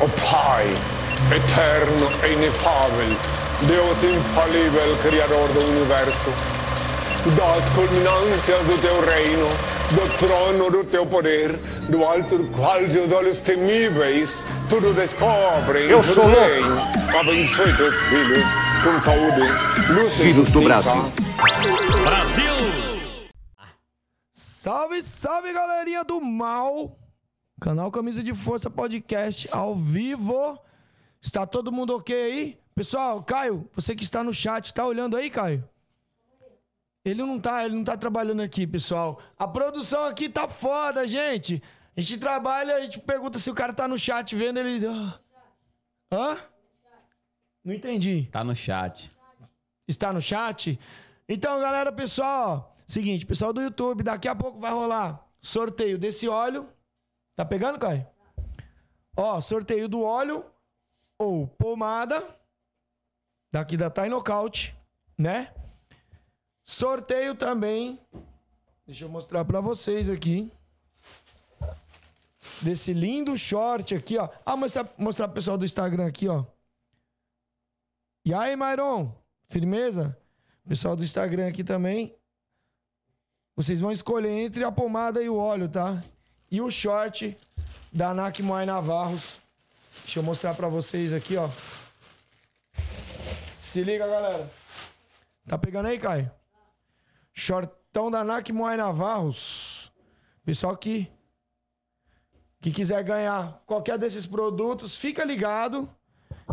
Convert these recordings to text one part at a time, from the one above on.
O Pai, eterno e inefável, Deus infalível, Criador do Universo, das culminâncias do teu reino, do trono do teu poder, do alto do qual teus olhos temíveis tudo descobrem, Eu tudo sou louco. bem. Abençoe teus filhos com saúde, luz e Filhos do justiça. Brasil. Salve, salve galerinha do mal! Canal Camisa de Força Podcast ao vivo. Está todo mundo ok aí? Pessoal, Caio, você que está no chat, tá olhando aí, Caio? Ele não tá, ele não tá trabalhando aqui, pessoal. A produção aqui tá foda, gente. A gente trabalha, a gente pergunta se o cara tá no chat vendo, ele. Ah. Hã? Não entendi. Tá no chat. está no chat. Então, galera, pessoal, seguinte, pessoal do YouTube, daqui a pouco vai rolar sorteio desse óleo. Tá pegando, Caio? Ó, sorteio do óleo ou pomada daqui da Time Knockout, né? Sorteio também. Deixa eu mostrar pra vocês aqui. Desse lindo short aqui, ó. Ah, mostrar, mostrar pro pessoal do Instagram aqui, ó. E aí, Myron? Firmeza? Pessoal do Instagram aqui também. Vocês vão escolher entre a pomada e o óleo, tá? E o short da Nak Moai Navarros. Deixa eu mostrar pra vocês aqui, ó. Se liga, galera. Tá pegando aí, Caio? Shortão da Nak Moai Navarros. Pessoal que que quiser ganhar qualquer desses produtos, fica ligado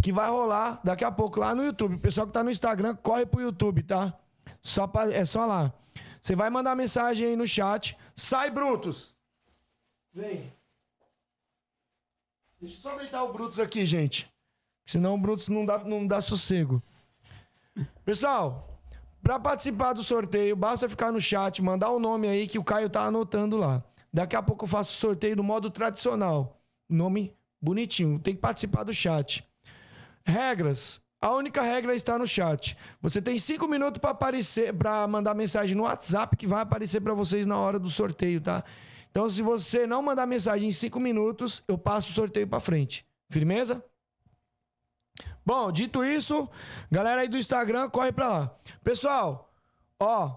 que vai rolar daqui a pouco lá no YouTube. Pessoal que tá no Instagram, corre pro YouTube, tá? Só pra, é só lá. Você vai mandar mensagem aí no chat. Sai, Brutus! Vem. Deixa eu só deitar o Brutus aqui, gente. Senão o Brutus não dá, não dá sossego. Pessoal, pra participar do sorteio, basta ficar no chat, mandar o nome aí que o Caio tá anotando lá. Daqui a pouco eu faço o sorteio do modo tradicional. Nome bonitinho. Tem que participar do chat. Regras. A única regra está no chat. Você tem cinco minutos para aparecer, para mandar mensagem no WhatsApp que vai aparecer para vocês na hora do sorteio, tá? Então, se você não mandar mensagem em cinco minutos, eu passo o sorteio para frente. Firmeza? Bom, dito isso, galera aí do Instagram, corre para lá. Pessoal, ó,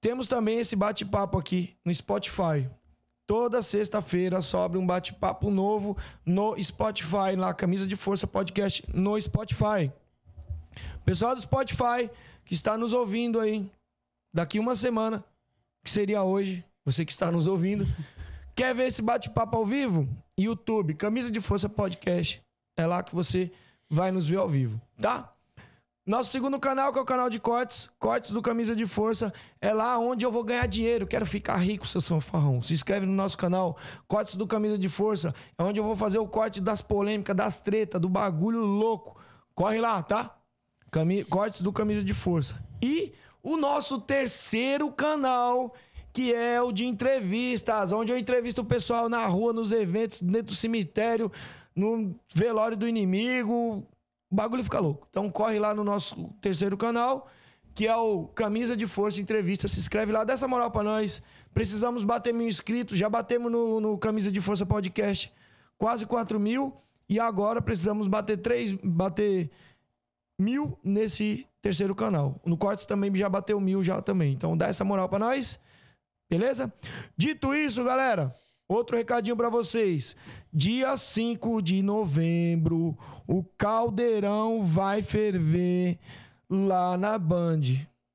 temos também esse bate-papo aqui no Spotify. Toda sexta-feira sobe um bate-papo novo no Spotify, lá, Camisa de Força Podcast no Spotify. Pessoal do Spotify que está nos ouvindo aí, daqui uma semana, que seria hoje, você que está nos ouvindo, quer ver esse bate-papo ao vivo? YouTube, Camisa de Força Podcast. É lá que você vai nos ver ao vivo, tá? Nosso segundo canal, que é o canal de cortes, cortes do Camisa de Força, é lá onde eu vou ganhar dinheiro. Quero ficar rico, seu fanfarrão. Se inscreve no nosso canal, cortes do Camisa de Força, é onde eu vou fazer o corte das polêmicas, das tretas, do bagulho louco. Corre lá, tá? Cami- Cortes do Camisa de Força. E o nosso terceiro canal, que é o de entrevistas, onde eu entrevisto o pessoal na rua, nos eventos, dentro do cemitério, no velório do inimigo, o bagulho fica louco. Então corre lá no nosso terceiro canal, que é o Camisa de Força Entrevista. Se inscreve lá, dá essa moral pra nós. Precisamos bater mil inscritos. Já batemos no, no Camisa de Força Podcast quase 4 mil. E agora precisamos bater três, bater mil nesse terceiro canal. No Cortes também já bateu mil já também. Então dá essa moral pra nós. Beleza? Dito isso, galera, outro recadinho pra vocês. Dia 5 de novembro, o caldeirão vai ferver lá na Band.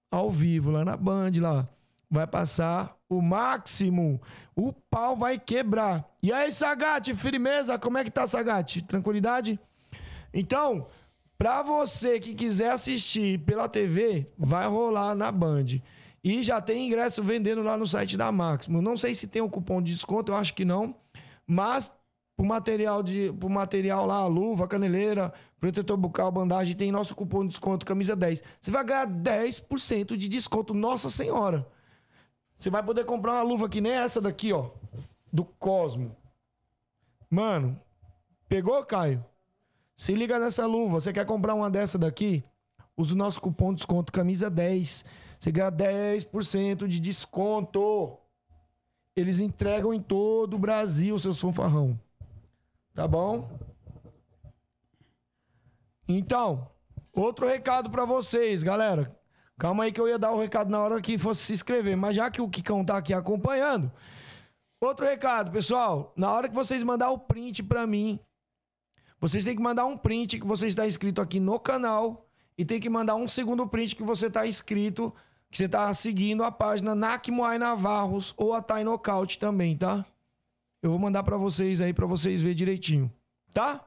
Ao vivo, lá na Band, lá. Vai passar o máximo. O pau vai quebrar. E aí, Sagate, firmeza? Como é que tá, Sagate? Tranquilidade? Então, pra você que quiser assistir pela TV, vai rolar na Band. E já tem ingresso vendendo lá no site da Máximo. Não sei se tem um cupom de desconto, eu acho que não. Mas pro material, de, pro material lá, luva, caneleira, protetor bucal, bandagem, tem nosso cupom de desconto, camisa 10. Você vai ganhar 10% de desconto, nossa senhora. Você vai poder comprar uma luva que nem essa daqui, ó. Do Cosmo. Mano, pegou, Caio? Se liga nessa luva. Você quer comprar uma dessa daqui? Usa o nosso cupom de desconto camisa 10. Você ganha 10% de desconto. Eles entregam em todo o Brasil, seus fanfarrão. Tá bom? Então, outro recado pra vocês, galera. Calma aí que eu ia dar o recado na hora que fosse se inscrever, mas já que o Kikão tá aqui acompanhando, outro recado, pessoal. Na hora que vocês mandar o print pra mim, vocês têm que mandar um print que você está inscrito aqui no canal e tem que mandar um segundo print que você tá inscrito, que você tá seguindo a página Nakmoai Navarros ou a Thai Knockout também, tá? Eu vou mandar pra vocês aí pra vocês verem direitinho, tá?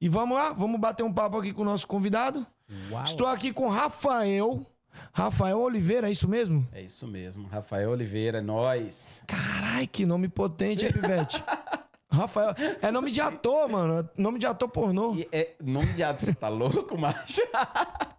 E vamos lá, vamos bater um papo aqui com o nosso convidado. Uau. Estou aqui com Rafael. Rafael Oliveira, é isso mesmo? É isso mesmo. Rafael Oliveira, nós. Carai, que nome potente, hein, Pivete? Rafael. É nome de ator, mano. Nome de ator pornô. E é nome de ator. Você tá louco, macho?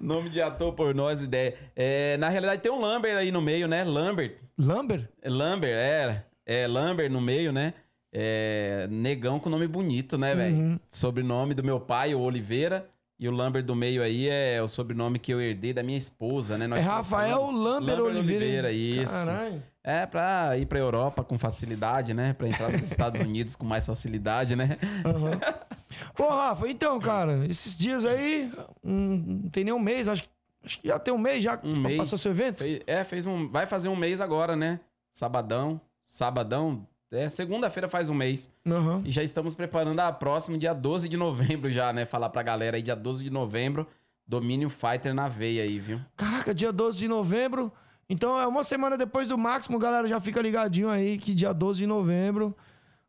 nome de ator por nós, ideia. É, na realidade, tem um Lambert aí no meio, né? Lambert. Lambert? É Lambert, é. É Lambert no meio, né? É, negão com nome bonito, né, velho? Uhum. Sobrenome do meu pai, o Oliveira. E o Lambert do meio aí é o sobrenome que eu herdei da minha esposa, né? Nós É Rafael falamos- Lambert, Oliveira. isso. Caralho. É pra ir pra Europa com facilidade, né? Pra entrar nos Estados Unidos com mais facilidade, né? Ô, Rafa, então, cara, esses dias aí, hum, não tem nem um mês, acho, que- acho que já tem um mês já que Um mês. passou seu evento. Fez- é, fez um. Vai fazer um mês agora, né? Sabadão. Sabadão. É, segunda-feira faz um mês. Aham. E já estamos preparando a próxima, dia 12 de novembro já, né? Falar pra galera aí, dia 12 de novembro, Domínio Fighter na veia aí, viu? Caraca, dia 12 de novembro. Então é uma semana depois do máximo, galera. Já fica ligadinho aí que dia 12 de novembro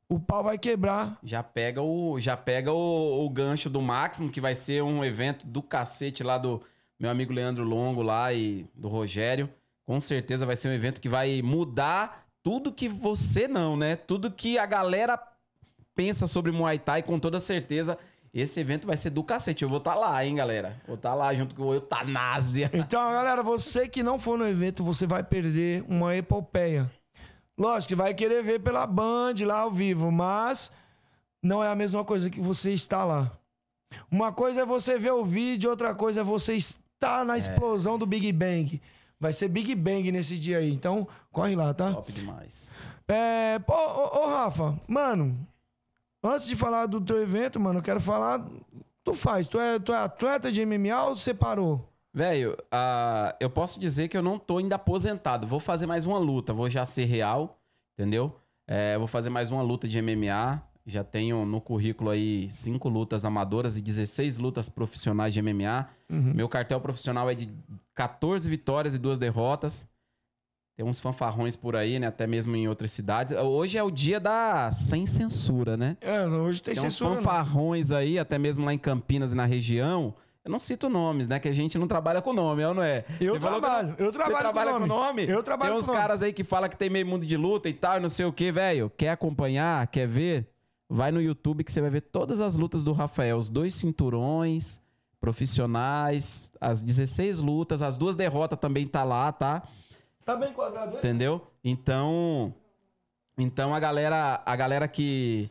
o pau vai quebrar. Já pega o, já pega o, o gancho do Máximo, que vai ser um evento do cacete lá do meu amigo Leandro Longo lá e do Rogério. Com certeza vai ser um evento que vai mudar tudo que você não, né? Tudo que a galera pensa sobre Muay Thai, com toda certeza. Esse evento vai ser do cacete. Eu vou estar lá, hein, galera? Vou estar lá junto com o Eutanásia. Então, galera, você que não for no evento, você vai perder uma epopeia. Lógico que vai querer ver pela Band lá ao vivo, mas não é a mesma coisa que você estar lá. Uma coisa é você ver o vídeo, outra coisa é você estar na explosão do Big Bang. Vai ser Big Bang nesse dia aí. Então, corre lá, tá? Top demais. É, pô, ô, ô, Rafa, mano, antes de falar do teu evento, mano, eu quero falar. Tu faz, tu é, tu é atleta de MMA ou você parou? Velho, ah, eu posso dizer que eu não tô ainda aposentado. Vou fazer mais uma luta, vou já ser real, entendeu? É, vou fazer mais uma luta de MMA. Já tenho no currículo aí cinco lutas amadoras e 16 lutas profissionais de MMA. Meu cartel profissional é de 14 vitórias e duas derrotas. Tem uns fanfarrões por aí, né? Até mesmo em outras cidades. Hoje é o dia da sem censura, né? É, hoje tem, Tem uns censura. não. fanfarrões aí, até mesmo lá em Campinas e na região. Eu não cito nomes, né? Que a gente não trabalha com nome, é não é? Eu Você que trabalho, não- eu trabalho Você com trabalha com nome. nome? Eu trabalho Tem uns com nome. caras aí que falam que tem meio mundo de luta e tal, e não sei o que, velho. Quer acompanhar? Quer ver? Vai no YouTube que você vai ver todas as lutas do Rafael. Os dois cinturões profissionais, as 16 lutas, as duas derrotas também tá lá, tá? Tá bem quadrado, hein? Entendeu? Então, então a galera, a galera que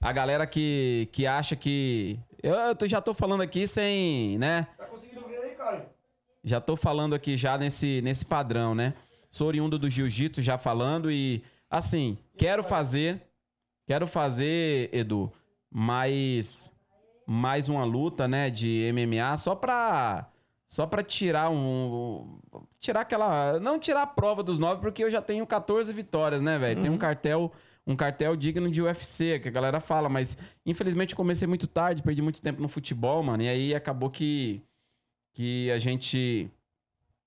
a galera que, que acha que eu, eu já tô falando aqui sem, né? Tá conseguindo ver aí, Caio? Já tô falando aqui já nesse nesse padrão, né? Sou oriundo do jiu-jitsu já falando e assim, quero fazer quero fazer, Edu, mais mais uma luta, né, de MMA só pra só pra tirar um tirar aquela não tirar a prova dos nove porque eu já tenho 14 vitórias, né, velho? Tem um cartel um cartel digno de UFC, que a galera fala, mas infelizmente comecei muito tarde, perdi muito tempo no futebol, mano, e aí acabou que que a gente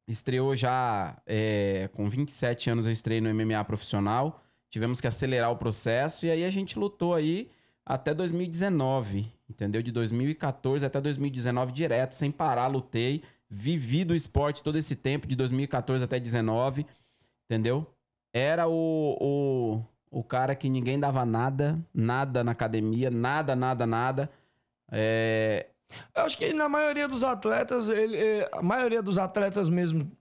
estreou já é, com 27 anos eu estreiei no MMA profissional. Tivemos que acelerar o processo e aí a gente lutou aí até 2019, entendeu? De 2014 até 2019 direto, sem parar, lutei, vivi do esporte todo esse tempo de 2014 até 2019, entendeu? Era o, o, o cara que ninguém dava nada, nada na academia, nada, nada, nada. É, Eu acho que na maioria dos atletas, ele, é, a maioria dos atletas mesmo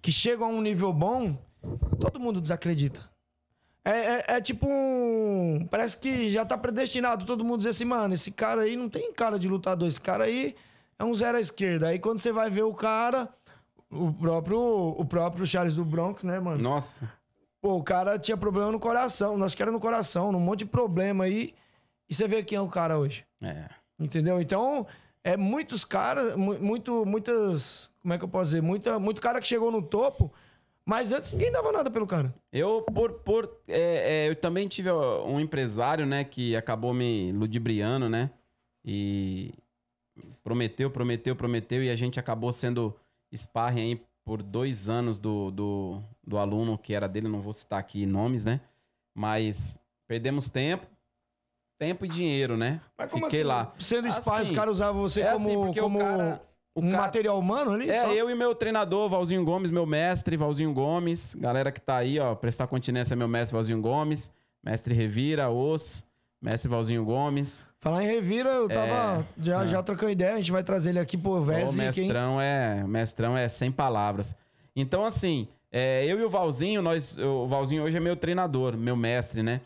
que chegam a um nível bom, todo mundo desacredita. É, é- é tipo um. Parece que já tá predestinado todo mundo dizer assim, mano, esse cara aí não tem cara de lutador, esse cara aí é um zero à esquerda. Aí quando você vai ver o cara, o próprio, o próprio Charles do Bronx, né, mano? nossa, Pô, o cara tinha problema no coração, nós que era no coração, num monte de problema aí. E você vê quem é o cara hoje. é. Entendeu? Então, é muitos caras, mu- muito, muitas. Como é que eu posso dizer? Muita, muito cara que chegou no topo, mas antes ninguém dava nada pelo cara. Eu, por, por, é, é, eu também tive um empresário, né, que acabou me ludibriando, né? E prometeu, prometeu, prometeu, e a gente acabou sendo sparring aí por dois anos do, do, do aluno que era dele, não vou citar aqui nomes, né? Mas perdemos tempo, tempo e dinheiro, né? Mas como Fiquei assim? lá. Sendo spa, os Assim, caras usavam você é como, assim, porque o como cara- um cara- material humano ali? É, só? eu e meu treinador, Valzinho Gomes, meu mestre, Valzinho Gomes. Galera que tá aí, ó, prestar continência, meu mestre Valzinho Gomes. Mestre Revira, Os, mestre Valzinho Gomes. Falar em revira, eu tava já, já trocando ideia, a gente vai trazer ele aqui pro É, O Vez e quem... mestrão é, mestrão é sem palavras. Então, assim, é, eu e o Valzinho, nós, o Valzinho hoje é meu treinador, meu mestre, né?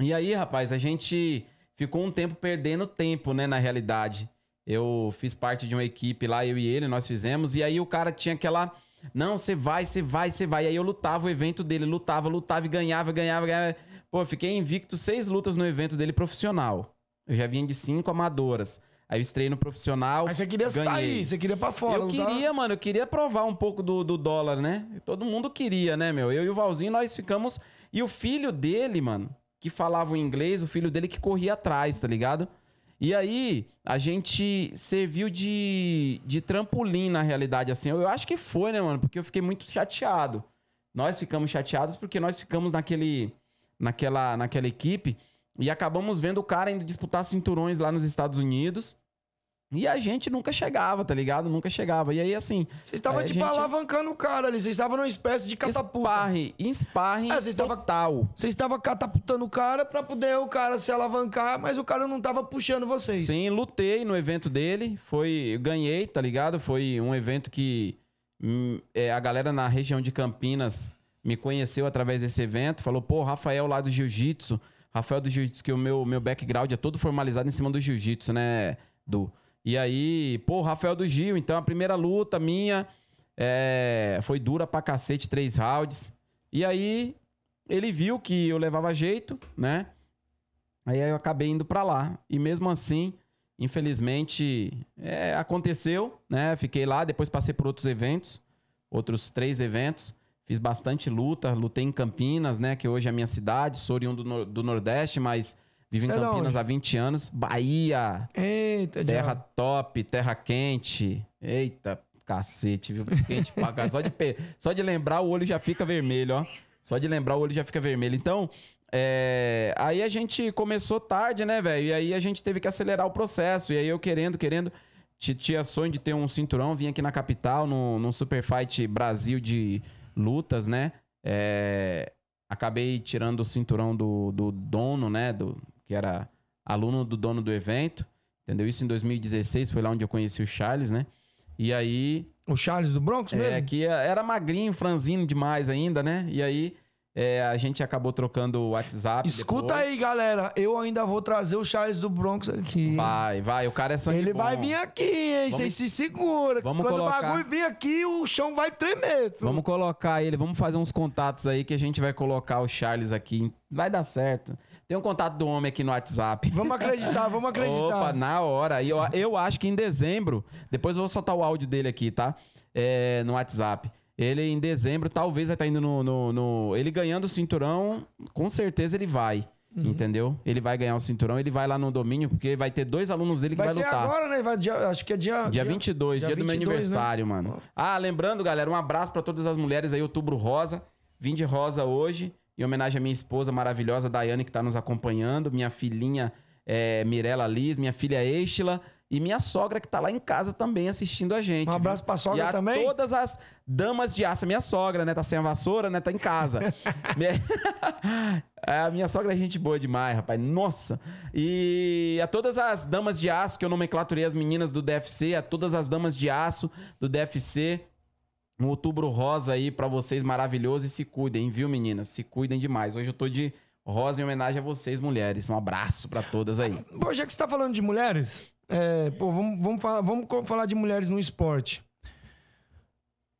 E aí, rapaz, a gente ficou um tempo perdendo tempo, né, na realidade. Eu fiz parte de uma equipe lá, eu e ele, nós fizemos, e aí o cara tinha aquela. Não, você vai, você vai, você vai. E aí eu lutava o evento dele, lutava, lutava e ganhava, ganhava, ganhava. Pô, fiquei invicto seis lutas no evento dele profissional. Eu já vinha de cinco amadoras. Aí eu estrei no profissional. Mas você queria ganhei. sair, você queria pra fora. Eu tá? queria, mano, eu queria provar um pouco do, do dólar, né? Todo mundo queria, né, meu? Eu e o Valzinho, nós ficamos. E o filho dele, mano, que falava o inglês, o filho dele que corria atrás, tá ligado? E aí, a gente serviu de, de trampolim, na realidade, assim. Eu, eu acho que foi, né, mano? Porque eu fiquei muito chateado. Nós ficamos chateados porque nós ficamos naquele, naquela, naquela equipe e acabamos vendo o cara indo disputar cinturões lá nos Estados Unidos. E a gente nunca chegava, tá ligado? Nunca chegava. E aí, assim. Vocês estavam, tipo, gente- alavancando o cara ali. Vocês estavam numa espécie de catapulta. Sparring, em sparring É, vocês total. Vocês estavam catapultando o cara pra poder o cara se alavancar, mas o cara não tava puxando vocês. Sim, lutei no evento dele. Foi, eu ganhei, tá ligado? Foi um evento que hum, é, a galera na região de Campinas me conheceu através desse evento. Falou, pô, Rafael lá do Jiu-Jitsu. Rafael do Jiu-Jitsu, que o meu, meu background é todo formalizado em cima do Jiu-Jitsu, né, Du? E aí, pô, Rafael do Gil. Então a primeira luta minha é, foi dura pra cacete, três rounds. E aí ele viu que eu levava jeito, né? Aí eu acabei indo pra lá. E mesmo assim, infelizmente, é, aconteceu, né? Fiquei lá, depois passei por outros eventos, outros três eventos. Fiz bastante luta, lutei em Campinas, né? Que hoje é a minha cidade, sou oriundo do, do Nordeste, mas vivo em é Campinas há 20 anos. Bahia, Eita, terra diabo. top, terra quente. Eita, cacete, viu? Quente pra cá. Só de, só de lembrar o olho já fica vermelho, ó. Só de lembrar o olho já fica vermelho. Então, é, aí a gente começou tarde, né, velho? E aí a gente teve que acelerar o processo. E aí eu querendo, querendo. ti- Tinha sonho de ter um cinturão, vim aqui na capital, no, no Super Fight Brasil de lutas, né? É, acabei tirando o cinturão do, do dono, né? Do, que era aluno do dono do evento. Entendeu? Isso em 2016, foi lá onde eu conheci o Charles, né? E aí, O Charles do Bronx é, mesmo? que era magrinho, franzino demais ainda, né? E aí, é, a gente acabou trocando o WhatsApp. Escuta depois. aí, galera. Eu ainda vou trazer o Charles do Bronx aqui. Vai, vai, o cara é sangue Ele bom. vai vir aqui, hein? Vocês se seguram. Vamos Quando colocar- o bagulho vir aqui, o chão vai tremer. filho. Vamos colocar ele, vamos fazer uns contatos aí que a gente vai colocar o Charles aqui. Vai dar certo. Tem um contato do homem aqui no WhatsApp. Vamos acreditar, vamos acreditar. Opa, na hora. E eu, eu acho que em dezembro, depois eu vou soltar o áudio dele aqui, tá? É, no WhatsApp. Ele em dezembro talvez vai estar indo no, no- no- Ele ganhando o cinturão, com certeza ele vai. Uhum. Entendeu? Ele vai ganhar o cinturão, ele vai lá no domínio, porque vai ter dois alunos dele que vai vai, ser lutar. agora, né? Vai dia- acho que é dia... Dia 22, dia, do meu 22, né? aniversário, mano. Ah, lembrando, galera, um abraço pra todas as mulheres aí, outubro rosa. Vim de rosa hoje, em homenagem à minha esposa maravilhosa, Daiane, que tá nos acompanhando, minha filhinha é, Mirella Liz, minha filha Estila e minha sogra que tá lá em casa também assistindo a gente. Um abraço viu? pra sogra e a também? todas as damas de aço. Minha sogra, né? Tá sem a vassoura, né? Tá em casa. Minha- a minha sogra é gente boa demais, rapaz. Nossa. E a todas as damas de aço, que eu nomenclaturei as meninas do DFC, a todas as damas de aço do DFC. Um outubro rosa aí pra vocês maravilhoso e se cuidem, viu, meninas? Se cuidem demais. Hoje eu tô de rosa em homenagem a vocês, mulheres. Um abraço pra todas aí. Pô, já que você tá falando de mulheres, é, pô, vamos, vamos, falar, vamos falar de mulheres no esporte.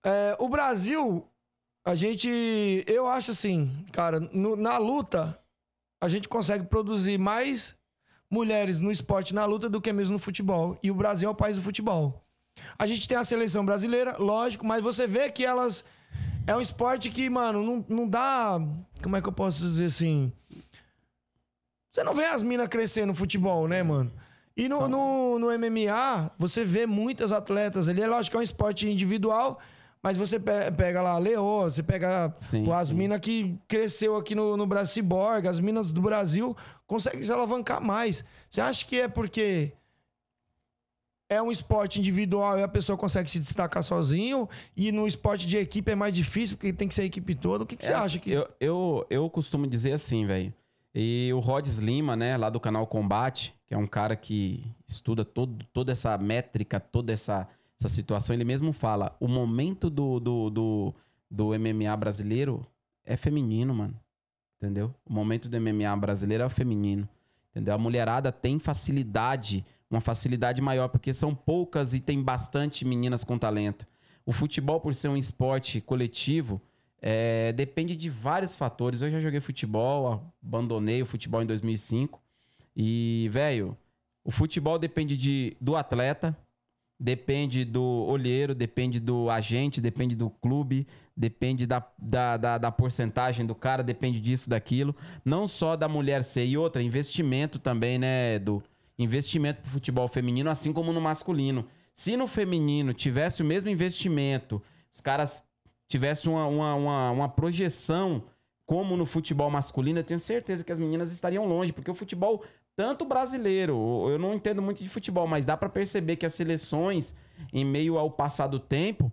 É, o Brasil, a gente. Eu acho assim, cara, no- na luta, a gente consegue produzir mais mulheres no esporte, na luta, do que mesmo no futebol. E o Brasil é o país do futebol. A gente tem a seleção brasileira, lógico, mas você vê que elas. É um esporte que, mano, não, não dá. Como é que eu posso dizer assim? Você não vê as minas crescer no futebol, né, mano? E no, no, no MMA, você vê muitas atletas ali. É lógico que é um esporte individual, mas você pe- pega lá a Leô, você pega Sim, pô, as minas que cresceu aqui no, no Brasil, Cyborg, as minas do Brasil conseguem se alavancar mais. Você acha que é porque é um esporte individual e a pessoa consegue se destacar sozinho e no esporte de equipe é mais difícil porque tem que ser a equipe toda? O que, que você É, acha que... Eu, eu, eu costumo dizer assim, velho. E o Rods Lima, né, lá do canal Combate, que é um cara que estuda todo, toda essa métrica, toda essa, essa situação, ele mesmo fala: o momento do, do, do, do MMA brasileiro é feminino, mano. Entendeu? O momento do MMA brasileiro é o feminino. Entendeu? A mulherada tem facilidade, uma facilidade maior, porque são poucas e tem bastante meninas com talento. O futebol, por ser um esporte coletivo, é, depende de vários fatores. Eu já joguei futebol, abandonei o futebol em 2005. E, velho, o futebol depende de, do atleta, depende do olheiro, depende do agente, depende do clube, depende da, da, da, da porcentagem do cara, depende disso, daquilo. Não só da mulher ser. E outra, investimento também, né, do investimento pro futebol feminino, assim como no masculino. Se no feminino tivesse o mesmo investimento, os caras tivessem uma, uma, uma, uma projeção como no futebol masculino, eu tenho certeza que as meninas estariam longe, porque o futebol, tanto brasileiro, eu não entendo muito de futebol, mas dá pra perceber que as seleções, em meio ao passar do tempo,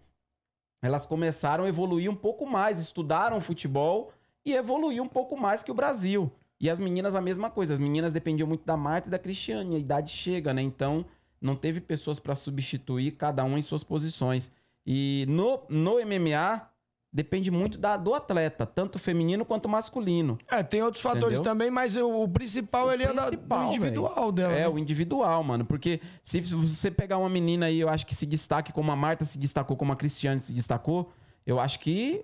elas começaram a evoluir um pouco mais, estudaram futebol e evoluir um pouco mais que o Brasil. E as meninas a mesma coisa, as meninas dependiam muito da Marta e da Cristiane, a idade chega, né? Então, não teve pessoas pra substituir cada um em suas posições. E no, no MMA, depende muito da, do atleta, tanto feminino quanto masculino. É, tem outros fatores Entendeu? também, mas o, o principal ele é da, do principal, individual velho. dela. É, né? o individual, mano. Porque se você pegar uma menina aí, eu acho que se destaque como a Marta se destacou, como a Cristiane se destacou, eu acho que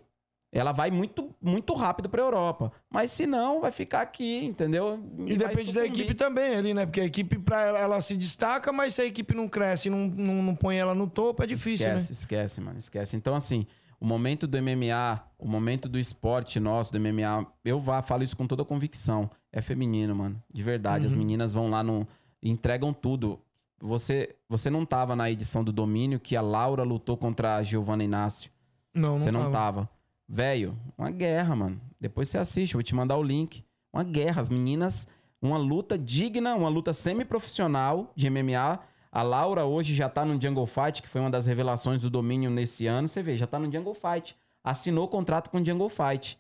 ela vai muito, muito rápido pra Europa. Mas se não, vai ficar aqui, entendeu? E vai depende da equipe também ali, né? Porque a equipe, pra ela, ela se destaca, mas se a equipe não cresce e não, não, não põe ela no topo, é difícil, esquece, né? esquece, mano, esquece. Então, assim, o momento do MMA, o momento do esporte nosso, do MMA, eu vá, falo isso com toda convicção. É feminino, mano. De verdade. Uhum. As meninas vão lá no. entregam tudo. Você, você não tava na edição do Domínio que a Laura lutou contra a Giovanna Inácio. Não, não Você não tava. tava. Velho, uma guerra, mano. Depois você assiste, eu vou te mandar o link. Uma guerra. As meninas, uma luta digna, uma luta semi-profissional de MMA. A Laura hoje já tá no Jungle Fight, que foi uma das revelações do domínio nesse ano. Você vê, já tá no Jungle Fight. Assinou o contrato com o Jungle Fight.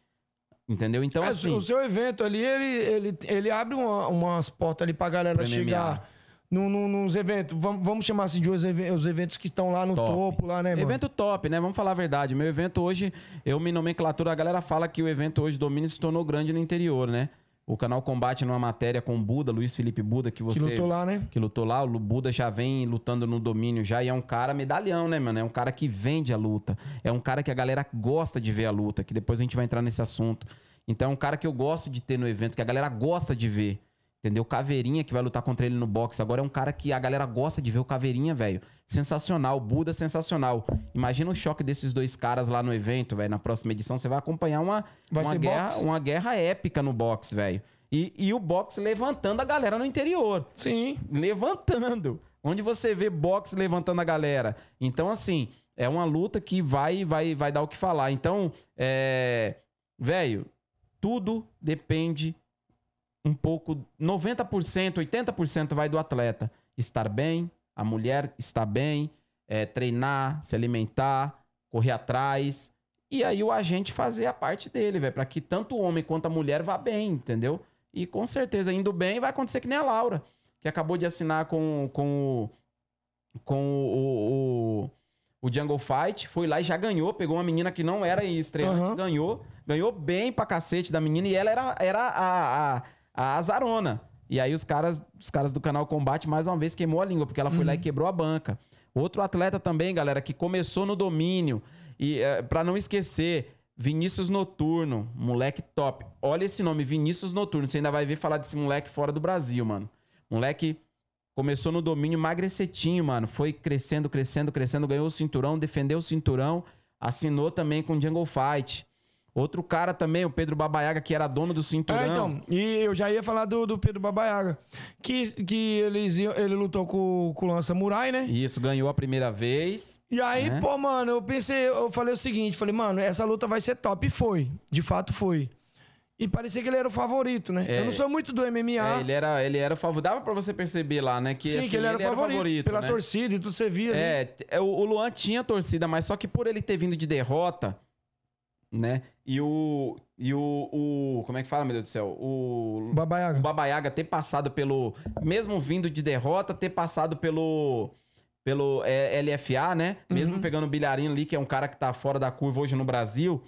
Entendeu? Então, É, assim. O seu evento ali, ele, ele, ele abre uma- umas portas ali pra galera Pro MMA. Num, num- nos eventos. Vamos, vamos chamar assim de os eventos que estão lá no Top. topo, lá, né, mano? Evento top, né? Vamos falar a verdade. Meu evento hoje, eu me nomenclatura, a galera fala que o evento hoje domínio se tornou grande no interior, né? O canal Combate numa matéria com o Buda, Luiz Felipe Buda, que você. Que lutou lá, né? que lutou lá, o Buda já vem lutando no domínio já e é um cara medalhão, né, mano? É um cara que vende a luta. É um cara que a galera gosta de ver a luta, que depois a gente vai entrar nesse assunto. Então é um cara que eu gosto de ter no evento, que a galera gosta de ver. Entendeu? Caveirinha que vai lutar contra ele no boxe. Agora é um cara que a galera gosta de ver o Caveirinha, velho. Sensacional. Buda sensacional. Imagina o choque desses dois caras lá no evento, velho. Na próxima edição você vai acompanhar uma, Vai uma, guerra, boxe? uma guerra épica no boxe, velho. E, e o boxe levantando a galera no interior Sim. levantando. Onde você vê boxe levantando a galera. Então, assim, é uma luta que vai vai vai dar o que falar. Então, é. Velho, tudo depende um pouco. 90%, 80% vai do atleta estar bem, a mulher estar bem, é, treinar, se alimentar, correr atrás. E aí o agente fazer a parte dele, velho, para que tanto o homem quanto a mulher vá bem, entendeu? E com certeza, indo bem, vai acontecer que nem a Laura, que acabou de assinar com, com, o- com o, o, o Jungle Fight, foi lá e já ganhou, pegou uma menina que não era estreante, Aham. ganhou, ganhou bem pra cacete da menina, e ela era, era a, a, a azarona. E aí os caras, os caras do canal Combate, mais uma vez, queimou a língua, porque ela foi lá e quebrou a banca. Outro atleta também, galera, que começou no domínio, e é, para não esquecer, Vinícius Noturno, moleque top. Olha esse nome, Vinícius Noturno. Você ainda vai ver falar desse moleque fora do Brasil, mano. Moleque começou no domínio magrecetinho, mano. Foi crescendo, crescendo, crescendo, ganhou o cinturão, defendeu o cinturão, assinou também com o Jungle Fight. Outro cara também, o Pedro Babaiaga, que era dono do cinturão. É, então, e eu já ia falar do, do Pedro Babaiaga. Que, que eles, iam- ele lutou com, com o Lan Samurai, né? Isso, ganhou a primeira vez. E aí, né? pô, mano, eu pensei, eu falei o seguinte, falei, mano, essa luta vai ser top. E foi. De fato foi. E parecia que ele era o favorito, né? É. eu não sou muito do MMA. É, ele era, ele era o favorito. Dava pra você perceber lá, né? Que, Sim, assim, que ele era, o favorito, pela né? torcida e tudo você via. né? É, t- é, o o Luan tinha torcida, mas só que por ele ter vindo de derrota, né? E o. E o. o- como é que fala, meu Deus do céu? O. Babaiaga. O Babaiaga ter passado pelo. Mesmo vindo de derrota, ter passado pelo. Pelo é, LFA, né? Mesmo pegando o Bilharinho ali, que é um cara que tá fora da curva hoje no Brasil.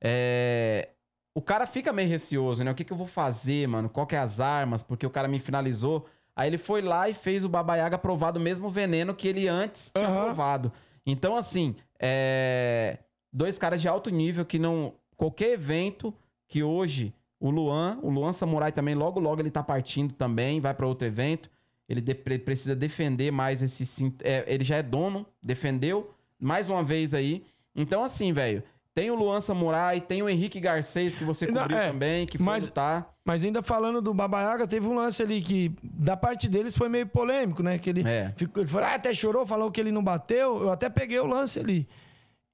É. O cara fica meio receoso, né? O que, que eu vou fazer, mano? Qual que é as armas? Porque o cara me finalizou. Aí ele foi lá e fez o Babaiaga provar do mesmo veneno que ele antes tinha Aham. provado. Então, assim, é... dois caras de alto nível que não. Qualquer evento que hoje o Luan, o Luan Samurai também, logo logo ele tá partindo também, vai pra outro evento. Ele de- pre- precisa defender mais esse. é, ele já é dono, defendeu mais uma vez aí. Então, assim, velho, tem o Luan Samurai, tem o Henrique Garcês, que você cobriu é, também, que foi mas- lutar. Mas ainda falando do Babaiaga, teve um lance ali que, da parte deles, foi meio polêmico, né? Que ele, É. ficou, ele falou, ah, até chorou, falou que ele não bateu. Eu até peguei o lance ali.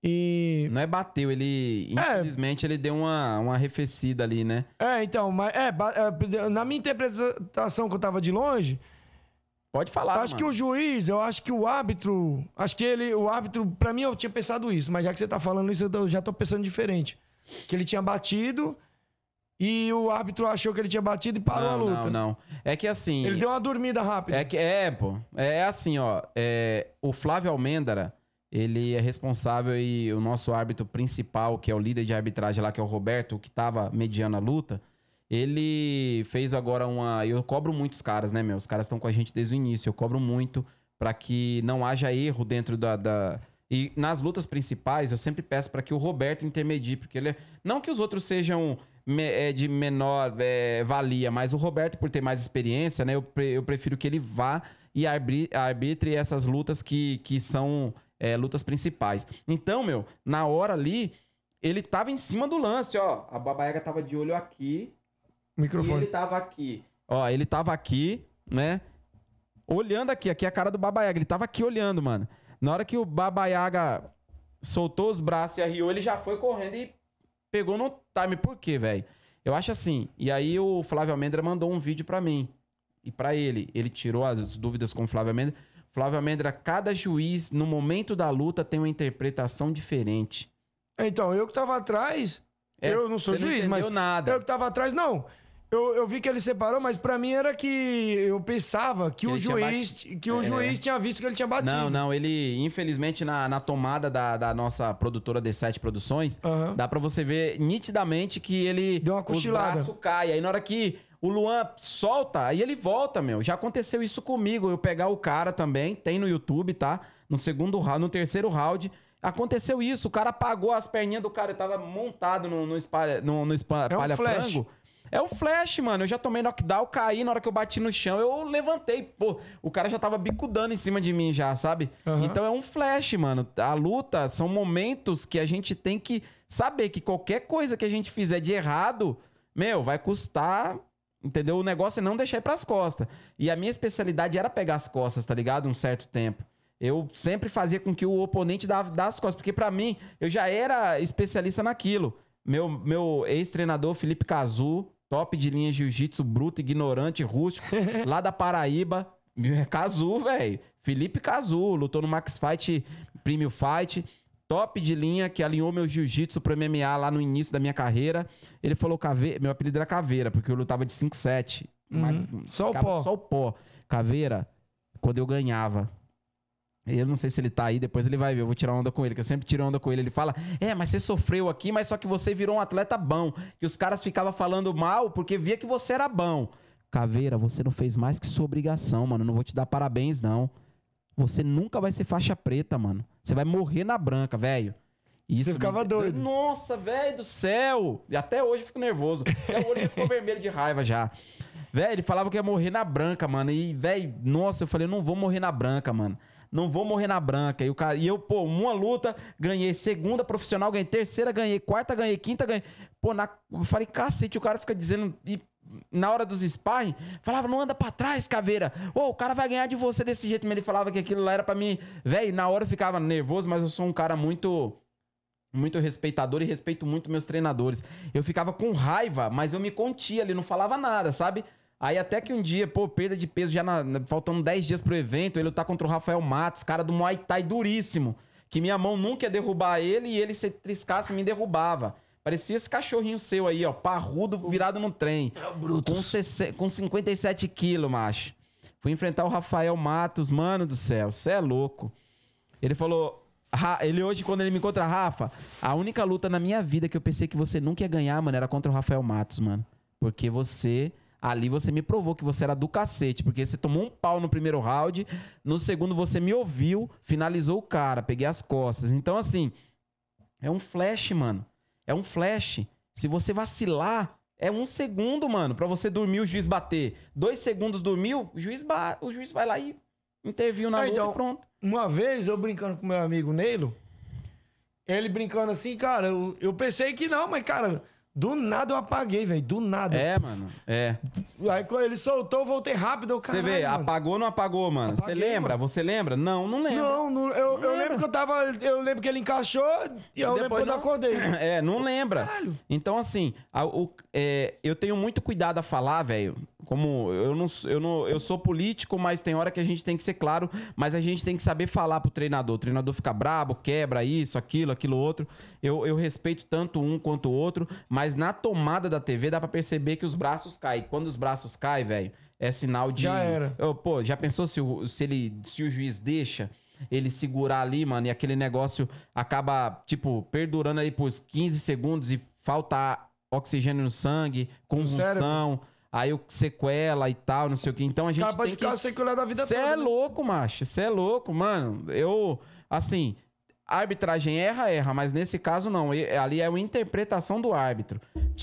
E. Não é bateu, ele. É. Infelizmente, ele deu uma, uma arrefecida ali, né? É, então, mas é, é, na minha interpretação que eu tava de longe, Pode falar. acho que mano. o juiz, eu acho que o árbitro, acho que ele, o árbitro, pra mim eu tinha pensado isso, mas já que você tá falando isso, eu já tô pensando diferente. Que ele tinha batido e o árbitro achou que ele tinha batido e parou não, a luta. Não, não. É que assim. Ele deu uma dormida rápida. É que é, pô. É assim, ó. é, o Flávio Almendara, ele é responsável e o nosso árbitro principal, que é o líder de arbitragem lá, que é o Roberto, que tava mediando a luta, ele fez agora uma. Eu cobro muitos caras, né, meu? Os caras estão com a gente desde o início. Eu cobro muito pra que não haja erro dentro da. da- E nas lutas principais, eu sempre peço pra que o Roberto intermedie, porque ele. é- Não que os outros sejam é, de menor é, valia, mas o Roberto, por ter mais experiência, né, eu, pre- eu prefiro que ele vá e arbitre essas lutas que, que são é, lutas principais. Então, meu, na hora ali, ele tava em cima do lance, ó. A Babaiaga tava de olho aqui e Microfone. ele tava aqui. Ó, ele tava aqui, né? Olhando aqui, aqui é a cara do Babaiaga. Ele tava aqui olhando, mano. Na hora que o Babaiaga soltou os braços e arriou, ele já foi correndo e pegou no time. Por quê, velho? Eu acho assim. E aí o Flávio Almendra mandou um vídeo pra mim. E pra ele. Ele tirou as dúvidas com o Flávio Almendra. Flávio Almendra, cada juiz, no momento da luta, tem uma interpretação diferente. Então, eu que tava atrás, É, eu não sou não juiz, entendeu mas nada. eu que tava atrás, não. Eu, eu vi que ele separou, mas pra mim era que eu pensava que, o ele tinha juiz que o É. juiz tinha visto que ele tinha batido. Não, não, ele, infelizmente, na, na tomada da, da nossa produtora D7 Produções, Aham. dá pra você ver nitidamente que ele. Deu uma cochilada. braços caem. Aí na hora que o Luan solta, aí ele volta, meu. Já aconteceu isso comigo. Eu pegar o cara também, tem no YouTube, tá? No segundo round, no terceiro round. Aconteceu isso, o cara apagou as perninhas do cara, ele tava montado no, no, espalha, no, no espalha, É um frango. É o flash, mano. Eu já tomei knockdown, caí. Na hora que eu bati no chão, eu levantei. Pô, o cara já tava bicudando em cima de mim já, sabe? Aham. Então é um flash, mano. A luta são momentos que a gente tem que saber que qualquer coisa que a gente fizer de errado, meu, vai custar. Entendeu? O negócio é não deixar ir pras costas. E a minha especialidade era pegar as costas, tá ligado? Um certo tempo. Eu sempre fazia com que o oponente dava das costas, porque pra mim eu já era especialista naquilo. Meu, meu ex-treinador Felipe Cazu, top de linha jiu-jitsu, bruto, ignorante, rústico, lá da Paraíba. Cazu, velho. Felipe Cazu, lutou no Max Fight, Premium Fight. Top de linha, que alinhou meu jiu-jitsu pro MMA lá no início da minha carreira. Ele falou caveira. Meu apelido era Caveira, porque eu lutava de 5-7. Mas Só o pó. Só o pó. Caveira, quando eu ganhava. Eu não sei se ele tá aí, depois ele vai ver. Eu vou tirar onda com ele, que eu sempre tiro onda com ele. Ele fala: É, mas você sofreu aqui, mas só que você virou um atleta bom. Que os caras ficavam falando mal porque via que você era bom. Caveira, você não fez mais que sua obrigação, mano. Não vou te dar parabéns, não. Você nunca vai ser faixa preta, mano. Você vai morrer na branca, velho. Isso Você ficava me- doido. Nossa, velho do céu! E até hoje eu fico nervoso. Até já ficou vermelho de raiva já. Velho, ele falava que ia morrer na branca, mano. E, velho, nossa, eu falei, não vou morrer na branca, mano. Não vou morrer na branca. E, o cara, e eu, pô, uma luta, ganhei segunda profissional, ganhei terceira, ganhei quarta, ganhei quinta, ganhei. Pô, na, eu falei, cacete, o cara fica dizendo. E na hora dos sparring, falava, não anda pra trás, caveira. Ô, o cara vai ganhar de você desse jeito. Mas ele falava que aquilo lá era pra mim. Velho, na hora eu ficava nervoso, mas eu sou um cara muito muito respeitador e respeito muito meus treinadores. Eu ficava com raiva, mas eu me contia ali, não falava nada, sabe? Aí até que um dia, pô, perda de peso já na, faltando 10 dias pro evento, ele lutar contra o Rafael Matos, cara do Muay Thai duríssimo, que minha mão nunca ia derrubar ele e ele se triscasse me derrubava. Parecia esse cachorrinho seu aí, ó, parrudo virado no trem. Com, 60 com 57 quilos, macho. Fui enfrentar o Rafael Matos, mano do céu, cê é louco. Ele falou. "Ra- Ele hoje, quando ele me encontra, Rafa, a única luta na minha vida que eu pensei que você nunca ia ganhar, mano, era contra o Rafael Matos, mano. Porque você. Ali você me provou que você era do cacete. Porque você tomou um pau no primeiro round. No segundo você me ouviu, finalizou o cara, peguei as costas. Então, assim. É um flash, mano. É um flash. Se você vacilar, é um segundo, mano, pra você dormir o juiz bater. Dois segundos dormiu, o juiz, ba... o juiz vai lá e interviu na É, então, e pronto. Uma vez eu brincando com meu amigo Neilo, ele brincando assim, cara, eu, eu pensei que não, mas, cara, do nada eu apaguei, velho. Do nada. É, mano. É. Aí quando ele soltou, eu voltei rápido. Eu, Você vê, mano. apagou ou não apagou, mano? Você Apaguei, lembra? mano. Você lembra? Não, não lembra. Não, não? Lembro que eu tava. Eu lembro que ele encaixou e eu lembro Depois quando eu não- acordei. É, não lembra. Caralho. Então, assim, a- o- é, eu tenho muito cuidado a falar, velho. Como eu não, eu não. Eu sou político, mas tem hora que a gente tem que ser claro, mas a gente tem que saber falar pro treinador. O treinador fica brabo, quebra isso, aquilo, aquilo outro. Eu, eu respeito tanto um quanto o outro, mas na tomada da TV dá pra perceber que os braços caem. Quando os braços caem, velho, é sinal de. Já era. Ô, pô, já pensou se o, se ele, se o juiz deixa ele segurar ali, mano, e aquele negócio acaba, tipo, perdurando ali por 15 segundos e falta oxigênio no sangue, convulsão, aí o sequela e tal, não sei o que. Então a gente pode tem ficar que... sequelado da vida Você toda. é né? louco, macho. Você é louco, mano. Eu, assim, a arbitragem erra, erra, mas nesse caso não. E- Ali é uma interpretação do árbitro.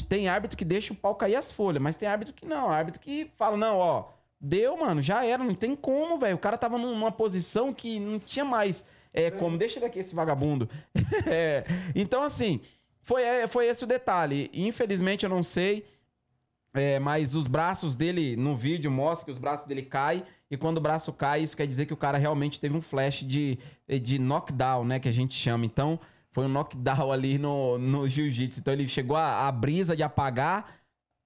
Tem árbitro que deixa o pau cair as folhas, mas tem árbitro que não. Árbitro que fala, não, ó, deu, mano, já era, não tem como, velho. O cara tava num- numa posição que não tinha mais é, como. Deixa ele aqui, esse vagabundo. É, Então, assim, foi, é, foi esse o detalhe. Infelizmente, eu não sei. É, mas os braços dele, no vídeo, mostra que os braços dele caem. E quando o braço cai, isso quer dizer que o cara realmente teve um flash de, de knockdown, né? Que a gente chama. Então, foi um knockdown ali no, no jiu-jitsu. Então, ele chegou a, a brisa de apagar,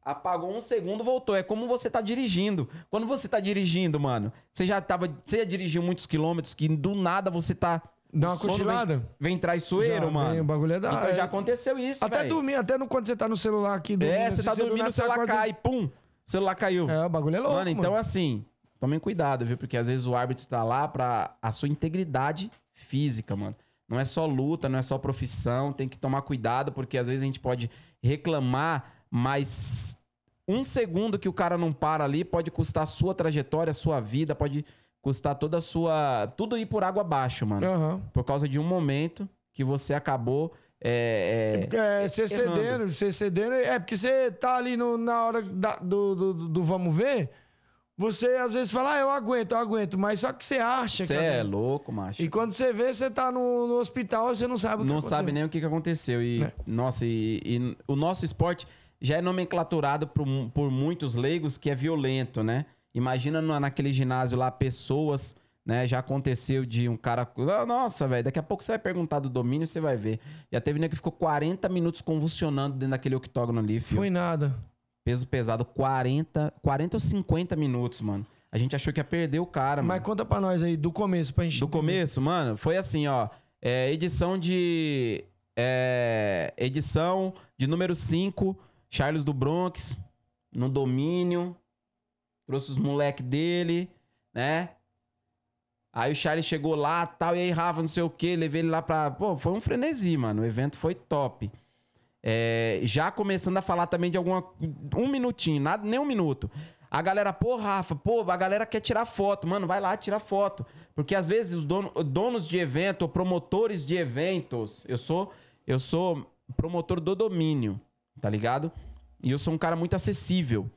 apagou um segundo, voltou. É como você tá dirigindo. Quando você tá dirigindo, mano, você já tava. Você já dirigiu muitos quilômetros que do nada você tá. Dá uma cochilada? Vem, vem traiçoeiro, Já, mano. vem, o bagulho é da- Então, é- já aconteceu isso, Até dormir, até no, quando você tá no celular aqui dormindo. É, assim, você tá do dormindo, o celular acorda- cai, pum, o celular caiu. É, o bagulho é louco. mano, então mano. assim, tomem cuidado, viu? Porque às vezes o árbitro tá lá pra a sua integridade física, mano. Não é só luta, não é só profissão, tem que tomar cuidado, porque às vezes a gente pode reclamar, mas um segundo que o cara não para ali pode custar a sua trajetória, a sua vida, pode custar toda a sua. Tudo ir por água abaixo, mano. Aham. Por causa de um momento que você acabou. É, é, É, você errando. cedendo, você cedendo. É porque você tá ali no- na hora da- do, do, do vamos ver. Você às vezes fala, ah, eu aguento, eu aguento. Mas só que você acha, Você é louco, macho. E quando você vê, você tá no, no hospital, você não sabe o que não aconteceu. sabe nem o que, que aconteceu. E, É. nossa, e, e o nosso esporte já é nomenclaturado por, por muitos leigos que é violento, né? Imagina na- naquele ginásio lá, pessoas, né? Já aconteceu de um cara. Ah, Nossa, velho, daqui a pouco você vai perguntar do domínio, você vai ver. Já teve nego que ficou 40 minutos convulsionando dentro daquele octógono ali, filho. Foi nada. Peso pesado, 40, 40 ou 50 minutos, mano. A gente achou que ia perder o cara, mano. Mas conta pra nós aí, do começo, pra gente. Do entender. começo, mano, foi assim, ó. É, edição de. é, edição de número 5, Charles do Bronx, no domínio. Trouxe os moleque dele, né? Aí o Charles chegou lá, tal, e aí, Rafa, não sei o quê, levei ele lá pra. Pô, foi um frenesi, mano. O evento foi top. É, já começando a falar também de alguma. Um minutinho, nada, nem um minuto. A galera, pô, Rafa, pô, a galera quer tirar foto. Mano, vai lá, tira foto. Porque às vezes os dono- donos de evento, promotores de eventos, eu sou. eu sou promotor do domínio, tá ligado? E eu sou um cara muito acessível.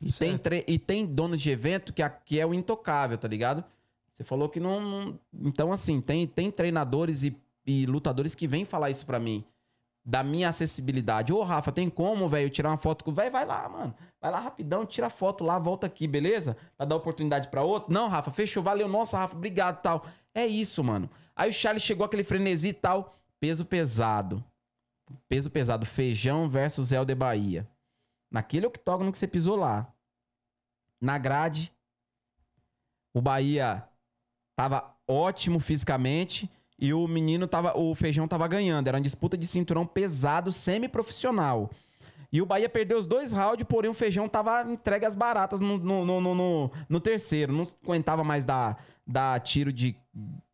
E tem, Certo. tre- e tem donos de evento que, a- que é o intocável, tá ligado? Você falou que não. não- Então, assim, tem, tem treinadores e, e lutadores que vêm falar isso pra mim. Da minha acessibilidade. Ô, Rafa, tem como, velho, tirar uma foto com. Vai, vai lá, mano. Vai lá rapidão, tira a foto lá, volta aqui, beleza? Pra dar oportunidade pra outro. Não, Rafa, fechou, valeu. Nossa, Rafa, obrigado tal. É isso, mano. Aí o Charles chegou aquele frenesi e tal. Peso pesado. Peso pesado. Feijão versus Helder Bahia. Naquele octógono que você pisou lá. Na grade. O Bahia tava ótimo fisicamente. E o menino tava. O feijão tava ganhando. Era uma disputa de cinturão pesado, semi-profissional. E o Bahia perdeu os dois rounds, porém o feijão tava entregue às baratas no, no, no- no terceiro. Não aguentava mais dar, dar tiro de,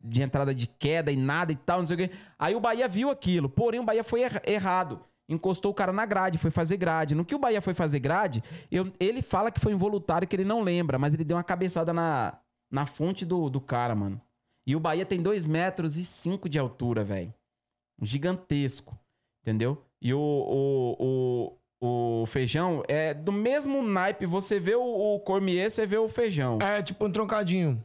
de entrada de queda e nada e tal, não sei o quê. Aí o Bahia viu aquilo, porém o Bahia foi erra- errado. Encostou o cara na grade, foi fazer grade. No que o Bahia foi fazer grade, eu- ele fala que foi involuntário, que ele não lembra, mas ele deu uma cabeçada na, na fonte do, do cara, mano. E o Bahia tem 2 metros e 5 de altura, velho. Gigantesco. Entendeu? E o, o, o, o feijão é do mesmo naipe. Você vê o, o Cormier, você vê o feijão. É, tipo um troncadinho.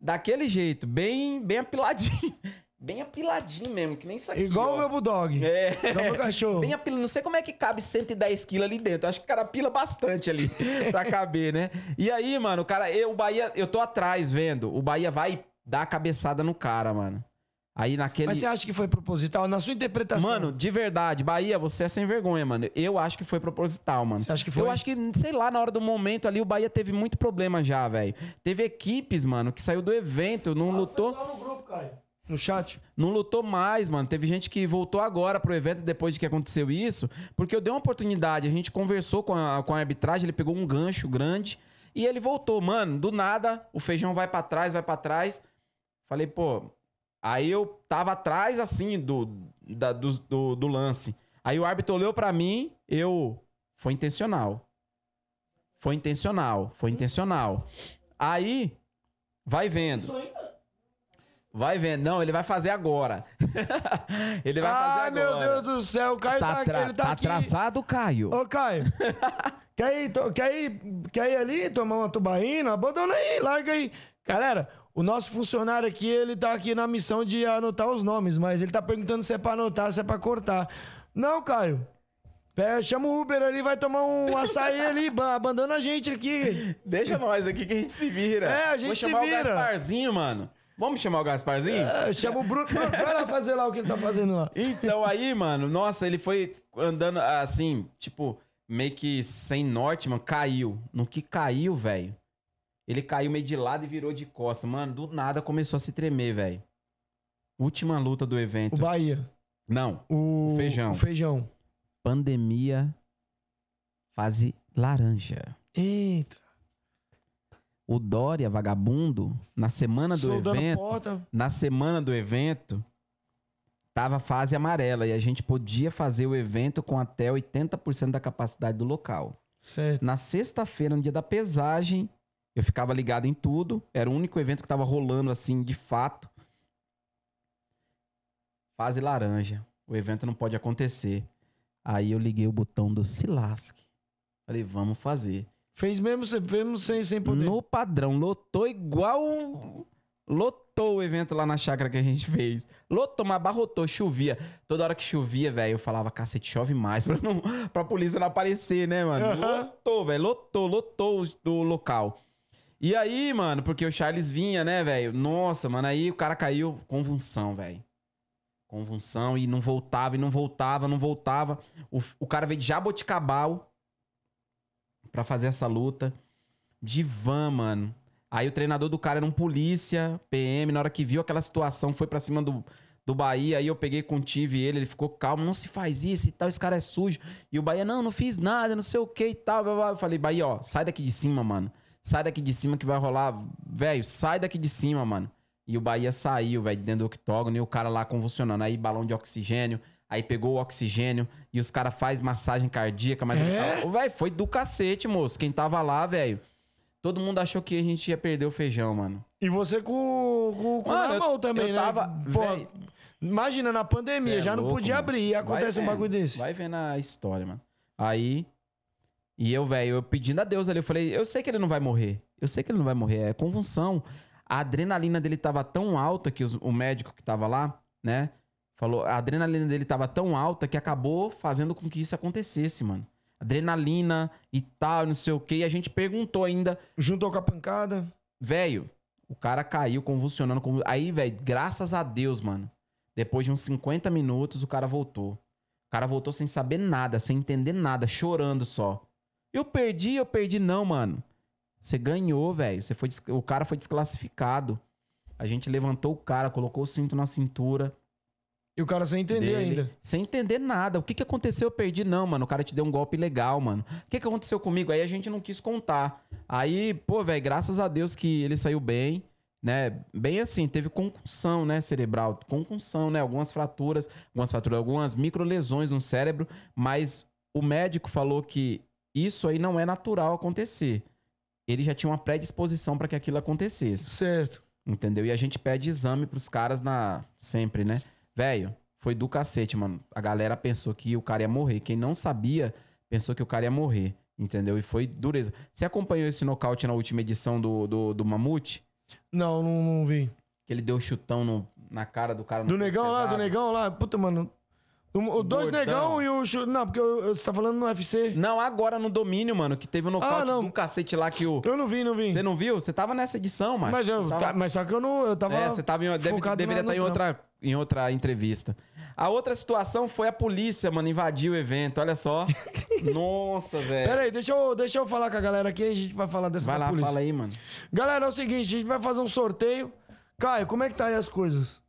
Daquele jeito, bem, bem apiladinho. Bem apiladinho mesmo, que nem isso aqui. Igual ó. o meu bulldog. É. Igual o meu cachorro. Bem apila... Não sei como é que cabe 110 quilos ali dentro. Acho que o cara pila bastante ali pra caber, né? E aí, mano, o cara, eu, o Bahia, eu tô atrás vendo. O Bahia vai dar a cabeçada no cara, mano. Aí naquele. Mas você acha que foi proposital? Na sua interpretação. Mano, de verdade, Bahia, você é sem vergonha, mano. Eu acho que foi proposital, mano. Você acha que foi? Eu acho que, sei lá, na hora do momento ali, o Bahia teve muito problema já, velho. Teve equipes, mano, que saiu do evento, não lutou. no grupo, Caio. No chat. Não lutou mais, mano. Teve gente que voltou agora pro evento depois de que aconteceu isso, porque eu dei uma oportunidade. A gente conversou com a, com a arbitragem, ele pegou um gancho grande e ele voltou. Mano, do nada, o feijão vai pra trás, vai pra trás. Falei, pô. Aí eu tava atrás, assim, do, da- do, do, do lance. Aí o árbitro olhou pra mim, eu. Foi intencional. Foi intencional, foi intencional. Aí, vai vendo. Vai vendo. Não, ele vai fazer agora. ele vai fazer Ah, agora. meu Deus do céu. O Caio tá, Tá, Ele tá, tá aqui. atrasado, Caio? Ô, Caio. quer, ir, to- quer, ir, quer ir ali tomar uma tubaína? Abandona aí, larga aí. Galera, o nosso funcionário aqui, ele tá aqui na missão de anotar os nomes, mas ele tá perguntando se é pra anotar, se é pra cortar. Não, Caio. Pega, chama o Uber ali, vai tomar um açaí ali, ba- abandona a gente aqui. Deixa nós aqui que a gente se vira. É, a gente Vou se chamar vira. o Gasparzinho, mano. Vamos chamar o Gasparzinho? É, chama o Bruno. Bruno, vai lá fazer lá o que ele tá fazendo lá. Então aí, mano, nossa, ele foi andando assim, tipo, meio que sem norte, mano, caiu. No que caiu, velho, ele caiu meio de lado e virou de costa. Mano, do nada começou a se tremer, velho. Última luta do evento. O Bahia. Não, O, O feijão. O feijão. pandemia fase laranja. Eita. O Dória, vagabundo, na semana do Soldando evento, porta. na semana do evento, tava fase amarela e a gente podia fazer o evento com até 80% da capacidade do local. Certo. Na sexta-feira, no dia da pesagem, eu ficava ligado em tudo. Era o único evento que tava rolando assim, de fato. Fase laranja. O evento não pode acontecer. Aí eu liguei o botão do se lasque. Falei, vamos fazer. Fez mesmo, sem- mesmo sem, sem poder. No padrão, lotou igual. Lotou o evento lá na chácara que a gente fez. Lotou, mas abarrotou, chovia. Toda hora que chovia, velho, eu falava, cacete, chove mais pra, não, pra polícia não aparecer, né, mano? Aham. Lotou, velho, lotou, lotou o, o local. E aí, mano, porque o Charles vinha, né, velho? Nossa, mano, aí o cara caiu, convulsão, velho. Convulsão e não voltava, e não voltava, não voltava. O, o cara veio de Jaboticabal pra fazer essa luta. De van, mano. Aí o treinador do cara era um polícia, PM, na hora que viu aquela situação, foi pra cima do, do Bahia. Aí eu peguei, contive ele, ele ficou calmo, não se faz isso e tal, esse cara é sujo. E o Bahia, não, não fiz nada, não sei o que e tal. Eu falei, Bahia, ó, sai daqui de cima, mano. Sai daqui de cima que vai rolar. Velho, sai daqui de cima, mano. E o Bahia saiu, velho, dentro do octógono e o cara lá convulsionando. Aí balão de oxigênio, aí pegou o oxigênio e os caras faz massagem cardíaca, mas É? Velho, foi do cacete, moço. Quem tava lá, velho. Todo mundo achou que a gente ia perder o feijão, mano. E você com, com, com Mano, na eu- mão também, eu né? tava- Pô. Imagina, na pandemia, é já não louco, podia mano. abrir e acontece Vai um bagulho vendo, desse. Vai vendo a história, mano. Aí. E eu, velho, eu pedindo a Deus ali, eu falei, eu sei que ele não vai morrer. Eu sei que ele não vai morrer. É convulsão. A adrenalina dele tava tão alta que os- o médico que tava lá, né? Falou, a adrenalina dele tava tão alta que acabou fazendo com que isso acontecesse, mano. Adrenalina e tal, não sei o quê. E a gente perguntou ainda, Juntou com a pancada. Velho, o cara caiu convulsionando. convul- Aí, velho, graças a Deus, mano. Depois de uns 50 minutos, o cara voltou. O cara voltou sem saber nada, sem entender nada, chorando só. Eu perdi, eu perdi. Não, mano. Você ganhou, velho. Você foi, o cara foi desclassificado. A gente levantou o cara, colocou o cinto na cintura. E o cara sem entender dele, ainda. Sem entender nada. O que, que aconteceu? Eu perdi. Não, mano. O cara te deu um golpe legal, mano. O que, que aconteceu comigo? Aí a gente não quis contar. Aí, pô, velho, graças a Deus que ele saiu bem, né? Bem assim, teve concussão, né, cerebral. Concussão, né? Algumas fraturas, algumas fraturas, algumas microlesões no cérebro. Mas o médico falou que isso aí não é natural acontecer. Ele já tinha uma predisposição para que aquilo acontecesse. Certo. Entendeu? E a gente pede exame pros caras na sempre, né? Velho, foi do cacete, mano. A galera pensou que o cara ia morrer. Quem não sabia, pensou que o cara ia morrer. Entendeu? E foi dureza. Você acompanhou esse nocaute na última edição do, do, do Mamute? Não, não, não vi. Que ele deu chutão no- na cara do cara. Do negão lá, do pesado? negão lá. Puta, mano. O, o dois negão e o. chu- Não, porque eu- eu- você tá falando no UFC. Não, agora no domínio, mano, que teve o nocaute Ah, não. do cacete lá que o. Eu não vi, não vi. Você não viu? Você tava nessa edição, mano. Mas, eu, tá- mas só que eu não. Eu tava. É, você tava em, deve, focado deveria na- estar em no outra, em outra entrevista. A outra situação foi a polícia, mano, invadir o evento. Olha só. Nossa, velho. Pera aí, deixa eu, deixa eu falar com a galera aqui e a gente vai falar dessa Vai da lá, polícia. fala aí, mano. Galera, é o seguinte, a gente vai fazer um sorteio. Caio, como é que tá aí as coisas?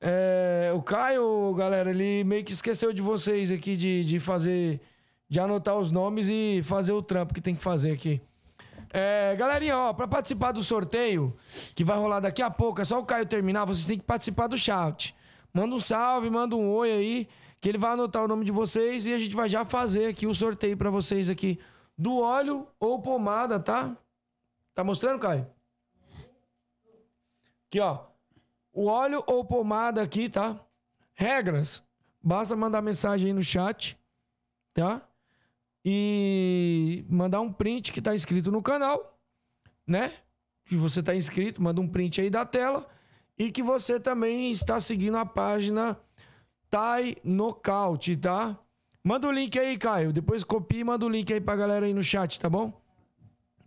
É, o Caio, galera, ele meio que esqueceu de vocês aqui de, de fazer, de anotar os nomes e fazer o trampo que tem que fazer aqui. É, galerinha, ó, pra participar do sorteio, que vai rolar daqui a pouco, é só o Caio terminar, vocês têm que participar do chat. Manda um salve, manda um oi aí, que ele vai anotar o nome de vocês e a gente vai já fazer aqui o sorteio pra vocês aqui do óleo ou pomada, tá? Tá mostrando, Caio? Aqui, ó. O óleo ou pomada aqui, tá? Regras. Basta mandar mensagem aí no chat, tá? E mandar um print que tá inscrito no canal, né? Que você tá inscrito, manda um print aí da tela. E que você também está seguindo a página Thai Nocaute, tá? Manda o link aí, Caio. Depois copia e manda o link aí pra galera aí no chat, tá bom?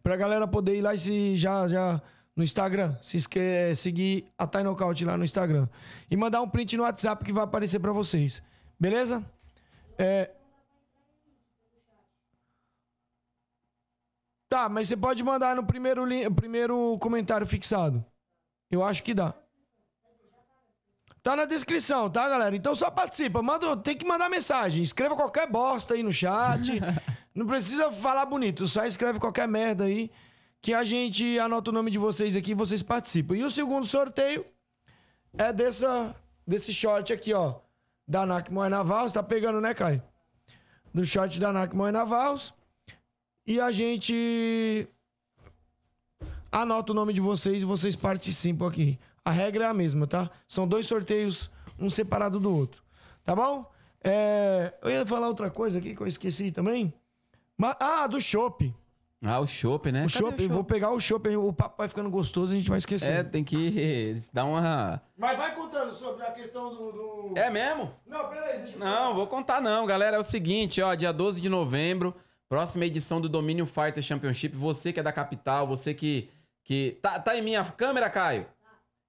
Pra galera poder ir lá e se já, já no Instagram, se esque- seguir a Thai lá no Instagram. E mandar um print no WhatsApp que vai aparecer pra vocês. Beleza? É... Tá, mas você pode mandar no primeiro, lin- primeiro comentário fixado. Eu acho que dá. Tá na descrição, tá, galera? Então só participa. Manda, tem que mandar mensagem. Escreva qualquer bosta aí no chat. Não precisa falar bonito. Só escreve qualquer merda aí. Que a gente anota o nome de vocês aqui e vocês participam. E o segundo sorteio é dessa, desse short aqui, ó. Da NAC Moe Navarros. Tá pegando, né, Caio? Do short da NAC Moe Navarros. E a gente anota o nome de vocês e vocês participam aqui. A regra é a mesma, tá? São dois sorteios, um separado do outro. Tá bom? É, Eu ia falar outra coisa aqui que eu esqueci também. Ah, do chopp. Ah, o chopp, né? O chopp, vou pegar o chopp, o papo vai ficando gostoso, a gente vai esquecer. É, tem que dar uma. Mas vai contando sobre a questão do. do- É mesmo? Não, peraí, deixa eu. Não, vou contar não, galera. É o seguinte, ó, dia 12 de novembro, próxima edição do Domínio Fighter Championship. Você que é da capital, você que. que tá, tá em minha câmera, Caio?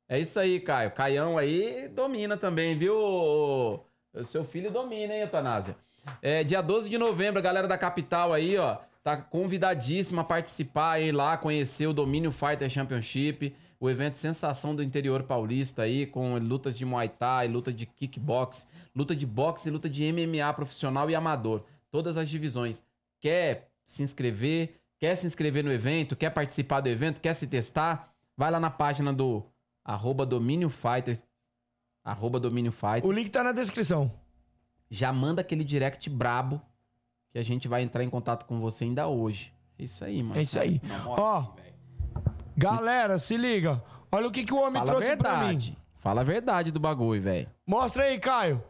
É isso aí, Caio. Caião aí domina também, viu? O seu filho domina, hein, Eutanásia? É, dia 12 de novembro, a galera da capital aí, ó, tá convidadíssima a participar aí lá, conhecer o Domínio Fighter Championship, o evento sensação do interior paulista aí, com lutas de Muay Thai, luta de kickbox, luta de boxe e luta de MMA profissional e amador. Todas as divisões. Quer se inscrever? Quer se inscrever no evento? Quer participar do evento? Quer se testar? Vai lá na página do arroba Domínio Fighter. Arroba Domínio Fighter. O link tá na descrição. Já manda aquele direct brabo que a gente vai entrar em contato com você ainda hoje. É isso aí, mano. É isso aí. Não, Ó, velho. Galera, se liga. Olha o que, que o homem Fala trouxe pra mim. Fala a verdade do bagulho, velho. Mostra aí, Caio.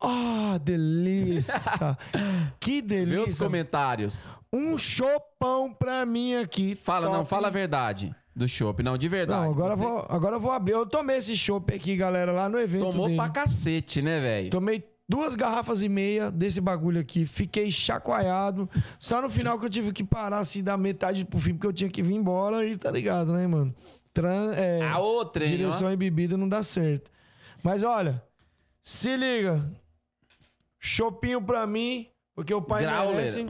Ah, delícia. que delícia. comentários. Um chopão pra mim aqui. Fala, não, Top. fala a verdade do chopp. Não, de verdade. Não, agora, eu Você vou, agora eu vou abrir. Eu tomei esse chopp aqui, galera, lá no evento Tomou dele. pra cacete, né, velho? Tomei duas garrafas e meia desse bagulho aqui. Fiquei chacoalhado. Só no final que eu tive que parar, assim, da metade pro fim, porque eu tinha que vir embora e tá ligado, né, mano? Tran é, A outra, hein, direção ó. e bebida não dá certo. Mas olha, se liga. Chopinho pra mim, porque o pai Growler. merece.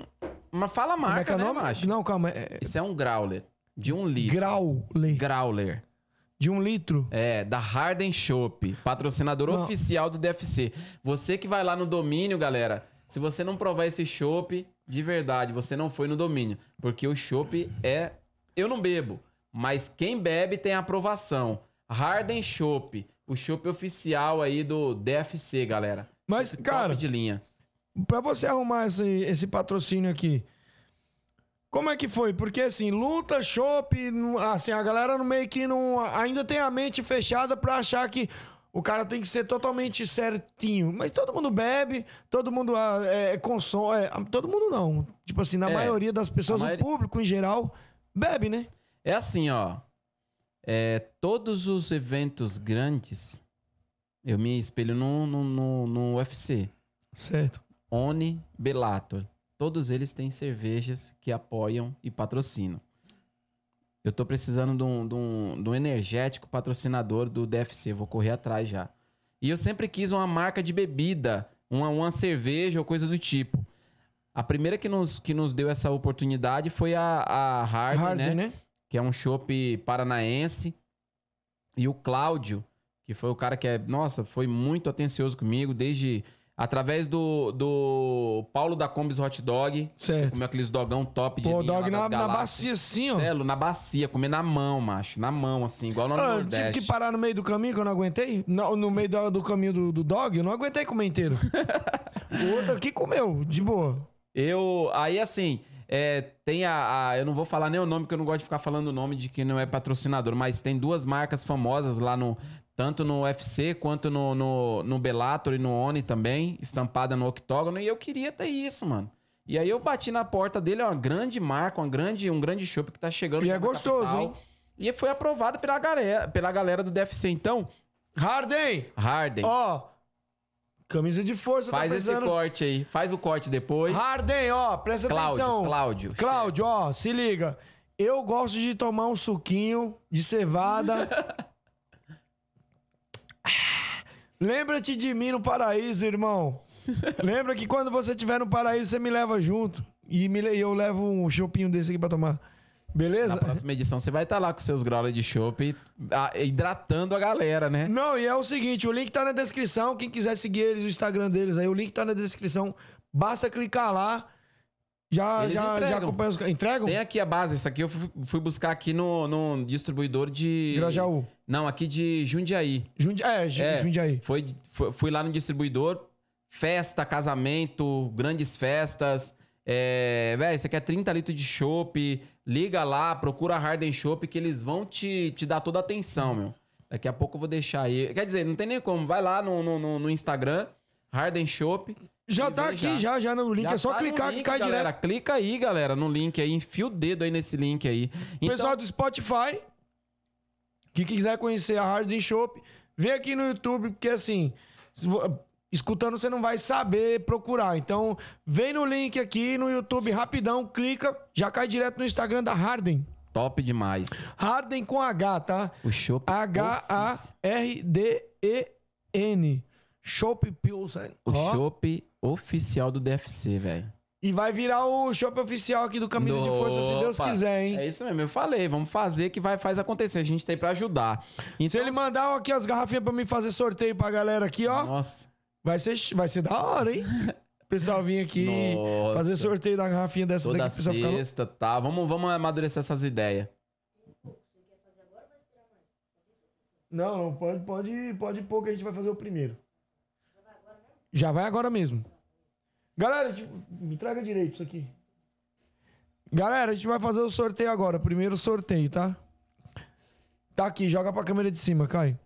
Mas fala a Como é marca, que é o né, nome? macho? Não, calma. É Isso é um growler. De um litro. Growler. Growler. De um litro. É, da Harden Shop, patrocinador Não. oficial do DFC. Você que vai lá no domínio, galera, se você não provar esse chopp, de verdade, você não foi no domínio. Porque o chopp é. Eu não bebo, mas quem bebe tem aprovação. Harden Shop, o chopp oficial aí do DFC, galera. Mas, Top cara, de linha. Pra você arrumar esse, esse patrocínio aqui, como é que foi? Porque assim, luta, chopp, não- assim, a galera no meio que não ainda tem a mente fechada pra achar que o cara tem que ser totalmente certinho. Mas todo mundo bebe, todo mundo ah, é, consome. é, todo mundo não. Tipo assim, na É, maioria das pessoas, a o maioria- público em geral, bebe, né? É assim, ó. É, todos os eventos grandes, eu me espelho no, no, no, no UFC. Certo. Oni, Bellator. Todos eles têm cervejas que apoiam e patrocinam. Eu tô precisando de um, de um- de um energético patrocinador do DFC. Vou correr atrás já. E eu sempre quis uma marca de bebida, uma, uma cerveja ou coisa do tipo. A primeira que nos, que nos deu essa oportunidade foi a, a Harden, Harden, né? né? que é um chopp paranaense. E o Cláudio, que foi o cara que é, nossa, foi muito atencioso comigo, desde através do, do Paulo da Combis Hot Dog. Certo. Você comeu aqueles dogão top de Pô, linha dog na, na bacia assim, ó. Celo, na bacia, comer na mão, macho. Na mão, assim, igual no Ah, eu Nordeste. tive que parar no meio do caminho que eu não aguentei. No, no meio do, do caminho do, do dog, eu não aguentei comer inteiro. o outro aqui comeu, de boa. Eu. Aí, assim, é, tem a, a- Eu não vou falar nem o nome, porque eu não gosto de ficar falando o nome de quem não é patrocinador, mas tem duas marcas famosas lá no. Tanto no UFC quanto no, no, no Bellator e no Oni também, estampada no octógono, e eu queria ter isso, mano. E aí eu bati na porta dele, é uma grande marca, uma grande, um grande show que tá chegando. E é gostoso, capital. hein? E foi aprovado pela galera, pela galera do DFC. Então, Harden! Harden, Ó, camisa de força, faz tá esse corte aí. Faz o corte depois. Harden, ó, presta Cláudio, atenção. Cláudio. Cláudio, ó, se liga. Eu gosto de tomar um suquinho de cevada. Lembra-te de mim no paraíso, irmão. Lembra que quando você estiver no paraíso, você me leva junto. E me eu levo um chopinho desse aqui pra tomar. Beleza? Na próxima edição você vai estar lá com seus growlers de chopp ah, hidratando a galera, né? Não, e é o seguinte, o link tá na descrição. Quem quiser seguir eles, o Instagram deles aí, o link tá na descrição. Basta clicar lá. Já, Eles já, já entregam. acompanha os... Entregam? Tem aqui a base. Isso aqui eu fui, fui buscar aqui no, no distribuidor de. Grajaú. Não, aqui de Jundiaí. Jundi... É, Ju- É, Jundiaí. Foi, foi- fui lá no distribuidor. Festa, casamento, grandes festas. É, velho, você quer 30 litros de chopp? Liga lá, procura a Harden Chopp que eles vão te, te dar toda a atenção, meu. Daqui a pouco eu vou deixar aí. Quer dizer, não tem nem como. Vai lá no, no, no- no Instagram, Harden Chopp. Já tá aqui, já, já no link. Já é só tá clicar link, que cai galera. direto. Clica aí, galera, no link aí. Enfia o dedo aí nesse link aí. Então, Pessoal do Spotify, que quiser conhecer a Harden Shop, vem aqui no YouTube, porque assim, escutando você não vai saber procurar. Então, vem no link aqui no YouTube rapidão, clica, já cai direto no Instagram da Harden. top demais. Harden com H, tá? O. Office. H-A-R-D-E-N. Shop Pilsen. O Ó. chopp oficial do DFC, velho. E vai virar o shop oficial aqui do Camisa de Força, se Deus quiser, hein? É isso mesmo, eu falei. Vamos fazer que vai, faz acontecer. A gente tem pra ajudar. Então, Se ele mandar aqui as garrafinhas pra mim fazer sorteio pra galera aqui, ó. Nossa. Vai ser, vai ser da hora, hein? O pessoal vir aqui Nossa. fazer sorteio da garrafinha dessa Toda daqui. o pessoal ficar sexta, tá? Vamos, vamos amadurecer essas ideias. Não, não, pode, pode, pode pôr que a gente vai fazer o primeiro. Já vai agora mesmo. Galera, me traga direito isso aqui. Galera, a gente vai fazer o sorteio agora. Primeiro sorteio, tá? Tá aqui, joga pra câmera de cima, Caio.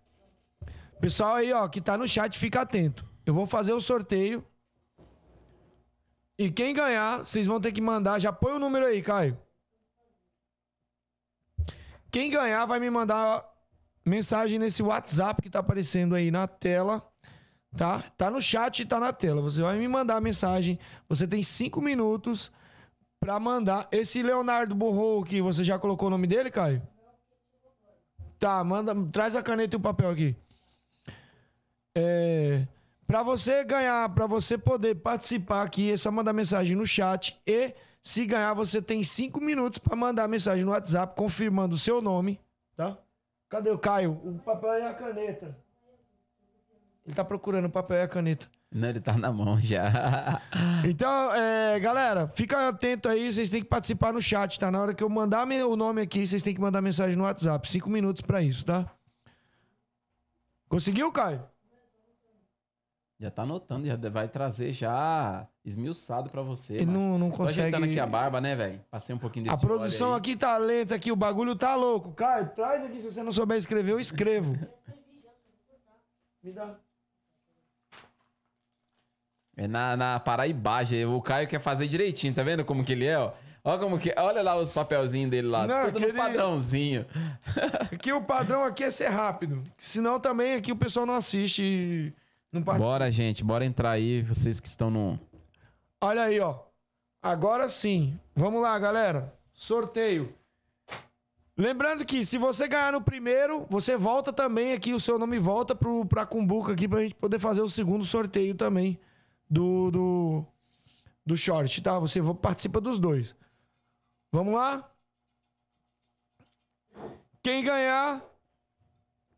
Pessoal aí, ó, que tá no chat, fica atento. Eu vou fazer o sorteio. E quem ganhar, vocês vão ter que mandar. Já põe o número aí, Caio. Quem ganhar vai me mandar mensagem nesse WhatsApp que tá aparecendo aí na tela. Tá? Tá no chat e tá na tela. Você vai me mandar mensagem. Você tem cinco minutos pra mandar. Esse Leonardo Borrou que você já colocou o nome dele, Caio? Tá, manda, traz a caneta e o papel aqui. É, para você ganhar, para você poder participar aqui, é só mandar mensagem no chat e se ganhar você tem cinco minutos para mandar mensagem no WhatsApp confirmando o seu nome, tá? Cadê o Caio? O papel e a caneta. Ele tá procurando o papel e a caneta. Não, ele tá na mão já. Então, é, galera, fica atento aí, vocês têm que participar no chat, tá? Na hora que eu mandar o nome aqui, vocês têm que mandar mensagem no WhatsApp. Cinco minutos pra isso, tá? Conseguiu, Caio? Já tá anotando, já vai trazer já esmiuçado pra você. Ele mano. não, não Tô consegue. aqui a barba, né, velho? Passei um pouquinho desse A produção aqui tá lenta, aqui, o bagulho tá louco. Caio, traz aqui, se você não souber escrever, eu escrevo. Me dá. É na, na Paraibagem. O Caio quer fazer direitinho, tá vendo como que ele é, ó? Olha como que. Olha lá os papelzinhos dele lá. Não, tudo no padrãozinho. Aqui o padrão aqui é ser rápido. Senão também aqui o pessoal não assiste e não participa. Bora, gente, bora entrar aí, vocês que estão no. Olha aí, ó. Agora sim. Vamos lá, galera. Sorteio. Lembrando que se você ganhar no primeiro, você volta também aqui, o seu nome volta pro, pra Cumbuca aqui pra gente poder fazer o segundo sorteio também do, do, do short, tá? Você vo- participa dos dois. Vamos lá? Quem ganhar,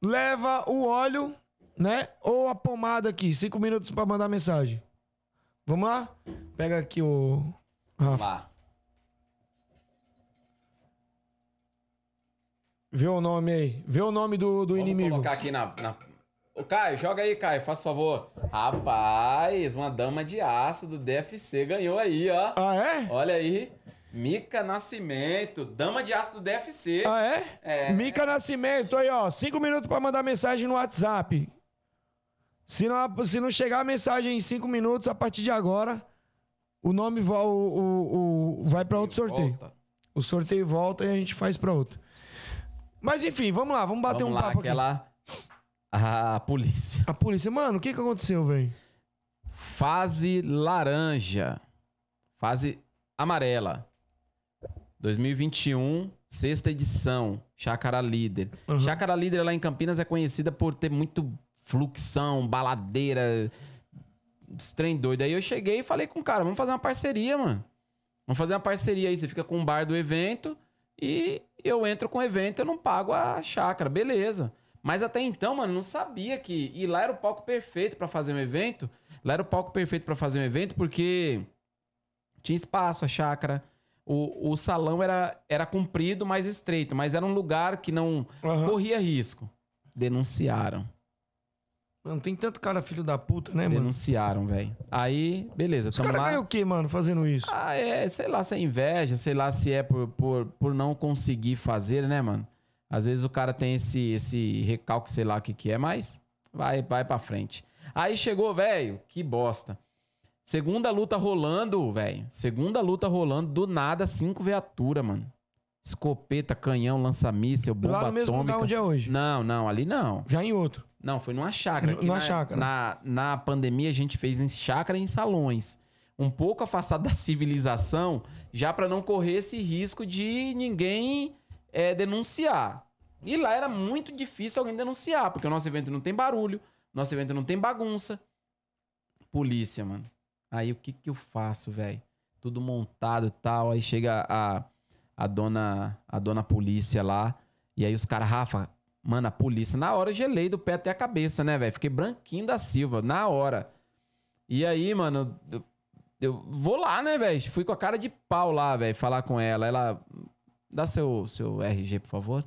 leva o óleo, né? Ou a pomada aqui. Cinco minutos pra mandar mensagem. Vamos lá? Pega aqui o. Rafa. Lá. Vê o nome aí. Vê o nome do, do Vamos inimigo. colocar aqui na, na. Caio, joga aí, Caio, faz favor. Rapaz, uma dama de aço do DFC ganhou aí, ó. Ah, é? Olha aí. Mica Nascimento, dama de aço do DFC. Ah, é? É. Mica Nascimento, aí, ó. Cinco minutos pra mandar mensagem no WhatsApp. Se não, se não chegar a mensagem em cinco minutos, a partir de agora, o nome o, o, o- vai pra outro sorteio. Volta. O sorteio volta e a gente faz pra outro. Mas enfim, vamos lá, vamos bater Vamos um lá, papo aqui. A polícia. A polícia, mano, o que que aconteceu, velho? Fase laranja. Fase amarela. 2021, sexta edição. Chácara Líder. Uhum. Chácara Líder lá em Campinas é conhecida por ter muito fluxão, baladeira, trem doido. Aí eu cheguei e falei com o cara, vamos fazer uma parceria, mano. Vamos fazer uma parceria aí. Você fica com o bar do evento e eu entro com o evento, eu não pago a chácara. Beleza. Mas até então, mano, não sabia que. E lá era o palco perfeito pra fazer um evento. Lá era o palco perfeito pra fazer um evento porque tinha espaço, a chácara. O, o salão era, era comprido, mais estreito, mas era um lugar que não Aham. corria risco. Denunciaram. Mano, tem tanto cara filho da puta, né, mano? Denunciaram, velho. Aí, beleza. Os caras lá. ganham o quê, mano, fazendo isso? Ah, é, sei lá se é inveja, sei lá se é por, por, por não conseguir fazer, né, mano? Às vezes o cara tem esse, esse recalque, sei lá o que que é, mas vai, vai pra frente. Aí chegou, velho, que bosta. Segunda luta rolando, velho. Segunda luta rolando, do nada, cinco viaturas, mano. Escopeta, canhão, lança-míssel, bomba Lá no mesmo atômica. lugar onde é hoje. Não, não, ali não. Já em outro. Não, foi numa chácara. N- numa na, chácara. Na, na pandemia a gente fez em chácara e em salões. Um pouco afastado da civilização, já pra não correr esse risco de ninguém é, denunciar. E lá era muito difícil alguém denunciar, porque o nosso evento não tem barulho, nosso evento não tem bagunça. Polícia, mano. Aí o que que eu faço, velho? Tudo montado e tal. Aí chega a, a dona a dona polícia lá. E aí os caras, Rafa, mano, a polícia. Na hora eu gelei do pé até a cabeça, né, velho? Fiquei branquinho da Silva, na hora. E aí, mano, eu, eu vou lá, né, velho? Fui com a cara de pau lá, velho, falar com ela. Ela, dá seu, seu RG, por favor.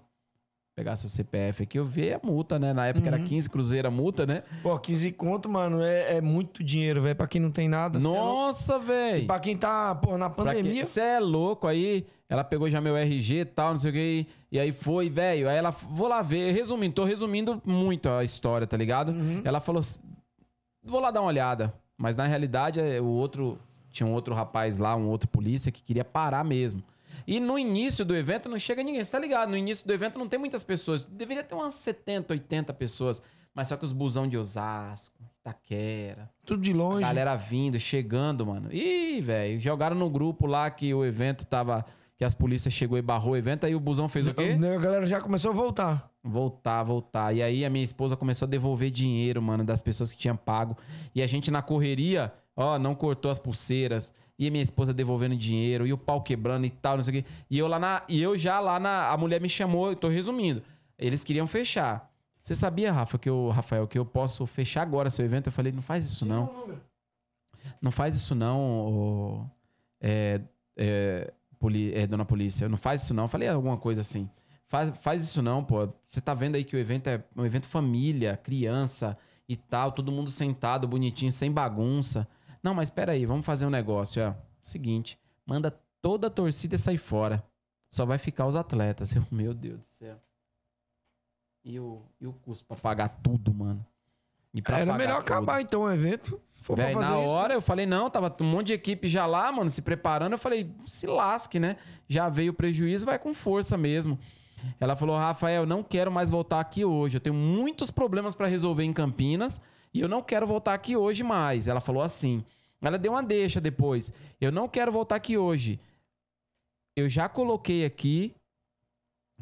pegar seu CPF aqui, eu vi a multa, né? Na época era 15 cruzeiro a multa, né? Pô, 15 conto, mano, é, é muito dinheiro, velho. Pra quem não tem nada. é. Nossa, E velho. pra quem tá, pô, na pandemia. Você é louco aí. Ela pegou já meu RG e tal, não sei o que. E aí foi, velho. Aí ela, vou lá ver. Resumindo, tô resumindo muito a história, tá ligado? Ela falou, vou lá dar uma olhada. Mas na realidade, é, o outro. Tinha um outro rapaz lá, um outro polícia que queria parar mesmo. E no início do evento não chega ninguém, você tá ligado? No início do evento não tem muitas pessoas. Deveria ter umas 70, 80 pessoas. Mas só que os busão de Osasco, Itaquera, Tudo de longe. Galera vindo, chegando, mano. Ih, velho, jogaram no grupo lá que o evento tava. Que as polícias chegou e barrou o evento, aí o busão fez o quê? A galera já começou a voltar. Voltar, voltar. E aí a minha esposa começou a devolver dinheiro, mano, das pessoas que tinham pago. E a gente na correria, ó, não cortou as pulseiras. E a minha esposa devolvendo dinheiro, e o pau quebrando e tal, não sei o quê. E eu lá na. E eu já lá na. A mulher me chamou, eu tô resumindo. Eles queriam fechar. Você sabia, Rafa, que eu, Rafael, que eu posso fechar agora seu evento? Eu falei, não faz isso não. Não faz isso não, ô, é, é, poli- é, dona polícia. Não faz isso não. Eu falei alguma coisa assim. Faz, faz isso não, pô. Você tá vendo aí que o evento é um evento família, criança e tal, todo mundo sentado, bonitinho, sem bagunça. Não, mas espera aí, vamos fazer um negócio, ó. Seguinte, manda toda a torcida sair fora. Só vai ficar os atletas. Eu, meu Deus do céu. E o, e o custo pra pagar tudo, mano? E Era melhor tudo? acabar então o evento. Véi, na isso, hora eu falei, não, tava um monte de equipe já lá, mano, se preparando. Eu falei, se lasque, né? Já veio o prejuízo, vai com força mesmo. Ela falou, Rafael, eu não quero mais voltar aqui hoje. Eu tenho muitos problemas pra resolver em Campinas e eu não quero voltar aqui hoje mais. Ela falou assim. Ela deu uma deixa depois. Eu não quero voltar aqui hoje. Eu já coloquei aqui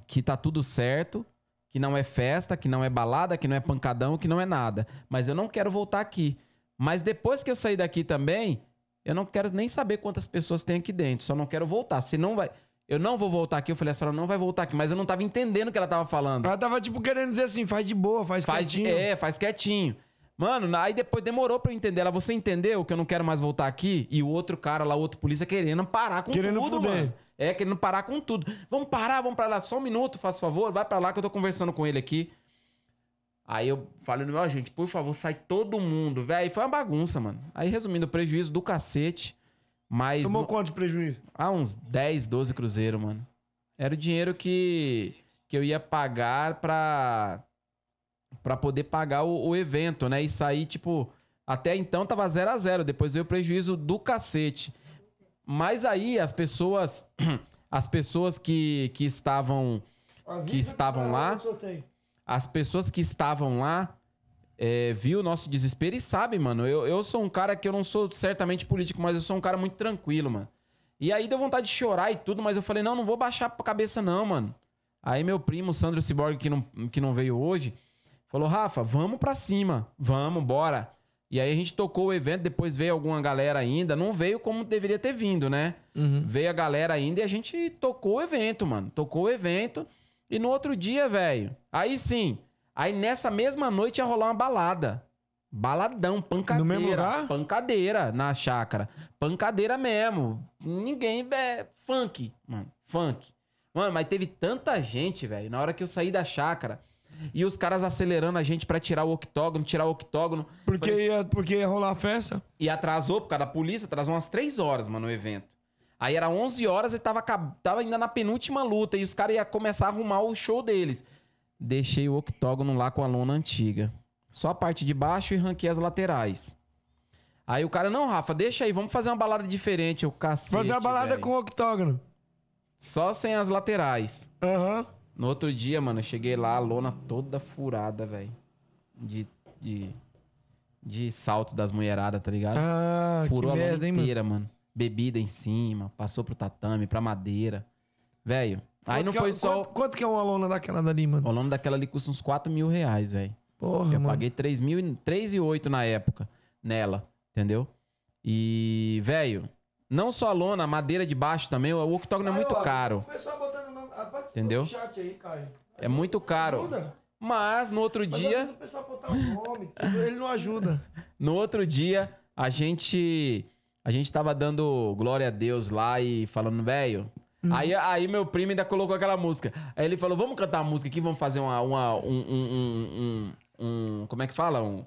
que tá tudo certo, que não é festa, que não é balada, que não é pancadão, que não é nada. Mas eu não quero voltar aqui. Mas depois que eu sair daqui também, eu não quero nem saber quantas pessoas tem aqui dentro. Só não quero voltar. Se não vai. Eu não vou voltar aqui. Eu falei, a senhora não vai voltar aqui. Mas eu não tava entendendo o que ela tava falando. Ela tava, tipo, querendo dizer assim, faz de boa, faz, Faz, quietinho. é, faz quietinho. Mano, aí depois demorou pra eu entender. Ela, você entendeu que eu não quero mais voltar aqui? E o outro cara lá, o outro polícia, querendo parar com Querendo tudo, fuder. mano. É, querendo parar com tudo. Vamos parar, vamos pra lá. Só um minuto, faz favor. Vai pra lá que eu tô conversando com ele aqui. Aí eu falei no meu agente, por favor, sai todo mundo, velho. Foi uma bagunça, mano. Aí resumindo, prejuízo do cacete. Mas Tomou no- quanto de prejuízo? ah, uns 10, 12 cruzeiro, mano. Era o dinheiro que, que eu ia pagar pra, pra poder pagar o, o evento, né? E sair, tipo, até então tava 0 a 0 Depois veio o prejuízo do cacete. Mas aí as pessoas, as pessoas que, que estavam, que estavam lá, as pessoas que estavam lá é, viu o nosso desespero e sabe, mano. Eu, eu sou um cara que eu não sou certamente político, mas eu sou um cara muito tranquilo, mano. E aí deu vontade de chorar e tudo, mas eu falei, não, não vou baixar a cabeça, não, mano. Aí meu primo, Sandro Ciborgue, que não, que não veio hoje, falou, Rafa, vamos pra cima. Vamos, bora. E aí a gente tocou o evento, depois veio alguma galera ainda. Não veio como deveria ter vindo, né? Veio a galera ainda e a gente tocou o evento, mano. Tocou o evento. E no outro dia, velho, aí sim. Aí nessa mesma noite ia rolar uma balada. Baladão, pancadeira. No mesmo lugar? Pancadeira na chácara. Pancadeira mesmo. Ninguém. É, funk, mano. Funk. Mano, mas teve tanta gente, velho. Na hora que eu saí da chácara. E os caras acelerando a gente pra tirar o octógono, tirar o octógono. Porque Falei, ia, porque ia rolar a festa. e atrasou por causa da polícia, atrasou umas 3 horas, mano, o evento. Aí era 11 horas e tava, tava ainda na penúltima luta. E os caras iam começar a arrumar o show deles. Deixei o octógono lá com a lona antiga. Só a parte de baixo e ranquei as laterais. Aí o cara, não, Rafa, deixa aí, vamos fazer uma balada diferente. O cacete, Fazer a balada velho. com o octógono. Só sem as laterais. Aham. No outro dia, mano, eu cheguei lá, a lona toda furada, velho. De, de, de salto das mulheradas, tá ligado? Ah, Furou a lona merda, hein, mano. inteira, mano. Bebida em cima, passou pro tatame, pra madeira. Velho, aí não que foi é- só... Quanto, quanto que é uma lona daquela dali, mano? O nome daquela ali custa uns 4 mil reais, velho. Porra, Eu mano. paguei 3 mil, e- 3,8 na época nela, entendeu? E, velho, não só a lona, a madeira de baixo também, o octógono é muito caro. Entendeu? É muito caro. Ajuda. Mas no outro dia... o pessoal botar o nome, ele não ajuda. No outro dia, a gente a gente tava dando glória a Deus lá e falando, velho, Aí, aí meu primo ainda colocou aquela música. Aí ele falou: vamos cantar a música aqui, vamos fazer uma. uma um, um, um, um- um- Como é que fala? Um.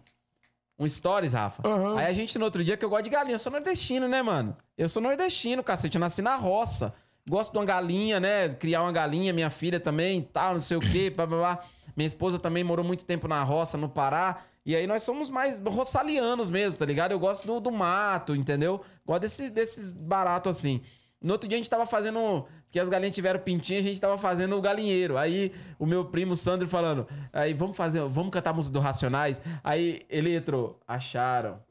Um stories, Rafa. Aham. Aí a gente, no outro dia, que eu gosto de galinha. Eu sou nordestino, né, mano? Eu sou nordestino, cacete. Eu nasci na roça. Gosto de uma galinha, né? Criar uma galinha, minha filha também, tal, não sei o quê, blá, blá, blá. Minha esposa também morou muito tempo na roça, no Pará. E aí nós somos mais roçalianos mesmo, tá ligado? Eu gosto do, do mato, entendeu? Gosto desses, desses baratos assim. No outro dia a gente tava fazendo. Que as galinhas tiveram pintinha, a gente tava fazendo o galinheiro. Aí o meu primo Sandro falando. Aí vamos fazer, vamos cantar a música do Racionais. Aí ele entrou. Acharam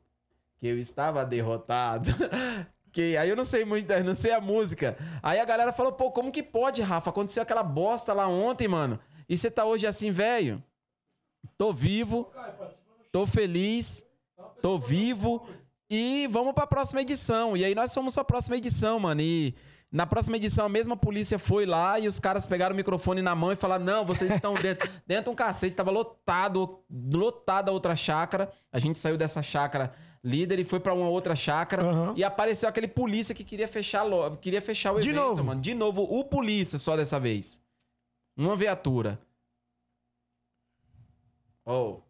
que eu estava derrotado. aí eu não sei muito, não sei a música. Aí a galera falou, pô, como que pode, Rafa? Aconteceu aquela bosta lá ontem, mano. E você tá hoje assim, velho? Tô vivo, tô feliz, tô vivo e vamos pra próxima edição. E aí nós fomos pra próxima edição, mano. E na próxima edição a mesma polícia foi lá e os caras pegaram o microfone na mão e falaram: "Não, vocês estão dentro, dentro um cacete, tava lotado, lotada a outra chácara. A gente saiu dessa chácara líder e foi pra uma outra chácara Aham. e apareceu aquele polícia que queria fechar, queria fechar o De evento, novo? mano. De novo, o polícia só dessa vez. Uma viatura. Oh.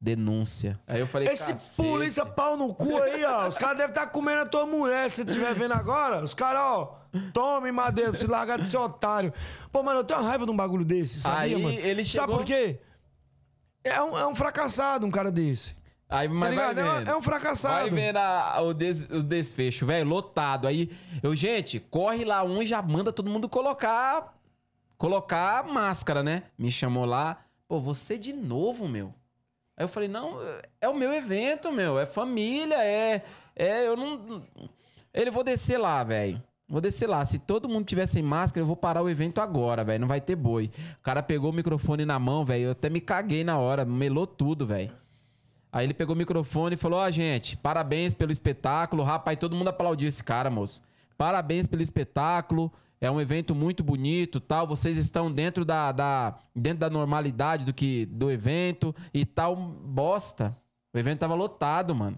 Denúncia. Aí eu falei, Esse "Cacete." polícia pau no cu aí, ó. Os caras devem estar comendo a tua mulher, se você estiver vendo agora. Os caras, ó, tome madeira pra se largar de ser otário. Pô, mano, eu tenho uma raiva de um bagulho desse, sabia, Aí mano? ele Sabe chegou- por quê? É um, é um fracassado um cara desse. Aí, mas ligado? É um- é um fracassado. Vai vendo a- o, des- o desfecho, velho, lotado. Aí, eu, gente, corre lá um e já manda todo mundo colocar colocar máscara, né? Me chamou lá. Pô, você de novo, meu. Aí eu falei, não, é o meu evento, meu. É família, é. É, eu não. Ele vou descer lá, velho. Vou descer lá. Se todo mundo tiver sem máscara, eu vou parar o evento agora, velho. Não vai ter boi. O cara pegou o microfone na mão, velho. Eu até me caguei na hora. Melou tudo, velho. Aí ele pegou o microfone e falou: Ó, gente, parabéns pelo espetáculo. Rapaz, todo mundo aplaudiu esse cara, moço. Parabéns pelo espetáculo. É um evento muito bonito, tal. Vocês estão dentro da, da dentro da normalidade do que do evento e tal. Bosta. O evento tava lotado, mano.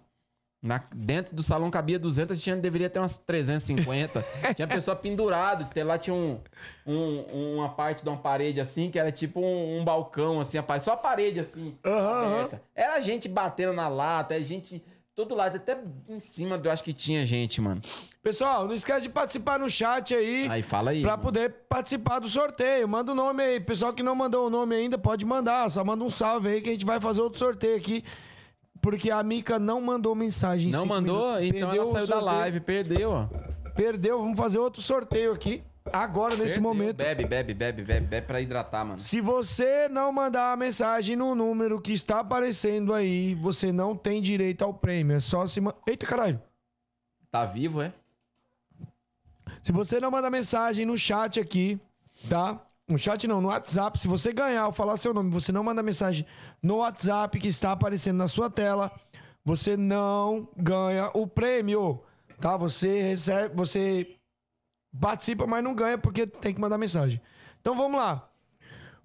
Na- dentro do salão cabia 200, tinha, deveria ter umas 350. tinha pessoa pendurada. Lá tinha um, um- uma parte de uma parede assim, que era tipo um, um balcão, assim, a parede, só a parede assim, Aham, aberta. Era gente batendo na lata, é gente. Todo lado, até em cima eu acho que tinha gente, mano. Pessoal, não esquece de participar no chat aí. Aí fala aí. Pra mano. poder participar do sorteio. Manda o nome aí. Pessoal que não mandou o nome ainda, pode mandar. Só manda um salve aí que a gente vai fazer outro sorteio aqui. Porque a Mica não mandou mensagem. em Não mandou? minutos. Então Perdeu ela saiu da live, perdeu, ó. Perdeu. Vamos fazer outro sorteio aqui. Agora, nesse Perdeu. momento. Bebe, bebe, bebe, bebe, bebe pra hidratar, mano. Se você não mandar a mensagem no número que está aparecendo aí, você não tem direito ao prêmio. É só se. ma- Eita, caralho. Tá vivo, é? Se você não mandar mensagem no chat aqui, tá? No chat não, no WhatsApp. Se você ganhar ou falar seu nome, você não manda mensagem no WhatsApp que está aparecendo na sua tela, você não ganha o prêmio, tá? Você recebe, você participa, mas não ganha porque tem que mandar mensagem. Então vamos lá.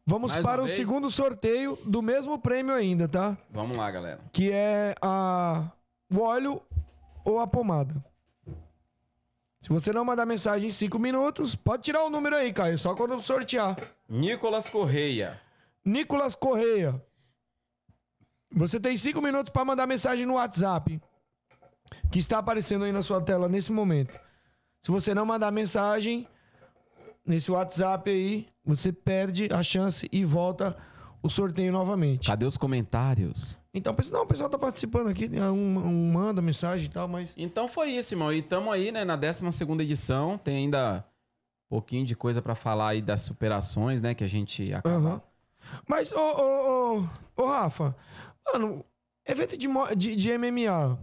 Vamos Mais para o vez? segundo sorteio do mesmo prêmio ainda, tá? Vamos lá, galera. Que é a o óleo ou a pomada. Se você não mandar mensagem em 5 minutos, pode tirar o número aí, Caio, só quando eu sortear. Nicolas Correia. Nicolas Correia. Você tem 5 minutos para mandar mensagem no WhatsApp, que está aparecendo aí na sua tela nesse momento. Se você não mandar mensagem nesse WhatsApp aí, você perde a chance e volta o sorteio novamente. Cadê os comentários? Então, não, o pessoal tá participando aqui, um, um manda mensagem e tal, mas Então foi isso, irmão. E tamo aí, né, na 12 edição. Tem ainda um pouquinho de coisa pra falar aí das superações, né, que a gente acaba. Aham. Mas, ô, ô, ô, ô, Rafa, mano, evento de, de, de MMA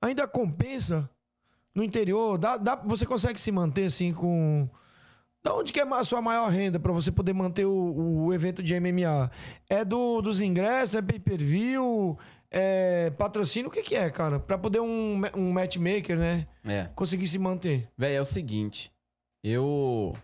ainda compensa no interior? Dá, dá, você consegue se manter assim com. Da onde que é a sua maior renda pra você poder manter o, o evento de MMA? É do, dos ingressos? É pay-per-view? É patrocínio? O que, que é, cara? Pra poder um, um matchmaker, né? É. Conseguir se manter. Véi, é o seguinte. Eu.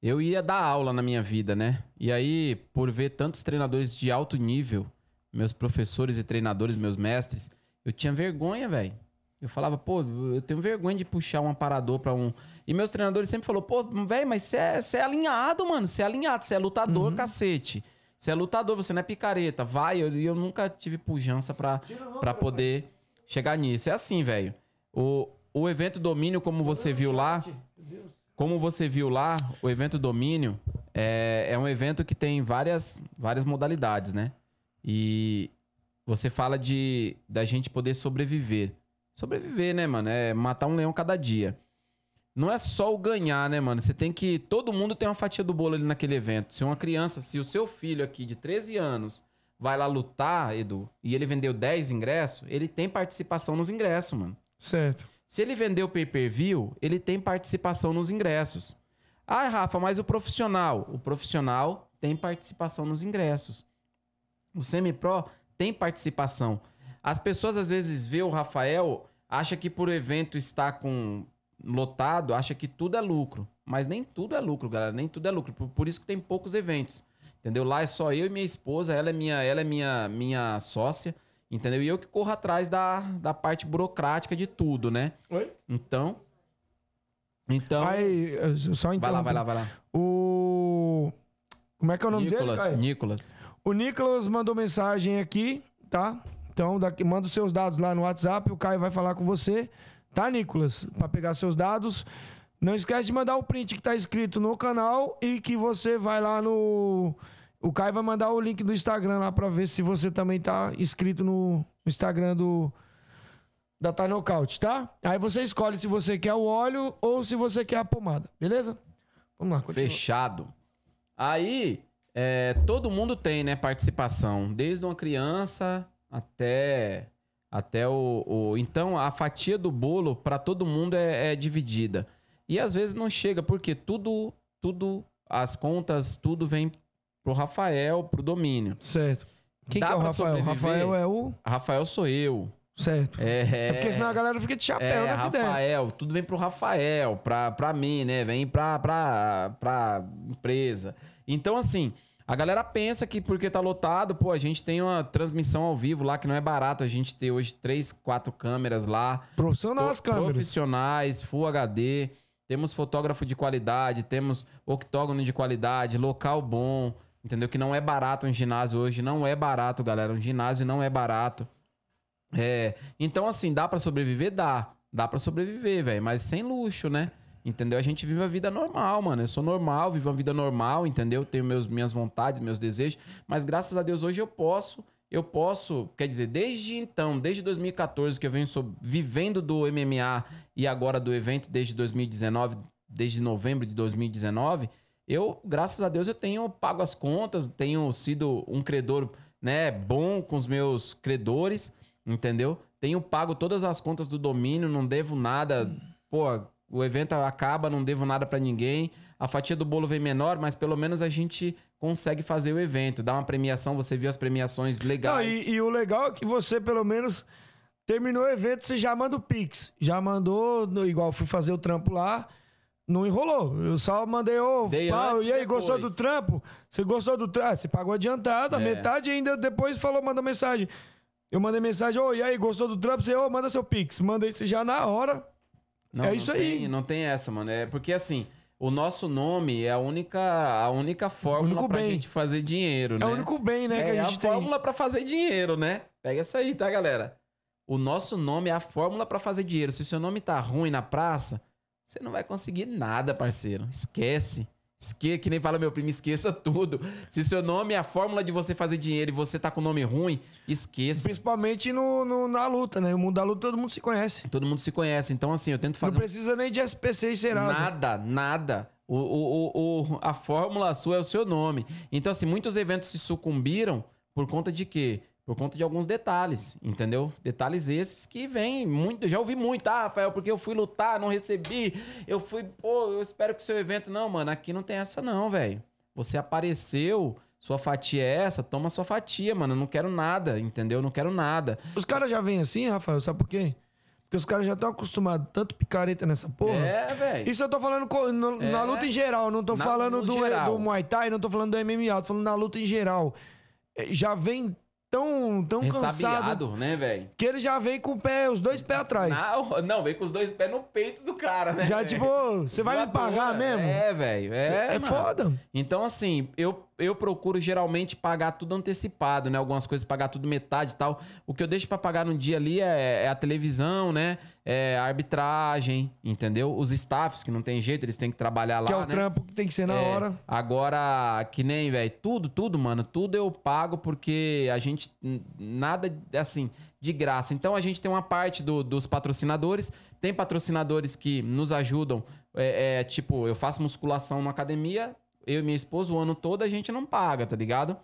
Eu ia dar aula na minha vida, né? E aí, por ver tantos treinadores de alto nível, meus professores e treinadores, meus mestres, eu tinha vergonha, velho. Eu falava, pô, eu tenho vergonha de puxar um aparador pra um. E meus treinadores sempre falaram, pô, velho, mas você é, cê é alinhado, mano. Você é alinhado, você é lutador, cacete. Você é lutador, você não é picareta. Vai, eu, eu nunca tive pujança pra, pra poder chegar nisso. É assim, velho. O, o evento domínio, como você viu lá. Como você viu lá, o evento domínio é, é um evento que tem várias, várias modalidades, né? E você fala de da gente poder sobreviver. Sobreviver, né, mano? É matar um leão cada dia. Não é só o ganhar, né, mano? Você tem que. Todo mundo tem uma fatia do bolo ali naquele evento. Se uma criança, se o seu filho aqui de 13 anos vai lá lutar, Edu, e ele vendeu 10 ingressos, ele tem participação nos ingressos, mano. Certo. Se ele vendeu pay-per-view, ele tem participação nos ingressos. Ah, Rafa, mas o profissional? O profissional tem participação nos ingressos. O semi-pro tem participação. As pessoas às vezes vê o Rafael, acha que por evento estar com lotado, acha que tudo é lucro. Mas nem tudo é lucro, galera. Nem tudo é lucro. Por, por isso que tem poucos eventos. Entendeu? Lá é só eu e minha esposa, ela é minha, ela é minha, minha sócia, entendeu? E eu que corro atrás da, da parte burocrática de tudo, né? Oi? Então. Então. Eu só vai lá, vai lá, vai lá. O. Como é que é o nome Nicolas, dele? Nicolas. O Nicolas mandou mensagem aqui, tá? Então, daqui, manda os seus dados lá no WhatsApp, o Caio vai falar com você, tá, Nicolas? Pra pegar seus dados. Não esquece de mandar o print que tá escrito no canal e que você vai lá no. O Caio vai mandar o link do Instagram lá pra ver se você também tá inscrito no Instagram do. Da Knockout, tá? Aí você escolhe se você quer o óleo ou se você quer a pomada, beleza? Vamos lá, continua. Fechado. Aí, é, todo mundo tem, né, participação. Desde uma criança até, até o, o- Então, a fatia do bolo, para todo mundo, é, é dividida. E às vezes não chega, porque tudo, tudo, as contas, tudo vem pro Rafael, pro domínio. Certo. Quem Dá que é o Rafael? Sobreviver? Rafael é o. Rafael sou eu. Certo. É, É porque senão a galera fica de chapéu é, nessa ideia. Rafael, tudo vem pro Rafael, pra, pra mim, né? Vem pra, pra, pra empresa. Então, assim, a galera pensa que porque tá lotado, pô, a gente tem uma transmissão ao vivo lá que não é barato. A gente ter hoje três, quatro câmeras lá. Profissional as Pro- câmeras. Profissionais, Full HD. Temos fotógrafo de qualidade, temos octógono de qualidade, local bom, entendeu? Que não é barato um ginásio hoje, não é barato, galera. Um ginásio não é barato. É, então assim, dá pra sobreviver? Dá. Dá pra sobreviver, velho, mas sem luxo, né? Entendeu? A gente vive a vida normal, mano. Eu sou normal, vivo a vida normal, entendeu? Tenho meus, minhas vontades, meus desejos, mas graças a Deus hoje eu posso, eu posso, quer dizer, desde então, desde 2014 que eu venho sob- vivendo do MMA e agora do evento desde 2019, desde novembro de 2019, eu, graças a Deus, eu tenho pago as contas, tenho sido um credor, né, bom com os meus credores, entendeu? Tenho pago todas as contas do domínio, não devo nada. Pô, o evento acaba, não devo nada pra ninguém. A fatia do bolo vem menor, mas pelo menos a gente consegue fazer o evento, dar uma premiação, você viu as premiações Não, legais. e, e o legal é que você, pelo menos, terminou o evento, você já manda o Pix. Já mandou, igual fui fazer o trampo lá, não enrolou. Eu só mandei, ô, pau, antes e aí, gostou depois. do trampo? Você gostou do trampo? Ah, Você pagou adiantado, a É. metade ainda depois falou, manda mensagem. Eu mandei mensagem, ô, e aí, gostou do trampo? Você, ô, manda seu Pix. Mandei você já na hora. Não, É não isso tem- aí. Não tem essa, mano. É porque assim, o nosso nome é a única, a única fórmula pra bem. gente fazer dinheiro, É né? o único bem, né, é, que a é gente a tem. fórmula pra fazer dinheiro, né? Pega essa aí, tá, galera? O nosso nome é a fórmula pra fazer dinheiro. Se seu nome tá ruim na praça, você não vai conseguir nada, parceiro. Esquece. Esque, que nem fala meu primo, esqueça tudo. Se seu nome é a fórmula de você fazer dinheiro e você tá com nome ruim, esqueça. Principalmente no, no- na luta, né? O mundo da luta todo mundo se conhece. Todo mundo se conhece. Então, assim, eu tento fazer Não um precisa nem de SPC e Serasa. Nada, nada. O, o, o, o- a fórmula sua é o seu nome. Então, assim, muitos eventos se sucumbiram por conta de quê? Por conta de alguns detalhes, entendeu? Detalhes esses que vêm muito. Já ouvi muito, ah, Rafael, porque eu fui lutar, não recebi. Eu fui, pô, eu espero que o seu evento. Não, mano, aqui não tem essa, não, velho. Você apareceu, sua fatia é essa, toma sua fatia, mano. Eu não quero nada, entendeu? Eu não quero nada. Os caras já vêm assim, Rafael, sabe por quê? Porque os caras já estão acostumados tanto picareta nessa porra. É, velho. Isso eu tô falando no- É. na luta em geral, não tô Na- falando do, geral. do Muay Thai, não tô falando do MMA, tô falando na luta em geral. É, Já vem tão, tão cansado né, velho? que ele já vem com o pé, os dois pés atrás. Não, não, vem com os dois pés no peito do cara, né? Já tipo, "Ô, você vai me pagar mesmo? É, velho. É, É foda. Então, assim, eu, eu procuro geralmente pagar tudo antecipado, né? Algumas coisas pagar tudo metade e tal. O que eu deixo pra pagar no dia ali é, é a televisão, né? É a arbitragem, entendeu? Os staffs, que não tem jeito, eles têm que trabalhar lá, Que é o né? trampo que tem que ser na É, hora. Agora, que nem, velho, tudo, tudo, mano, tudo eu pago porque a gente, nada, assim, de graça. Então a gente tem uma parte do- dos patrocinadores, tem patrocinadores que nos ajudam, é, é, tipo, eu faço musculação na academia, eu e minha esposa o ano todo a gente não paga, tá ligado?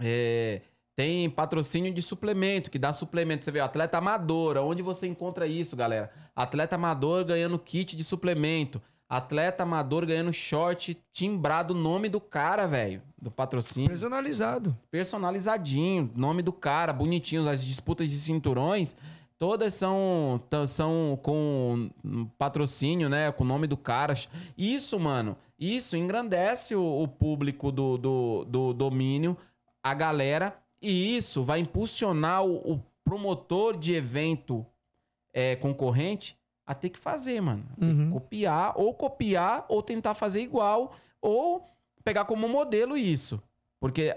É, tem patrocínio de suplemento, que dá suplemento. Você vê, atleta amador, onde você encontra isso, galera? Atleta amador ganhando kit de suplemento. Atleta amador ganhando short timbrado, nome do cara, velho. Do patrocínio. Personalizado. Personalizadinho, nome do cara, bonitinho. As disputas de cinturões, todas são, são com patrocínio, né? Com o nome do cara. Isso, mano, isso engrandece o, o público do, do, do domínio, a galera. E isso vai impulsionar o, o promotor de evento é, concorrente a ter que fazer, mano. Ter que Uhum. copiar, ou copiar, ou tentar fazer igual, ou pegar como modelo isso. Porque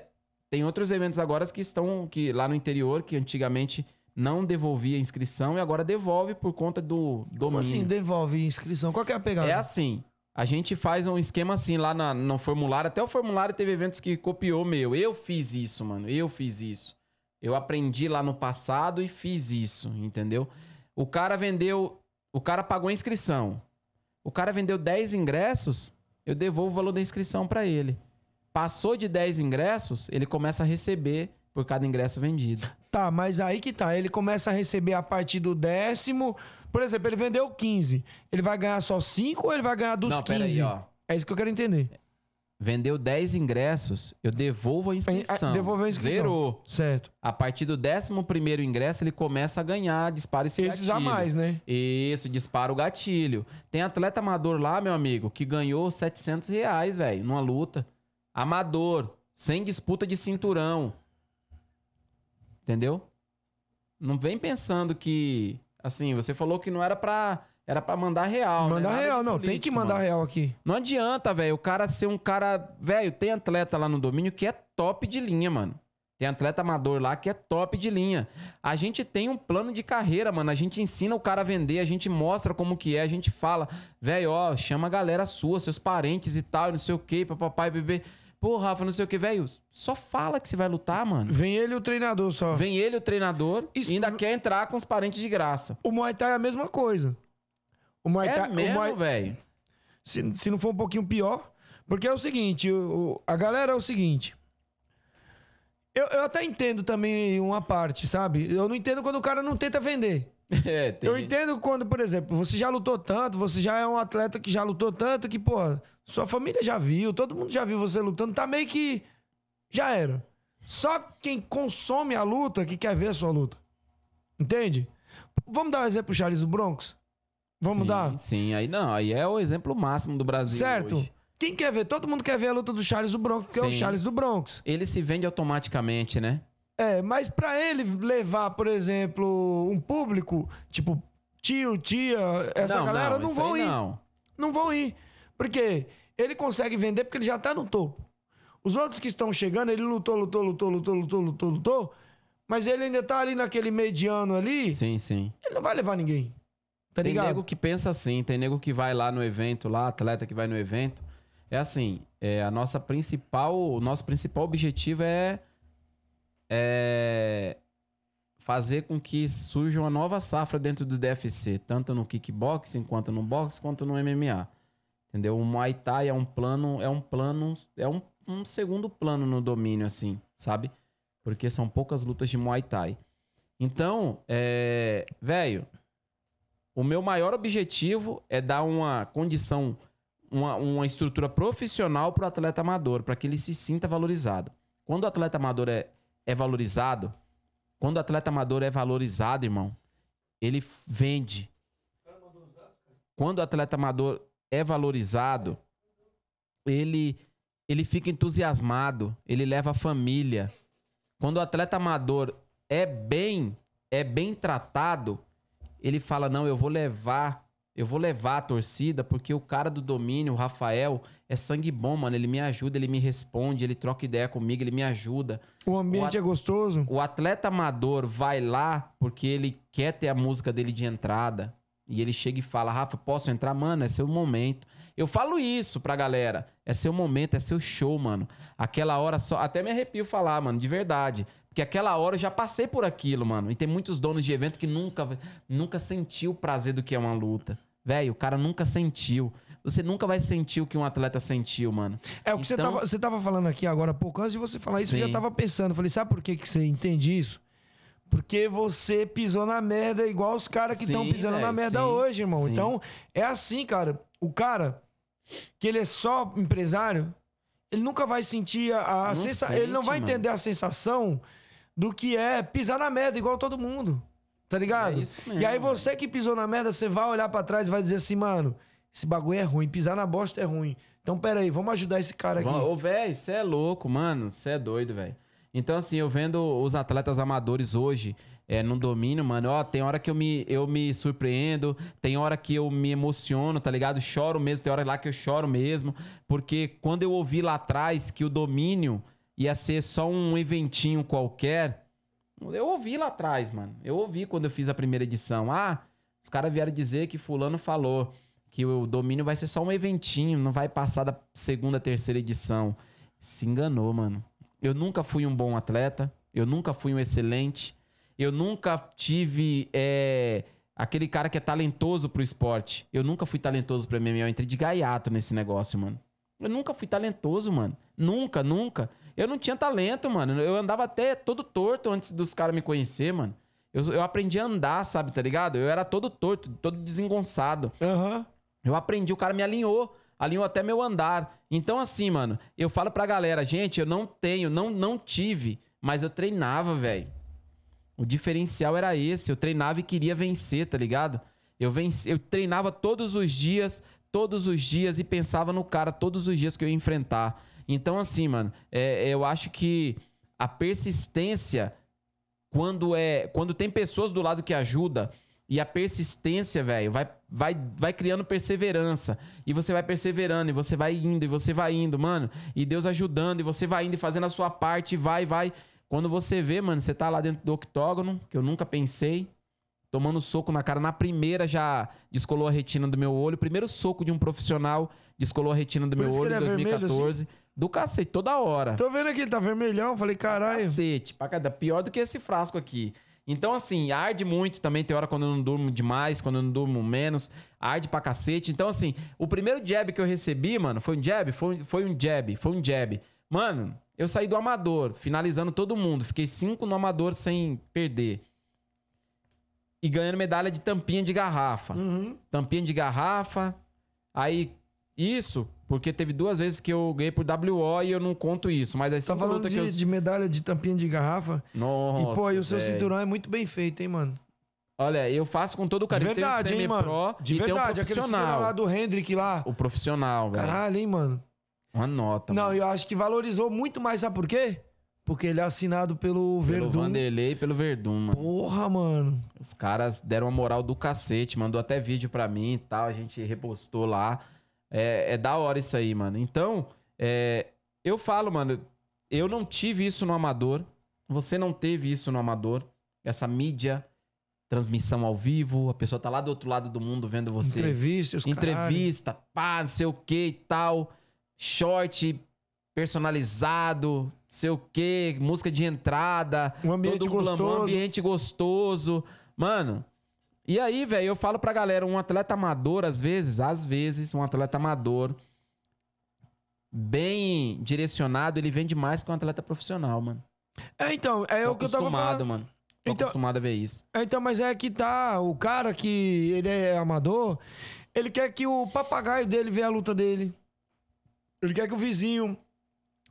tem outros eventos agora que estão que lá no interior, que antigamente não devolvia inscrição e agora devolve por conta do Como domínio. assim devolve inscrição? Qual que é a pegada? É assim. A gente faz um esquema assim lá na- no formulário. Até o formulário teve eventos que copiou meu. Eu fiz isso, mano. Eu fiz isso. Eu aprendi lá no passado e fiz isso, entendeu? O cara vendeu. O cara pagou a inscrição. O cara vendeu 10 ingressos, eu devolvo o valor da inscrição pra ele. Passou de 10 ingressos, ele começa a receber por cada ingresso vendido. Tá, mas aí que tá. Ele começa a receber a partir do décimo. Por exemplo, ele vendeu 15. Ele vai ganhar só 5 ou ele vai ganhar dos Não, 15? pera aí, ó. É isso que eu quero entender. Vendeu 10 ingressos, eu devolvo a inscrição. Devolveu a inscrição. Zerou. Certo. A partir do 11 ingresso, ele começa a ganhar, dispara esse Esses gatilho. a mais, né? Isso, dispara o gatilho. Tem atleta amador lá, meu amigo, que ganhou 700 reais, velho, numa luta. Amador, sem disputa de cinturão. Entendeu? Não vem pensando que, assim, você falou que não era pra... Era pra mandar real, né? Mandar Nada real, não. tem que político, mandar mano. real aqui. Não adianta, velho, o cara ser um cara. Velho, tem atleta lá no domínio que é top de linha, mano. Tem atleta amador lá que é top de linha. A gente tem um plano de carreira, mano. A gente ensina o cara a vender, a gente mostra como que é, a gente fala, velho, ó, chama a galera sua, seus parentes e tal, não sei o que, papai, bebê. Pô, Rafa, não sei o que, velho. Só fala que você vai lutar, mano. Vem ele e o treinador só. Vem ele, o treinador, Isso- e ainda quer entrar com os parentes de graça. O Muay Thai é a mesma coisa. O Muay Thai, É o mesmo, Muay- velho. se, se não for um pouquinho pior. Porque é o seguinte, o- o- a galera é o seguinte. Eu, eu até entendo também uma parte, sabe? Eu não entendo quando o cara não tenta vender. É, tem Eu gente- entendo quando, por exemplo, você já lutou tanto, você já é um atleta que já lutou tanto que, pô, sua família já viu, todo mundo já viu você lutando, tá meio que já era. Só quem consome a luta que quer ver a sua luta. Entende? Vamos dar um exemplo pro Charles do Bronx? Vamos sim, dar? Sim, aí não, aí é o exemplo máximo do Brasil. Certo? hoje. Quem quer ver? Todo mundo quer ver a luta do Charles do Bronx, que é o. Charles do Bronx. Ele se vende automaticamente, né? É, mas pra ele levar, por exemplo, um público, tipo, tio, tia, essa galera, não isso vão ir. Não. Não vão ir. Porque ele consegue vender porque ele já tá no topo. Os outros que estão chegando, ele lutou, lutou, lutou, lutou, lutou, lutou, lutou. Mas ele ainda tá ali naquele mediano ali. Sim, sim. Ele não vai levar ninguém. Tá tem ligado? nego que pensa assim, tem nego que vai lá no evento, lá, atleta que vai no evento. É assim, é a nossa principal, o nosso principal objetivo é, é fazer com que surja uma nova safra dentro do DFC, tanto no kickboxing, quanto no boxe, quanto no MMA. Entendeu? O Muay Thai é um plano, é um plano, é um, um segundo plano no domínio, assim, sabe? Porque são poucas lutas de Muay Thai. Então, é, velho, o meu maior objetivo é dar uma condição, uma, uma estrutura profissional para o atleta amador, para que ele se sinta valorizado. Quando o atleta amador é, é valorizado, quando o atleta amador é valorizado, irmão, ele vende. Quando o atleta amador é valorizado, ele ele fica entusiasmado, ele leva a família. Quando o atleta amador é bem, é bem tratado, ele fala: "Não, eu vou levar, eu vou levar a torcida porque o cara do domínio, o Rafael, é sangue bom, mano, ele me ajuda, ele me responde, ele troca ideia comigo, ele me ajuda". O ambiente O é gostoso. O atleta amador vai lá porque ele quer ter a música dele de entrada. E ele chega e fala: Rafa, posso entrar? Mano, é seu momento. Eu falo isso pra galera. É seu momento, é seu show, mano. Aquela hora só. Até me arrepio falar, mano, de verdade. Porque aquela hora eu já passei por aquilo, mano. E tem muitos donos de evento que nunca, nunca sentiu o prazer do que é uma luta. Velho, o cara nunca sentiu. Você nunca vai sentir o que um atleta sentiu, mano. É o que você, Então- tava, você tava falando aqui agora há pouco. Antes de você falar isso, eu já Sim. tava pensando. Falei, sabe por que, que você entende isso? Porque você pisou na merda igual os caras que estão pisando na velho, merda sim, hoje, irmão. sim. Então, é assim, cara. O cara que ele é só empresário, ele nunca vai sentir a, a Não sensa... Ele não vai mano. entender a sensação do que é pisar na merda igual todo mundo. Tá ligado? É isso mesmo, e aí você que pisou na merda, você vai olhar pra trás e vai dizer assim, mano, esse bagulho é ruim, pisar na bosta é ruim. Então, pera aí, vamos ajudar esse cara aqui. Ô, velho, você é louco, mano. Você é doido, velho. Então, assim, eu vendo os atletas amadores hoje é, no domínio, mano, ó, tem hora que eu me, eu me surpreendo, tem hora que eu me emociono, tá ligado? Choro mesmo, tem hora lá que eu choro mesmo. Porque quando eu ouvi lá atrás que o domínio ia ser só um eventinho qualquer, eu ouvi lá atrás, mano. Eu ouvi quando eu fiz a primeira edição. Ah, os caras vieram dizer que fulano falou que o domínio vai ser só um eventinho, não vai passar da segunda, terceira edição. Se enganou, mano. Eu nunca fui um bom atleta, eu nunca fui um excelente, eu nunca tive é, aquele cara que é talentoso pro esporte. Eu nunca fui talentoso pra MMA, eu entrei de gaiato nesse negócio, mano. Eu nunca fui talentoso, mano. Nunca, nunca. Eu não tinha talento, mano. Eu andava até todo torto antes dos caras me conhecer, mano. Eu, eu aprendi a andar, sabe, tá ligado? Eu era todo torto, todo desengonçado. Aham. Eu aprendi, o cara me alinhou. Alinhou até meu andar. Então, assim, mano, eu falo pra galera, gente, eu não tenho, não, não tive, mas eu treinava, velho. O diferencial era esse. Eu treinava e queria vencer, tá ligado? Eu, venci, eu treinava todos os dias, todos os dias, e pensava no cara todos os dias que eu ia enfrentar. Então, assim, mano, é, eu acho que a persistência quando é quando tem pessoas do lado que ajuda e a persistência, velho, vai, vai, vai criando perseverança. E você vai perseverando, e você vai indo, e você vai indo, mano. E Deus ajudando, e você vai indo e fazendo a sua parte, e vai, vai. Quando você vê, mano, você tá lá dentro do octógono, que eu nunca pensei, tomando soco na cara. Na primeira já descolou a retina do meu olho. O primeiro soco de um profissional descolou a retina do Por meu olho em ele é vermelho, assim? 2014. Do cacete, toda hora. Tô vendo aqui, tá vermelhão. Falei, caralho. Cacete, pra cada pior do que esse frasco aqui. Então, assim, arde muito também. Tem hora quando eu não durmo demais, quando eu não durmo menos. Arde pra cacete. Então, assim, o primeiro jab que eu recebi, mano, foi um jab? Foi, foi um jab, foi um jab. Mano, eu saí do amador, finalizando todo mundo. Fiquei cinco no amador sem perder. E ganhando medalha de tampinha de garrafa. Tampinha de garrafa. Aí, isso, porque teve duas vezes que eu ganhei por WO e eu não conto isso. Mas as Tá falando de, que eu... de medalha de tampinha de garrafa. Nossa, e, pô, e o seu velho. cinturão é muito bem feito, hein, mano? Olha, eu faço com todo o De carinho. verdade, tem hein, o mano? De e tem o verdade. Aquele cinturão profissional. lá do Hendrick lá. O profissional, velho. Caralho, hein, mano? Uma nota. Não, mano. eu acho que valorizou muito mais, sabe por quê? Porque ele é assinado pelo, Pelo Verdun. Vanderlei e pelo Verdun, mano. Porra, mano. Os caras deram uma moral do cacete, mandou até vídeo pra mim e tal, a gente repostou lá. É, é da hora isso aí, mano. Então, é, eu falo, mano, eu não tive isso no amador, você não teve isso no amador, essa mídia, transmissão ao vivo, a pessoa tá lá do outro lado do mundo vendo você. Entrevista, os caralho. entrevista, pá, não sei o que e tal, short personalizado, sei o que, música de entrada, Um ambiente todo gostoso. ambiente gostoso. Mano, e aí, velho, eu falo pra galera, um atleta amador, às vezes, às vezes, um atleta amador bem direcionado, ele vende mais que um atleta profissional, mano. É, então, é Tô o que eu tava acostumado, falando. mano. Tô Então- acostumado a ver isso. É, Então, mas é que tá, o cara que ele é amador, ele quer que o papagaio dele veja a luta dele. Ele quer que o vizinho,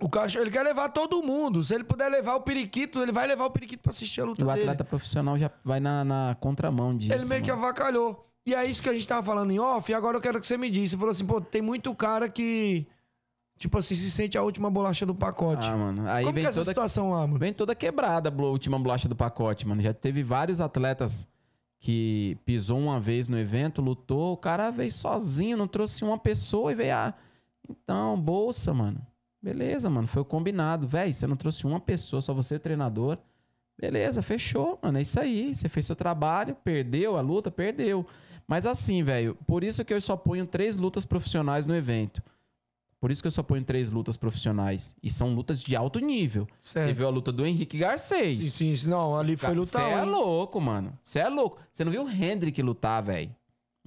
o cachorro, ele quer levar todo mundo. Se ele puder levar o periquito, ele vai levar o periquito pra assistir a luta E o dele. atleta profissional já vai na, na contramão disso. ele meio que mano. avacalhou. E é isso que a gente tava falando em off, e agora eu quero que você me diz. Você falou assim, pô, tem muito cara que Tipo assim, se sente a última bolacha do pacote. Ah, mano. Aí Como vem que é essa toda, situação lá, mano? vem toda quebrada a última bolacha do pacote, mano. Já teve vários atletas que pisou uma vez no evento, lutou, o cara veio sozinho, não trouxe uma pessoa e veio, ah, então, bolsa, mano. Beleza, mano, foi o combinado. Véi, você não trouxe uma pessoa, só você treinador. Beleza, fechou, mano. É isso aí. Você fez seu trabalho, perdeu a luta, perdeu. Mas assim, velho, por isso que eu só ponho três lutas profissionais no evento. Por isso que eu só ponho três lutas profissionais. E são lutas de alto nível. Certo. Você viu a luta do Henrique Garcês. Sim, sim. Não, ali foi Você lutar. é hein? louco, mano. Você é louco. Você não viu o Hendrick lutar, velho.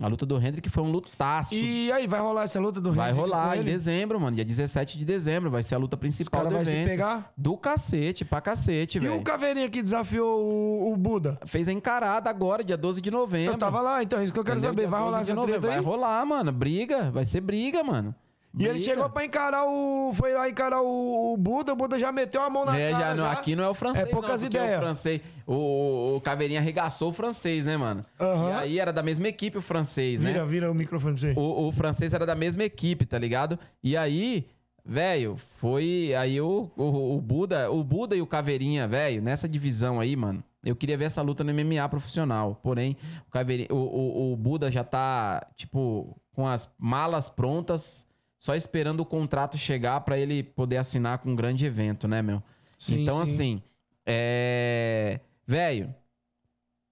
A luta do Hendrick foi um lutaço. E aí, vai rolar essa luta do Vai Hendrick rolar com em dezembro, mano. Dia 17 de dezembro. Vai ser a luta principal do se evento. pegar? Do cacete, pra cacete, E o velho. Caveirinha que desafiou o, o Buda? Fez a encarada agora, dia 12 de novembro. Eu tava lá, então, isso que eu quero Entendeu? saber. Vai 12 rolar de essa novembro. Vai rolar, mano. Briga. Vai ser briga, mano. E ele chegou pra encarar o. Foi lá encarar o, o Buda, o Buda já meteu a mão na É, cara. já, não, já. aqui não é o francês, É poucas não, ideias. O francês, o, o, Caveirinha arregaçou o francês, né, mano? Aham. E aí era da mesma equipe o francês, né? Vira, vira o microfone pra você. O, o francês era da mesma equipe, tá ligado? E aí, velho, foi. Aí o, o, o Buda, o Buda e o Caveirinha, velho, nessa divisão aí, mano. Eu queria ver essa luta no MMA profissional. Porém, o, Caveirinha, o, o, o Buda já tá, tipo, com as malas prontas, só esperando o contrato chegar pra ele poder assinar com um grande evento, né, meu? Sim, então, sim. assim, é. Velho,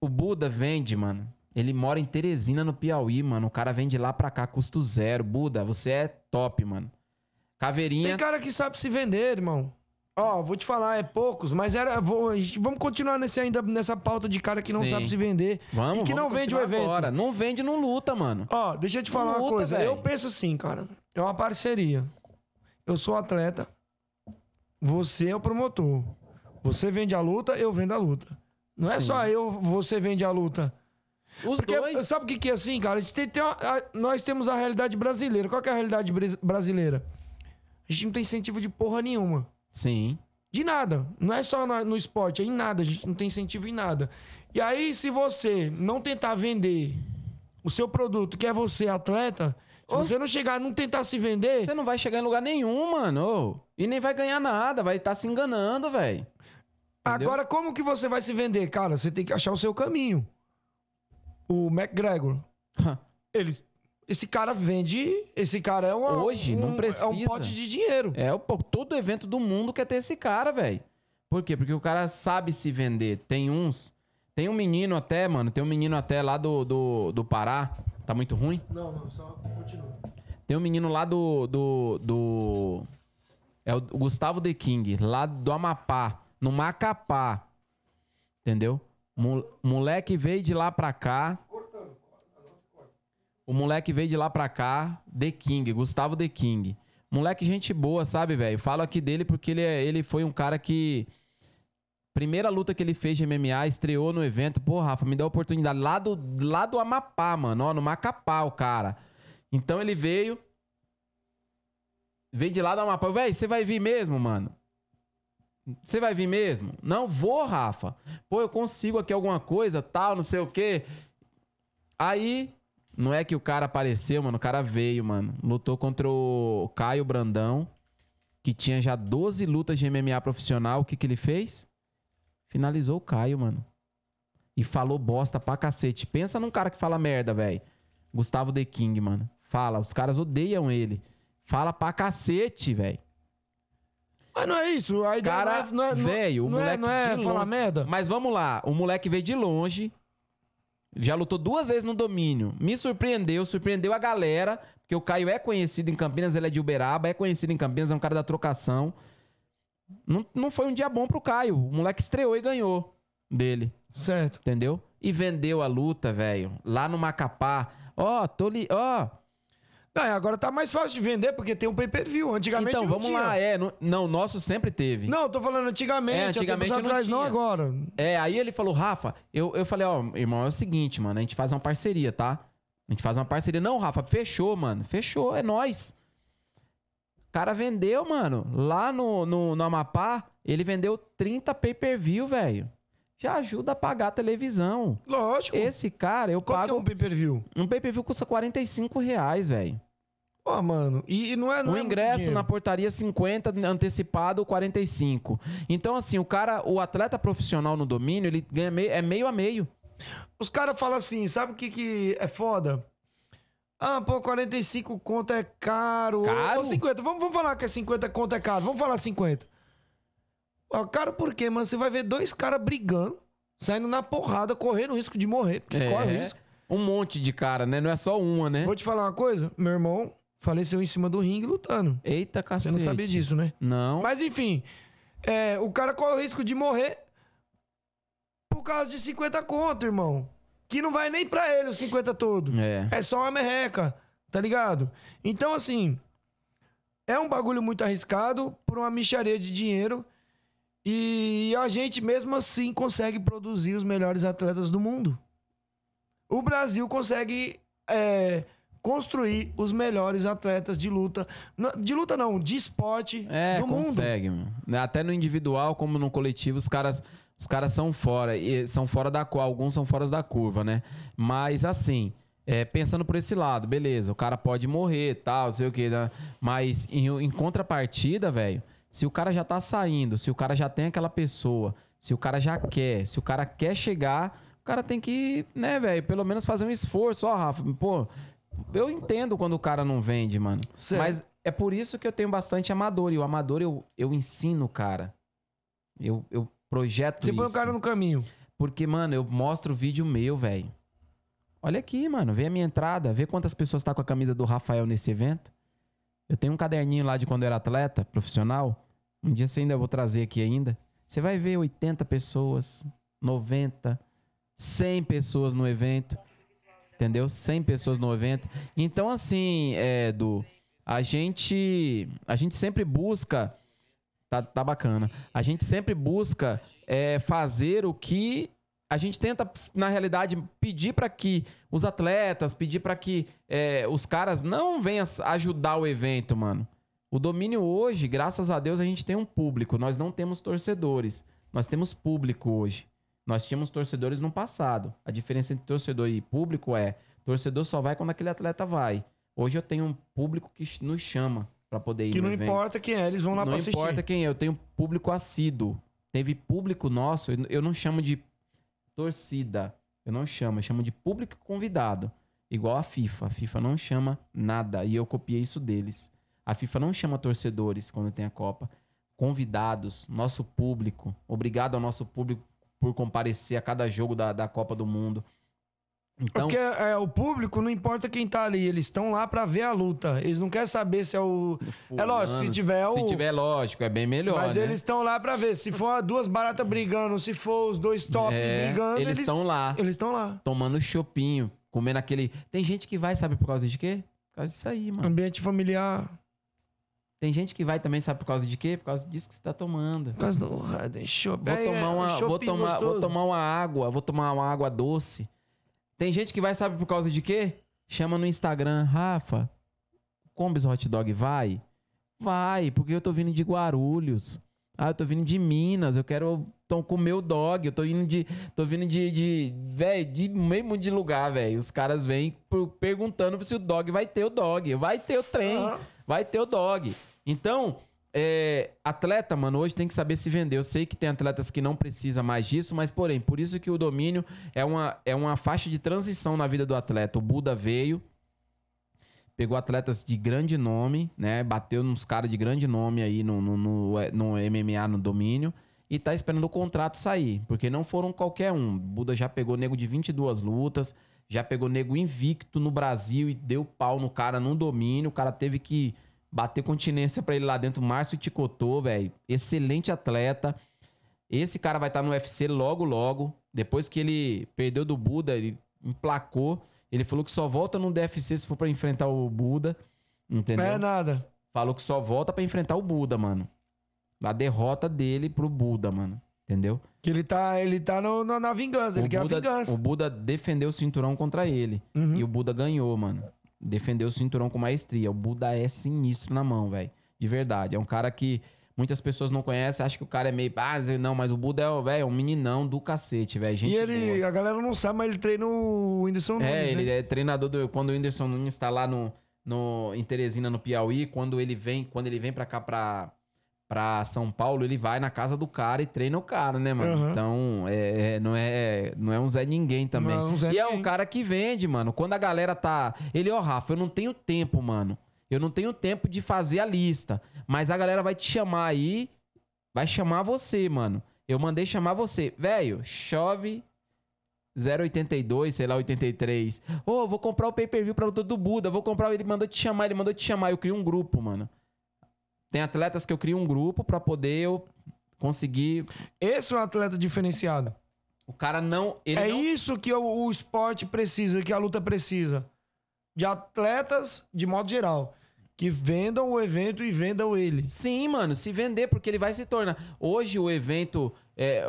o Buda vende, mano. Ele mora em Teresina, no Piauí, mano. O cara vende lá pra cá, custo zero. Buda, você é top, mano. Caveirinha. Tem cara que sabe se vender, irmão. Ó, vou te falar, é poucos, mas era. Vou, gente- vamos continuar nesse, ainda nessa pauta de cara que não Sim. sabe se vender. Vamos, e que vamos não vende o evento. Agora. Não vende, não luta, mano. Ó, deixa eu te falar uma luta, coisa. velho. Eu penso assim, cara. É uma parceria. Eu sou atleta. Você é o promotor. Você vende a luta, eu vendo a luta. Não é Sim. só eu, você vende a luta. Os Porque dois. sabe o que, que é assim, cara? A gente tem, tem uma- a- nós temos a realidade brasileira. Qual é a realidade brasileira? A gente não tem incentivo de porra nenhuma. Sim. De nada. Não é só na- no esporte, é em nada. A gente não tem incentivo em nada. E aí, se você não tentar vender o seu produto, que é você, atleta, se Ô. você não chegar, não tentar se vender, Você não vai chegar em lugar nenhum, mano. E nem vai ganhar nada. Vai estar se enganando, velho. agora como que você vai se vender? Cara, você tem que achar o seu caminho. O McGregor, ele, esse cara vende, esse cara é uma, Hoje, não um, É um precisa. pote de dinheiro. É, o- todo evento do mundo quer ter esse cara, velho. Por quê? Porque o cara sabe se vender. Tem uns. Tem um menino até, mano. Tem um menino até lá do, do, do Pará. Tá muito ruim? Não, não, só continua. Tem um menino lá do. do, do é o Gustavo The King, lá do Amapá, no Macapá. Entendeu? Mo- moleque veio de lá pra cá. O moleque veio de lá pra cá, The King, Gustavo The King. Moleque, gente boa, sabe, velho? Falo aqui dele porque ele, é- ele foi um cara que. Primeira luta que ele fez de MMA, estreou no evento. Pô, Rafa, me deu a oportunidade. Lá do, lá do Amapá, mano. Ó, no Macapá, o cara. Então ele veio. Veio de lá do Amapá. Véi, você vai vir mesmo, mano? Você vai vir mesmo? Não vou, Rafa. Pô, eu consigo aqui alguma coisa, tal, não sei o quê. Aí, não é que o cara apareceu, mano. O cara veio, mano. Lutou contra o Caio Brandão, que tinha já 12 lutas de MMA profissional. O que, que ele fez? Finalizou o Caio, mano. E falou bosta pra cacete. Pensa num cara que fala merda, velho. Gustavo The King, mano. Fala, os caras odeiam ele. Fala pra cacete, velho. Mas não é isso. A ideia Cara, não é, não é, velho, o não moleque é, não é falar merda. Mas vamos lá, o moleque veio de longe. Já lutou duas vezes no domínio. Me surpreendeu, surpreendeu a galera. Porque o Caio é conhecido em Campinas, ele é de Uberaba, é conhecido em Campinas, é um cara da trocação. Não, não foi um dia bom pro Caio. O moleque estreou e ganhou dele, Certo. entendeu? E vendeu a luta, velho. Lá no Macapá. Ó, tô li. Ó. Não, e agora tá mais fácil de vender porque tem um pay-per-view. Antigamente Então, não vamos tinha. lá. É, não, não, o nosso sempre teve. Não, tô falando antigamente. É, antigamente não atrás, não tinha. agora. É, aí ele falou, Rafa, eu, eu falei, ó, irmão, é o seguinte, mano, a gente faz uma parceria, tá? A gente faz uma parceria. Não, Rafa, fechou, mano. Fechou, é nós. O cara vendeu, mano. Lá no, no, no Amapá, ele vendeu 30 pay-per-view, velho. Já ajuda a pagar a televisão. Lógico. Esse cara, eu Qual que é pago. um pay-per-view? Um pay-per-view custa 45 reais, velho. Pô, mano, e, e não é. Não O é ingresso na portaria 50, antecipado 45. Então, assim, o cara, o atleta profissional no domínio, ele ganha meio, é meio a meio. Os caras falam assim, sabe o que, que é foda? Ah, pô, 45 conto é caro. Caro? Ou 50. Vamos, vamos falar que é 50 conto é caro. Vamos falar 50. Ó, caro por quê, mano? Você vai ver dois caras brigando, saindo na porrada, correndo o risco de morrer. Porque corre o risco. um monte de cara, né? Não é só uma, né? Vou te falar uma coisa. Meu irmão faleceu em cima do ringue lutando. Eita, Você cacete. não sabia disso, né? Não. Mas enfim, é, o cara corre o risco de morrer por causa de 50 conto, irmão. Que não vai nem pra ele os 50 todo. É. É só uma merreca, tá ligado? Então, assim, é um bagulho muito arriscado por uma micharia de dinheiro. E a gente, mesmo assim, consegue produzir os melhores atletas do mundo. O Brasil consegue é, construir os melhores atletas de luta. De luta, não, de esporte É, do mundo. consegue, mano. Até no individual, como no coletivo, os caras, os caras são fora. E são fora da curva. Alguns são fora da curva, né? Mas assim, é, pensando por esse lado, beleza, o cara pode morrer tal, sei o que, né? Mas em, em contrapartida, velho, se o cara já tá saindo, se o cara já tem aquela pessoa, se o cara já quer, se o cara quer chegar, o cara tem que, né, velho, pelo menos fazer um esforço. Ó, Rafa, pô, eu entendo quando o cara não vende, mano. Certo. Mas é por isso que eu tenho bastante amador. E o amador eu, eu ensino o cara. Eu, eu projeto Você isso. põe o cara no caminho. Porque, mano, eu mostro vídeo meu, velho. Olha aqui, mano. Vê a minha entrada. Vê quantas pessoas tá com a camisa do Rafael nesse evento. Eu tenho um caderninho lá de quando eu era atleta profissional. Um dia você ainda vou trazer aqui ainda. Você vai ver 80 pessoas, 90, 100 pessoas no evento. Entendeu? 100 pessoas no evento. Então, assim, é, Edu, a gente, a gente sempre busca. Tá, tá bacana. A gente sempre busca é, fazer o que a gente tenta, na realidade, pedir para que os atletas, pedir para que é, os caras não venham ajudar o evento, mano. O domínio hoje, graças a Deus, a gente tem um público. Nós não temos torcedores. Nós temos público hoje. Nós tínhamos torcedores no passado. A diferença entre torcedor e público é: torcedor só vai quando aquele atleta vai. Hoje eu tenho um público que nos chama para poder ir Que não importa quem é, eles vão lá Não pra assistir. importa quem é, eu tenho público assíduo. Teve público nosso, eu- eu não chamo de torcida. Eu não chamo, eu chamo de público convidado. Igual a FIFA. A FIFA não chama nada. E eu copiei isso deles. A FIFA não chama torcedores quando tem a Copa. Convidados, nosso público. Obrigado ao nosso público por comparecer a cada jogo da, da Copa do Mundo. Então, Porque é, o público não importa quem tá ali, eles estão lá pra ver a luta. Eles não querem saber se é o. É lógico, se tiver o. Se tiver, lógico, é bem melhor. Mas né? eles estão lá pra ver. Se for duas baratas brigando, se for os dois top É, brigando, eles estão lá. Eles estão lá. tomando chopinho, comendo aquele. Tem gente que vai, sabe por causa de quê? Por causa disso aí, mano. Ambiente familiar. Tem gente que vai também, sabe por causa de quê? Por causa disso que você tá tomando. Por causa do Raiden Chopp. Vou Aí, tomar é, uma, vou tomar, vou tomar uma água, vou tomar uma água doce. Tem gente que vai, sabe por causa de quê? Chama no Instagram, Rafa, Combis Hot Dog vai? Vai, porque eu tô vindo de Guarulhos. Ah, eu tô vindo de Minas, eu quero tô comer o dog, eu tô indo de tô vindo de de, velho, de meio de lugar, velho. Os caras vêm pro- perguntando se o dog vai ter o dog, vai ter o trem, Aham. vai ter o dog. Então, é, atleta, mano, hoje tem que saber se vender. Eu sei que tem atletas que não precisa mais disso, mas porém, por isso que o domínio é uma, é uma faixa de transição na vida do atleta. O Buda veio, pegou atletas de grande nome, né? Bateu nos caras de grande nome aí no, no, no, no MMA, no domínio. E tá esperando o contrato sair, porque não foram qualquer um. O Buda já pegou nego de 22 lutas, já pegou nego invicto no Brasil e deu pau no cara no domínio. O cara teve que bater continência pra ele lá dentro. Márcio Ticotô, velho. Excelente atleta. Esse cara vai estar no UFC logo, logo. Depois que ele perdeu do Buda, ele emplacou. Ele falou que só volta no DFC se for pra enfrentar o Buda. Entendeu? É nada. Falou que só volta pra enfrentar o Buda, mano. A derrota dele pro Buda, mano. Entendeu? Que ele tá, ele tá no- no- na vingança. Ele o, quer Buda, a vingança. o Buda defendeu o cinturão contra ele. Uhum. E o Buda ganhou, mano. Defendeu o cinturão com maestria. O Buda é sinistro na mão, velho. De verdade. É um cara que muitas pessoas não conhecem. Acham que o cara é meio. Ah, não, mas o Buda é, velho, é um meninão do cacete, velho. E ele, boa. a galera não sabe, mas ele treina o Whindersson Nunes, É, ele né? é treinador do. Quando o Whindersson Nunes tá lá no, no, em Teresina, no Piauí, quando ele vem, quando ele vem pra cá, pra, pra São Paulo, ele vai na casa do cara e treina o cara, né, mano? Aham. Então, é, é- não, é, não é um Zé Ninguém também. Não é Zé e é Ninguém. um cara que vende, mano. Quando a galera tá. Ele, ó, Rafa, eu não tenho tempo, mano. Eu não tenho tempo de fazer a lista. Mas a galera vai te chamar aí. Vai chamar você, mano. Eu mandei chamar você. Velho, chove 082, sei lá, 83. Ô, vou comprar o pay-per-view pra luta do Buda. Vou comprar. Ele mandou te chamar, ele mandou te chamar. Eu crio um grupo, mano. Tem atletas que eu crio um grupo pra poder eu conseguir. Esse é um atleta diferenciado. O cara não. É não... isso que o, o esporte precisa, que a luta precisa. De atletas, de modo geral, que vendam o evento e vendam ele. Sim, mano, se vender, porque ele vai se tornar. Hoje o evento. é,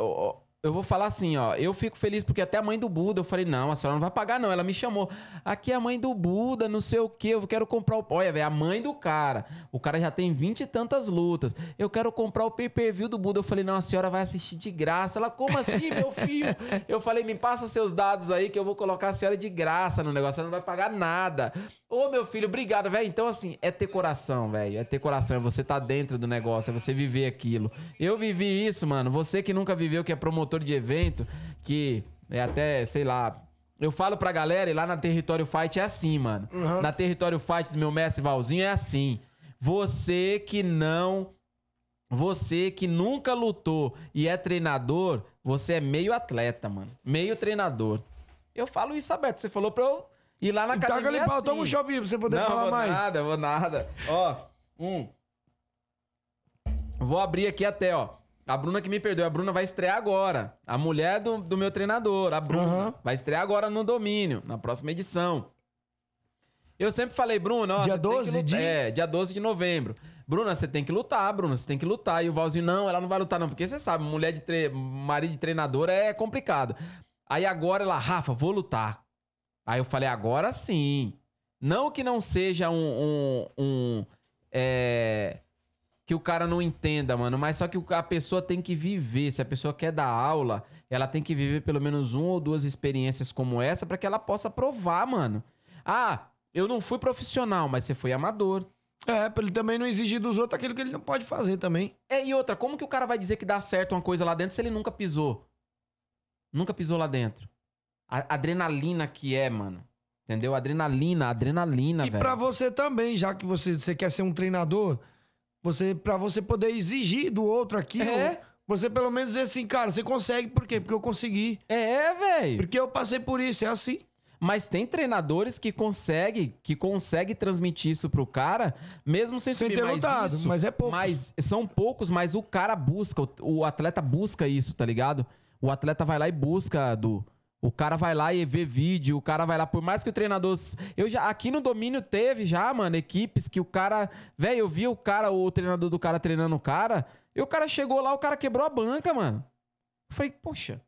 eu vou falar assim, ó. Eu fico feliz porque até a mãe do Buda, eu falei, não, a senhora não vai pagar, não. Ela me chamou. Aqui é a mãe do Buda, não sei o quê. Eu quero comprar o. Olha, velho, a mãe do cara. O cara já tem vinte e tantas lutas. Eu quero comprar o pay-per-view do Buda. Eu falei, não, a senhora vai assistir de graça. Ela, como assim, meu filho? Eu falei, me passa seus dados aí que eu vou colocar a senhora de graça no negócio. Ela não vai pagar nada. Ô, meu filho, obrigado, velho. Então, assim, é ter coração, velho. É ter coração. É você tá dentro do negócio. É você viver aquilo. Eu vivi isso, mano. Você que nunca viveu, que é promotor de evento, que é até, sei lá. Eu falo pra galera, e lá na Território Fight é assim, mano. Na Território Fight do meu mestre Valzinho é assim. Você que não. Você que nunca lutou e é treinador, você é meio atleta, mano. Meio treinador. Eu falo isso aberto. Você falou pra eu ir lá na Taca academia ali pau, assim. toma um shopping pra você poder não, falar vou mais. nada, vou nada. Ó, um. Vou abrir aqui até, ó. A Bruna que me perdoe. A Bruna vai estrear agora. A mulher do, do meu treinador, a Bruna. Aham. Vai estrear agora no domínio, na próxima edição. Eu sempre falei, Bruna, ó, Dia você tem que 12 lutar- de- É, dia 12 de novembro. Bruna, você tem que lutar, Bruna, você tem que lutar. E o Valzinho, não, ela não vai lutar, não. Porque você sabe, mulher de tre... marido de treinador é complicado. Aí agora ela, Rafa, vou lutar. Aí eu falei, agora sim. Não que não seja um. um, um, é, que o cara não entenda, mano, mas só que a pessoa tem que viver. Se a pessoa quer dar aula, ela tem que viver pelo menos uma ou duas experiências como essa pra que ela possa provar, mano. Ah, eu não fui profissional, mas você foi amador. É, pra ele também não exigir dos outros aquilo que ele não pode fazer também. É, e outra, como que o cara vai dizer que dá certo uma coisa lá dentro se ele nunca pisou? Nunca pisou lá dentro. A adrenalina que é, mano. Entendeu? Adrenalina, adrenalina, e velho. pra você também, já que você, você quer ser um treinador, você para você poder exigir do outro aquilo, É. você pelo menos dizer assim, cara, você consegue, por quê? Porque eu consegui. É, velho. Porque eu passei por isso, é assim. Mas tem treinadores que conseguem que consegue transmitir isso pro cara, mesmo sem, Sem subir ter mas lutado, isso- mas é poucos. Mas são poucos, mas o cara busca, o, o atleta busca isso, tá ligado? O atleta vai lá e busca do o cara vai lá e vê vídeo, o cara vai lá, por mais que o treinador. Eu já. Aqui no domínio teve já, mano, equipes que o cara. Velho, eu vi o cara, o treinador do cara treinando o cara, e o cara chegou lá, o cara quebrou a banca, mano. Eu falei, poxa,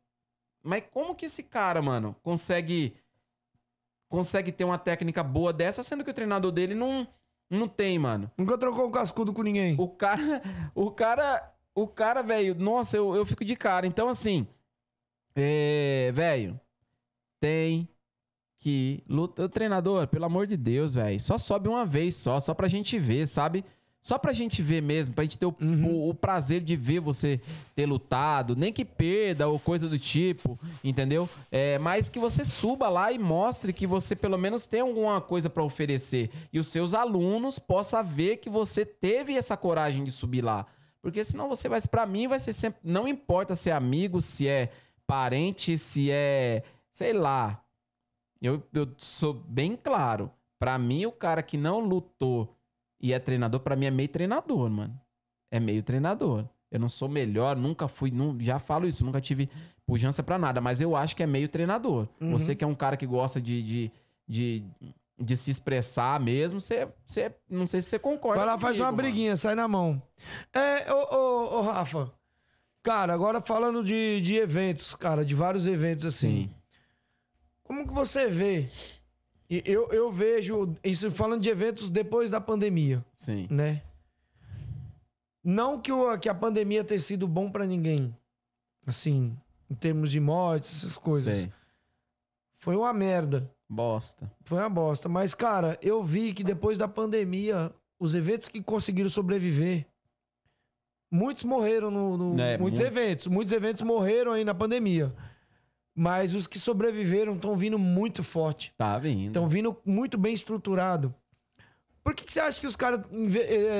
mas como que esse cara, mano, consegue. Consegue ter uma técnica boa dessa, sendo que o treinador dele não, não tem, mano. Nunca trocou um cascudo com ninguém. O cara, o cara, o cara, velho, nossa, eu, eu fico de cara. Então, assim, é, velho, tem que lutar. Treinador, pelo amor de Deus, velho, só sobe uma vez só, só pra gente ver, sabe? Só pra gente ver mesmo, pra gente ter o, o- o prazer de ver você ter lutado, nem que perda ou coisa do tipo, entendeu? É, mas que você suba lá e mostre que você pelo menos tem alguma coisa pra oferecer e os seus alunos possam ver que você teve essa coragem de subir lá. Porque senão você vai, Pra mim vai ser sempre, não importa se é amigo, se é parente, se é, sei lá, eu, eu sou bem claro. Pra mim, o cara que não lutou e é treinador, pra mim é meio treinador, mano. É meio treinador. Eu não sou melhor, nunca fui, não, já falo isso, nunca tive pujança pra nada, mas eu acho que é meio treinador. Você que é um cara que gosta de, de, de, de se expressar mesmo, você, você, não sei se você concorda. Vai lá, faz uma mano. briguinha, sai na mão. É, ô, ô, ô, Rafa. Cara, agora falando de, de eventos, cara, de vários eventos assim. Sim. Como que você vê? Eu, eu vejo, isso falando de eventos depois da pandemia, Sim. né? Não que, o, que a pandemia tenha sido bom pra ninguém. Assim, em termos de mortes, essas coisas. Sei. Foi uma merda. Bosta. Foi uma bosta. Mas, cara, eu vi que depois da pandemia, os eventos que conseguiram sobreviver, muitos morreram no. no- É, muitos muito. eventos. Muitos eventos morreram aí na pandemia. Mas os que sobreviveram estão vindo muito forte. Tá vindo. Estão vindo muito bem estruturado. Por que, que você acha que os caras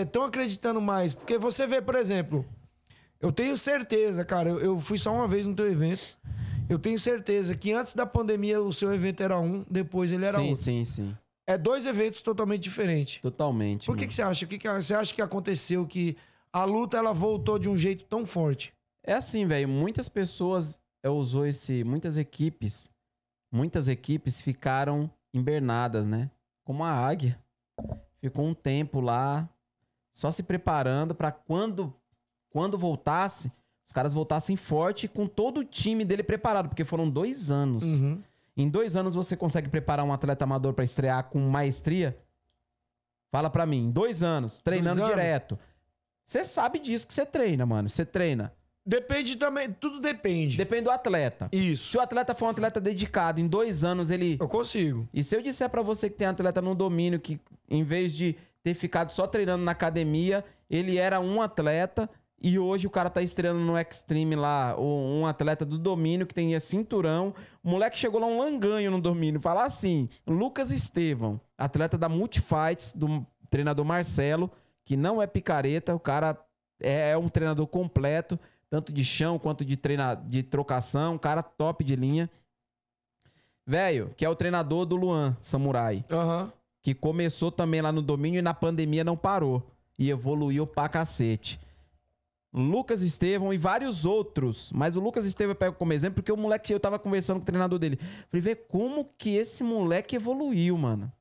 estão acreditando mais? Porque você vê, por exemplo, eu tenho certeza, cara, eu, eu fui só uma vez no teu evento. Eu tenho certeza que antes da pandemia o seu evento era um, depois ele era sim, outro. sim, sim. É dois eventos totalmente diferentes. Totalmente. Por que, que você acha? O que, que você acha que aconteceu que a luta ela voltou de um jeito tão forte? É assim, velho. Muitas pessoas usou esse. Muitas equipes. Muitas equipes ficaram invernadas, né? Como a águia. Ficou um tempo lá, só se preparando pra quando quando voltasse, os caras voltassem forte com todo o time dele preparado, porque foram dois anos. Uhum. Em dois anos você consegue preparar um atleta amador pra estrear com maestria? Fala pra mim, em dois anos, treinando Dois anos? direto. Você sabe disso que você treina, mano. Você treina. Depende também, tudo depende. Depende do atleta. Isso. Se o atleta for um atleta dedicado, em dois anos ele. Eu consigo. E se eu disser pra você que tem atleta no domínio que, em vez de ter ficado só treinando na academia, ele era um atleta e hoje o cara tá estreando no Extreme lá, um atleta do domínio que tem cinturão. O moleque chegou lá um langanho no domínio. Falar assim: Lucas Estevão, atleta da Multifights, do treinador Marcelo, que não é picareta, o cara é, é um treinador completo, tanto de chão quanto de, treina, de trocação, um cara top de linha. Velho, que é o treinador do Luan Samurai, Aham. que começou também lá no domínio e na pandemia não parou. E evoluiu pra cacete. Lucas Estevão e vários outros. Mas o Lucas Estevão eu pego como exemplo porque o moleque, eu tava conversando com o treinador dele. Falei, vê como que esse moleque evoluiu, mano.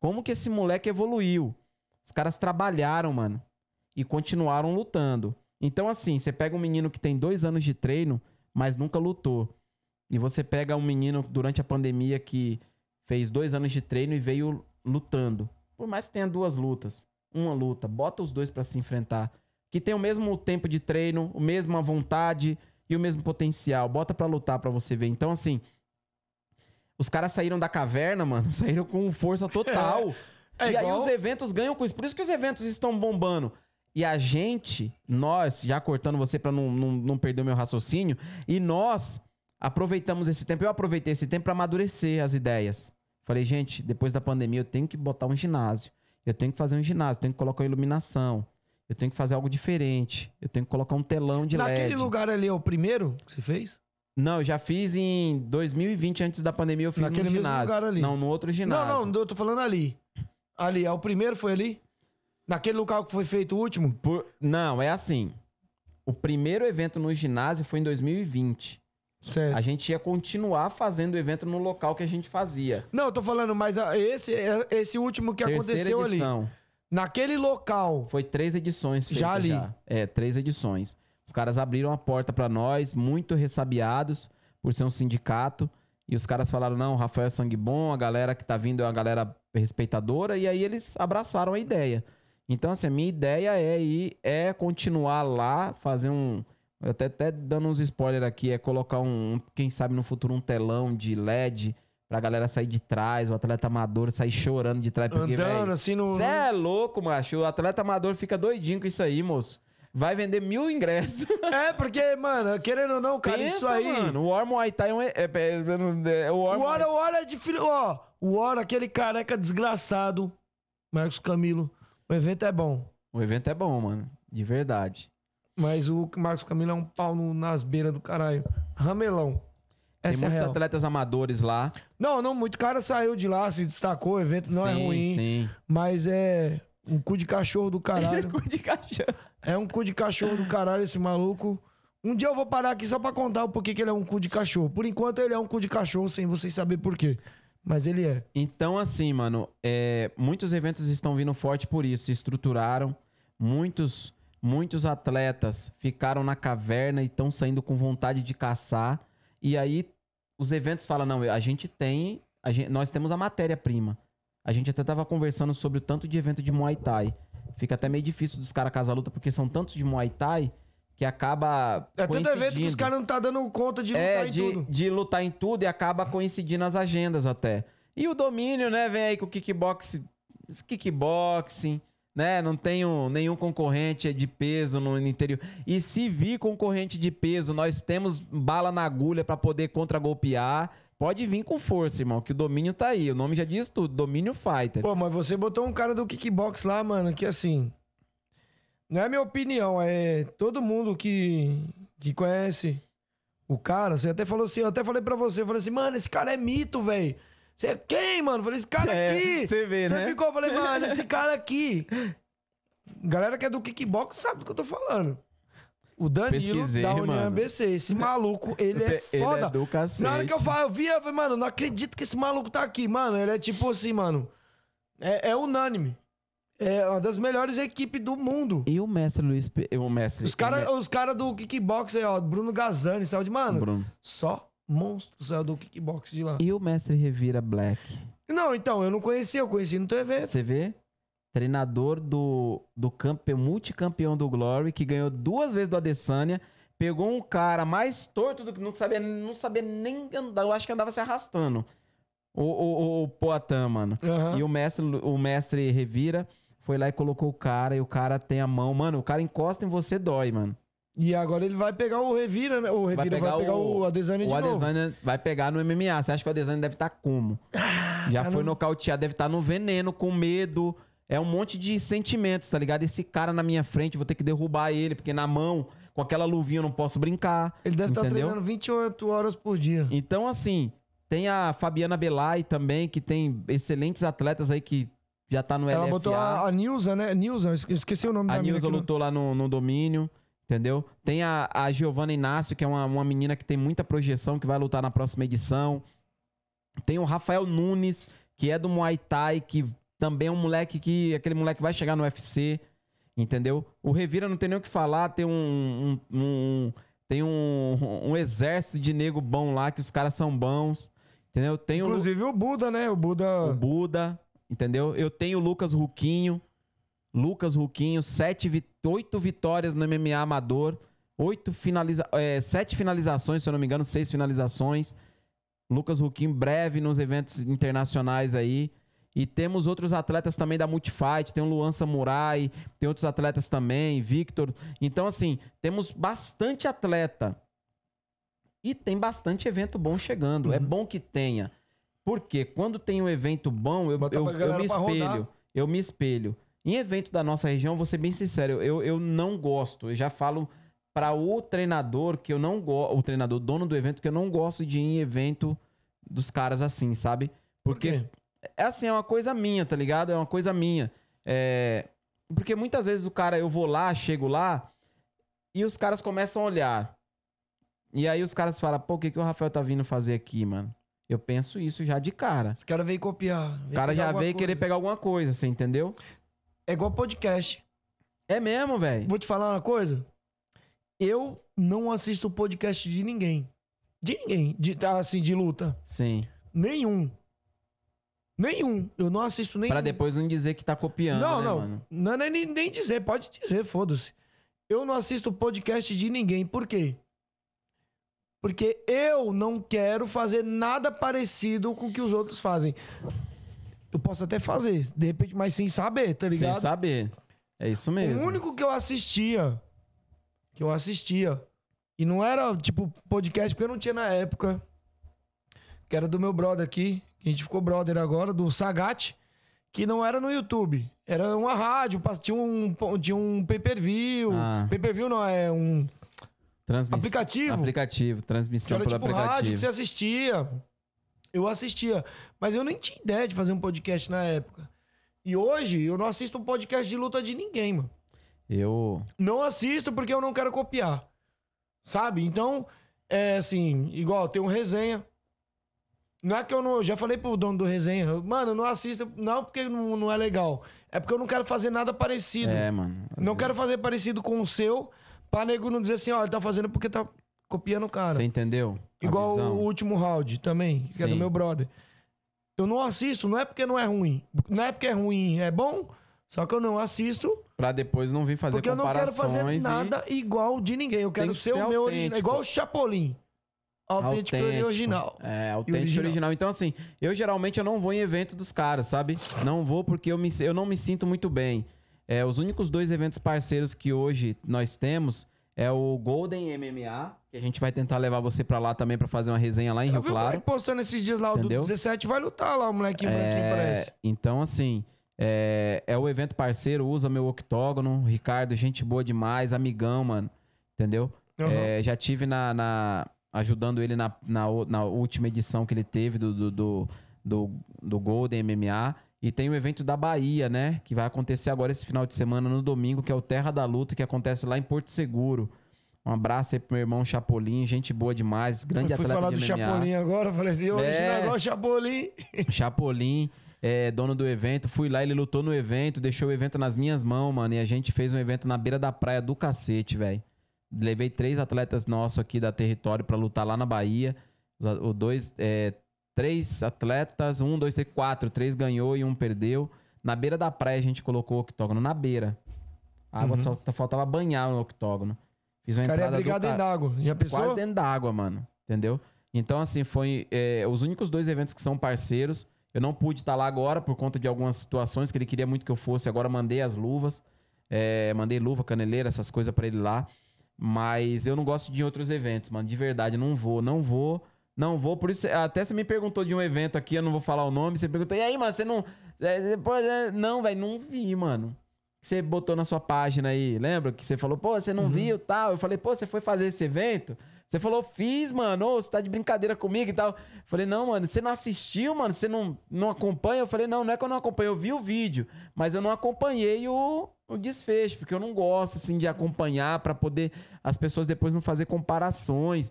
Como que esse moleque evoluiu. Os caras trabalharam, mano. E continuaram lutando. Então, assim, você pega um menino que tem dois anos de treino, mas nunca lutou. E você pega um menino durante a pandemia que fez dois anos de treino e veio lutando. Por mais que tenha duas lutas, uma luta, bota os dois pra se enfrentar. Que tem o mesmo tempo de treino, a mesma vontade e o mesmo potencial. Bota pra lutar pra você ver. Então, assim, os caras saíram da caverna, mano, saíram com força total. É e aí igual- os eventos ganham com isso. Por isso que os eventos estão bombando. E a gente, nós, já cortando você pra não, não, não perder o meu raciocínio, e nós aproveitamos esse tempo. Eu aproveitei esse tempo pra amadurecer as ideias. Falei, gente, depois da pandemia eu tenho que botar um ginásio. Eu tenho que fazer um ginásio, eu tenho que colocar uma iluminação. Eu tenho que fazer algo diferente. Eu tenho que colocar um telão de Naquele LED. lugar ali é o primeiro que você fez? Não, eu já fiz em 2020, antes da pandemia, eu fiz Naquele no ginásio. lugar ali. Não, no outro ginásio. Não, não, eu tô falando ali. Ali, é o primeiro, foi ali? Naquele local que foi feito o último? Por- Não, é assim. O primeiro evento no ginásio foi em 2020. Certo. A gente ia continuar fazendo o evento no local que a gente fazia. Não, eu tô falando, mas esse, é- esse último que Terceira aconteceu ali. edição. Naquele local. Foi três edições. Já ali. É, três edições. Os caras abriram a porta pra nós, muito ressabiados por ser um sindicato. E os caras falaram: não, o Rafael é sangue bom, a galera que tá vindo é uma galera respeitadora. E aí eles abraçaram a ideia. Então, assim, a minha ideia é ir, é continuar lá, fazer um. Até, até dando uns spoilers aqui, é colocar um, quem sabe no futuro, um telão de LED pra galera sair de trás, o atleta amador sair chorando de trás. Porque, andando velho, assim no. Cê é louco, macho. O atleta amador fica doidinho com isso aí, moço. Vai vender mil ingressos. É, porque, mano, querendo ou não, cara, Pensa, isso aí. mano. O War Muay Thai é um... É, é, você não- é, o War O Hora, o Hora é de filho. Ó, o Hora, aquele careca desgraçado. Marcos Camilo. O evento é bom. O evento é bom, mano. De verdade. Mas o Marcos Camilo é um pau no- nas beiras do caralho. Ramelão. Tem Essa é a muitos real. atletas amadores lá. Não, não, muito cara saiu de lá, se destacou, o evento não é sim, ruim. Sim. Mas é um cu de cachorro do caralho. Cu de cachorro. é um cu de cachorro do caralho esse maluco. Um dia eu vou parar aqui só pra contar o porquê que ele é um cu de cachorro. Por enquanto ele é um cu de cachorro, sem vocês saberem por quê. Mas ele é. Então, assim, mano, é, muitos eventos estão vindo forte por isso. Se estruturaram. Muitos, muitos atletas ficaram na caverna e estão saindo com vontade de caçar. E aí, os eventos falam: não, a gente tem. a gente- nós temos a matéria-prima. A gente até tava conversando sobre o tanto de evento de Muay Thai. Fica até meio difícil dos caras casar luta, porque são tantos de Muay Thai que acaba. É tanto evento que os caras não tá dando conta de lutar É, em de, tudo. de lutar em tudo e acaba coincidindo as agendas até. E o domínio, né, vem aí com o kickbox, kickboxing, né? Não tenho nenhum concorrente de peso no interior. E se vir concorrente de peso, nós temos bala na agulha pra poder contragolpear. Pode vir com força, irmão, que o domínio tá aí. O nome já diz tudo, domínio fighter. Pô, mas você botou um cara do kickbox lá, mano, que assim. Não é minha opinião, é todo mundo que, que conhece o cara. Você até falou assim, eu até falei pra você, eu falei assim, mano, esse cara é mito, velho. Você é quem, mano? Eu falei, esse cara É, aqui. você vê, né? Você ficou, eu falei, mano, esse cara aqui. Galera que é do kickbox sabe do que eu tô falando. O Danilo Pesquisei, da União mano. ABC. Esse maluco, ele é Ele é foda. do cacete. Na hora que eu, falo, eu vi, eu falei, mano, não acredito que esse maluco tá aqui. Mano, ele é tipo assim, mano. É, é unânime. É uma das melhores equipes do mundo. E o mestre Luiz... Pe- O mestre... Os caras os cara do kickbox aí, ó. Bruno Gazani, saiu de. Mano, Bruno. só monstro saiu do kickbox de lá. E o mestre Revira Black? Não, então, eu não conhecia, eu conheci no teu evento. Você vê? Treinador do, do campe, multicampeão do Glory, que ganhou duas vezes do Adesanya. Pegou um cara mais torto do que não sabia, não sabia nem andar. Eu acho que andava se arrastando. O, o, o, o Poatan, mano. Aham. E o mestre, o mestre Revira foi lá e colocou o cara. E o cara tem a mão. Mano, o cara encosta em você, dói, mano. E agora ele vai pegar o Revira, né? O Revira vai pegar, o, Adesanya de o novo. Adesanya vai pegar no MMA. Você acha que o Adesanya deve estar como? Já tá foi no- nocauteado, deve estar no veneno, com medo. É um monte de sentimentos, tá ligado? Esse cara na minha frente, vou ter que derrubar ele, porque na mão, com aquela luvinha, eu não posso brincar. Ele deve estar entendeu? treinando 28 horas por dia. Então, assim, tem a Fabiana Belay também, que tem excelentes atletas aí que já tá no Ela LFA. botou a, a Nilza, né? Nilza, eu esqueci o nome A da Nilza que não- lutou lá no, no domínio, entendeu? Tem a, a Giovanna Inácio, que é uma, uma menina que tem muita projeção, que vai lutar na próxima edição. Tem o Rafael Nunes, que é do Muay Thai, que também é um moleque que. Aquele moleque vai chegar no UFC, entendeu? O Revira não tem nem o que falar, tem um. um- um- tem um, um exército de nego bom lá, que os caras são bons. Entendeu? Tem o Lu- Inclusive o Buda, né? O Buda. o Buda, entendeu? Eu tenho o Lucas Ruquinho. Lucas Ruquinho, sete, oito vitórias no MMA amador, oito finaliza é, sete finalizações, se eu não me engano, seis finalizações. Lucas Ruquinho breve nos eventos internacionais aí. E temos outros atletas também da Multifight, tem o Luan Samurai, tem outros atletas também, Victor. Então, assim, temos bastante atleta. E tem bastante evento bom chegando. É bom que tenha. Porque quando tem um evento bom, eu, eu, eu me espelho. Eu me espelho. Em evento da nossa região, vou ser bem sincero, eu, eu não gosto. Eu já falo para o treinador que eu não gosto, o treinador, dono do evento, que eu não gosto de ir em evento dos caras assim, sabe? Por Porque quê? é assim, é uma coisa minha, tá ligado? É uma coisa minha. É... Porque muitas vezes o cara, eu vou lá, chego lá, e os caras começam a olhar. E aí os caras falam, pô, o que, que o Rafael tá vindo fazer aqui, mano? Eu penso isso já de cara. Os caras veio copiar. O cara já veio querer pegar alguma coisa, você entendeu? É igual podcast. É mesmo, velho. Vou te falar uma coisa. Eu não assisto podcast de ninguém. De ninguém. De, tá, assim, de luta. Sim. Nenhum. Nenhum. Eu não assisto nenhum. Pra depois não dizer que tá copiando, Não, né, não. mano? Não é nem, nem dizer. Pode dizer, foda-se. Eu não assisto podcast de ninguém. Por quê? Porque eu não quero fazer nada parecido com o que os outros fazem. Eu posso até fazer, de repente, mas sem saber, tá ligado? Sem saber. É isso mesmo. O único que eu assistia, que eu assistia, e não era tipo podcast, porque eu não tinha na época, que era do meu brother aqui, que a gente ficou brother agora, do Sagat, que não era no YouTube. Era uma rádio, tinha um, tinha um pay-per-view. Ah. Pay-per-view não, é um. Transmiss- Aplicativo? Aplicativo, Que transmissão era pelo tipo rádio aplicativo. que você assistia. Eu assistia. Mas eu nem tinha ideia de fazer um podcast na época. E hoje eu não assisto um podcast de luta de ninguém, mano. Eu. Não assisto porque eu não quero copiar. Sabe? Então, é assim, igual tem um resenha. Não é que eu não. Já falei pro dono do resenha, mano, eu não assisto. Não porque não, não é legal. É porque eu não quero fazer nada parecido. É, mano. não quero fazer parecido com o seu, pra nego não dizer assim, ó, ele tá fazendo porque tá copiando o cara. Você entendeu? Igual o último round também, que é do Sim. meu brother. Eu não assisto, não é porque não é ruim. Não é porque é ruim, é bom. Só que eu não assisto Pra depois não vir fazer porque eu não quero comparações fazer e- nada igual de ninguém. Eu quero que ser, ser o meu original. autêntico. Igual o Chapolin. Autêntico, e original. É, autêntico e original. original. Então, assim, eu geralmente eu não vou em evento dos caras, sabe? Não vou porque eu, me, eu não me sinto muito bem. É, os únicos dois eventos parceiros que hoje nós temos é o Golden MMA, que a gente vai tentar levar você pra lá também pra fazer uma resenha lá em Eu Rio vi o Claro. moleque postando esses dias lá, o do Entendeu? 17 vai lutar lá, o molequinho branquinho É, parece. então, assim, é, é o evento parceiro, usa meu octógono. Ricardo, gente boa demais, amigão, mano. Entendeu? Uhum. É, já tive na, na- ajudando ele na, na, na última edição que ele teve do, do, do, do, do Golden MMA. E tem o evento da Bahia, né? Que vai acontecer agora esse final de semana, no domingo, que é o Terra da Luta, que acontece lá em Porto Seguro. Um abraço aí pro meu irmão Chapolin, gente boa demais, grande Eu fui atleta falar do MMA. Chapolin agora, falei assim, ô, esse É. negócio Chapolin. Chapolin, é, dono do evento. Fui lá, ele lutou no evento, deixou o evento nas minhas mãos, mano. E a gente fez um evento na beira da praia do cacete, velho. Levei três atletas nossos aqui da território pra lutar lá na Bahia. Os, dois, é, três atletas, um, dois, três, quatro. Três ganhou e um perdeu. Na beira da praia a gente colocou o octógono, na beira. A água só tá- faltava banhar no octógono. Fiz uma cara entrada ca- dentro d'água. Já pensou? Quase dentro d'água, mano. Entendeu? Então, assim, foi é, os únicos dois eventos que são parceiros. Eu não pude estar lá agora por conta de algumas situações que ele queria muito que eu fosse. Agora mandei as luvas. é, mandei luva, caneleira, essas coisas pra ele lá. Mas eu não gosto de outros eventos, mano. De verdade, não vou, não vou. Não vou, por isso, até você me perguntou de um evento aqui, eu não vou falar o nome, você perguntou, e aí, mano, você não. Depois, não, velho, não vi, mano. Você botou na sua página aí, lembra? Que você falou, pô, você não viu tal. Eu falei, pô, você foi fazer esse evento? Você falou, fiz, mano, ô, você tá de brincadeira comigo e tal. Eu falei, não, mano, você não assistiu, mano, você não, não acompanha? Eu falei, não, não é que eu não acompanho, eu vi o vídeo, mas eu não acompanhei o, o desfecho, porque eu não gosto, assim, de acompanhar pra poder as pessoas depois não fazer comparações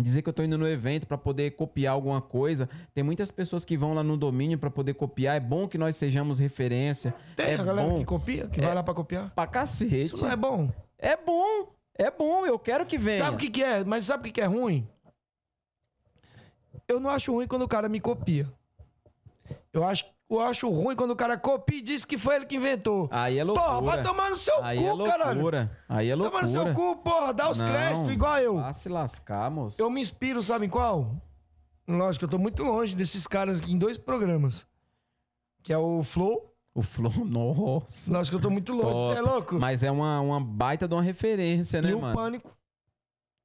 dizer que eu tô indo no evento pra poder copiar alguma coisa. Tem muitas pessoas que vão lá no domínio pra poder copiar. É bom que nós sejamos referência. Tem é a galera bom que copia, que vai lá pra copiar. pra cacete. Isso não é bom. É bom. É bom, eu quero que venha. Sabe o que, que é? Mas sabe o que, que é ruim? Eu não acho ruim quando o cara me copia. Eu acho, eu acho ruim quando o cara copia e diz que foi ele que inventou. Aí é loucura. Porra, vai tomar no seu Aí cu, é loucura. caralho. Aí é loucura. Toma no seu cu, porra. Dá os Não, créditos igual eu. Vá se lascar, moço. Eu me inspiro, sabe em qual? Lógico, eu tô muito longe desses caras aqui em dois programas. Que é o Flow. O Flow, nossa. Lógico que eu tô muito longe, você é louco? Mas é uma, uma baita de uma referência, né, e o mano? Pânico.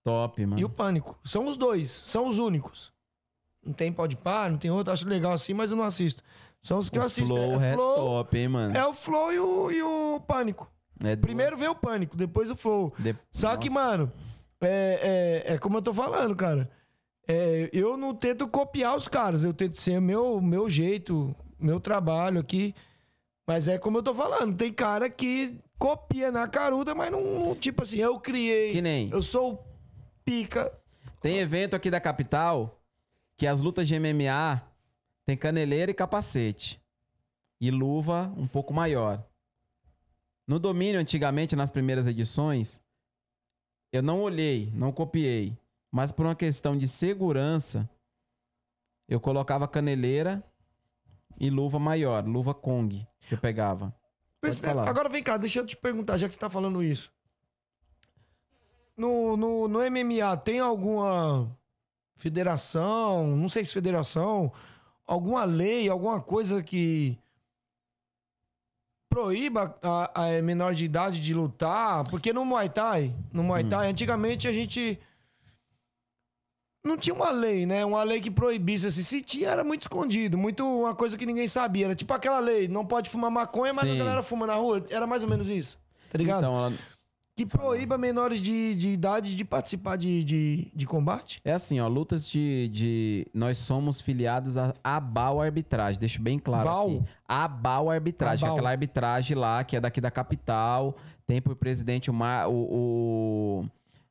Top, mano. E o Pânico. São os dois, são os únicos. Não tem pode par, não tem outro, acho legal assim, mas eu não assisto. São os que eu O assisto. Flow é, é Flow, top, hein, mano? é o Flow e o, e o Pânico. É Primeiro vem o Pânico, depois o Flow. de- Só que, Nossa. mano, é, é, é como eu tô falando, cara. É, eu não tento copiar os caras, eu tento ser meu, meu jeito, meu trabalho aqui. Mas é como eu tô falando, tem cara que copia na caruda, mas não, tipo assim, eu criei. Que nem. Eu sou o pica. Tem evento aqui da capital que as lutas de MMA tem caneleira e capacete. E luva um pouco maior. No domínio, antigamente, nas primeiras edições, eu não olhei, não copiei. Mas por uma questão de segurança, eu colocava caneleira e luva maior, luva Kong, que eu pegava. Pode. Agora vem cá, deixa eu te perguntar, já que você tá falando isso. No, no, no MMA, tem alguma federação, não sei se federação, alguma lei, alguma coisa que proíba a, a menor de idade de lutar? Porque no Muay Thai, no Muay Hum. Thai, antigamente a gente não tinha uma lei, né? Uma lei que proibisse assim. Se tinha, era muito escondido, muito uma coisa que ninguém sabia. Era tipo aquela lei, não pode fumar maconha, mas a galera fuma na rua. Era mais ou menos isso. Tá ligado? Então, ela- que proíba menores de, de idade de participar de, de, de combate. É assim, ó, lutas de, de- Nós somos filiados a ABAL Arbitragem, deixo bem claro BAL? aqui. ABAL Arbitragem, aquela arbitragem lá, que é daqui da capital, tem por presidente o, Ma- o, o,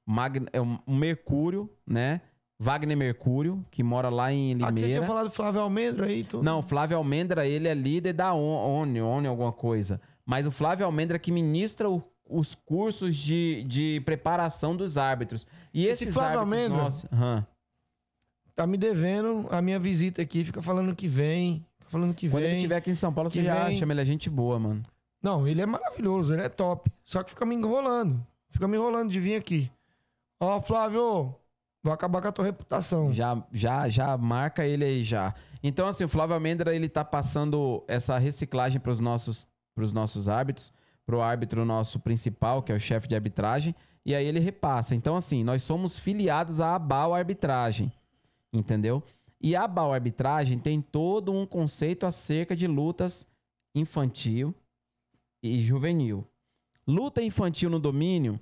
Magn- é o Mercúrio, né? Wagner Mercúrio, que mora lá em Ah, que você tinha Limeira. falado do Flávio Almendra aí. Tudo. Não, Flávio Almendra, ele é líder da On- ONI, ONI alguma coisa. Mas o Flávio Almendra que ministra o- os cursos de, de preparação dos árbitros. E Esse Flávio árbitros, nossa, aham. Tá me devendo a minha visita aqui. Fica falando que vem. Tá falando que Quando vem. ele estiver aqui em São Paulo, você que já vem. chama ele é gente boa, mano. Não, ele é maravilhoso, ele é top. Só que fica me enrolando. Fica me enrolando de vir aqui. Ó, Flávio, Vou acabar com a tua reputação. Já, já, já marca ele aí já. Então, assim, o Flávio Amêndola, ele tá passando essa reciclagem pros nossos, pros nossos árbitros, pro árbitro nosso principal, que é o chefe de arbitragem, e aí ele repassa. Então, assim, nós somos filiados à ABAL Arbitragem, entendeu? E a ABAL Arbitragem tem todo um conceito acerca de lutas infantil e juvenil. Luta infantil no domínio,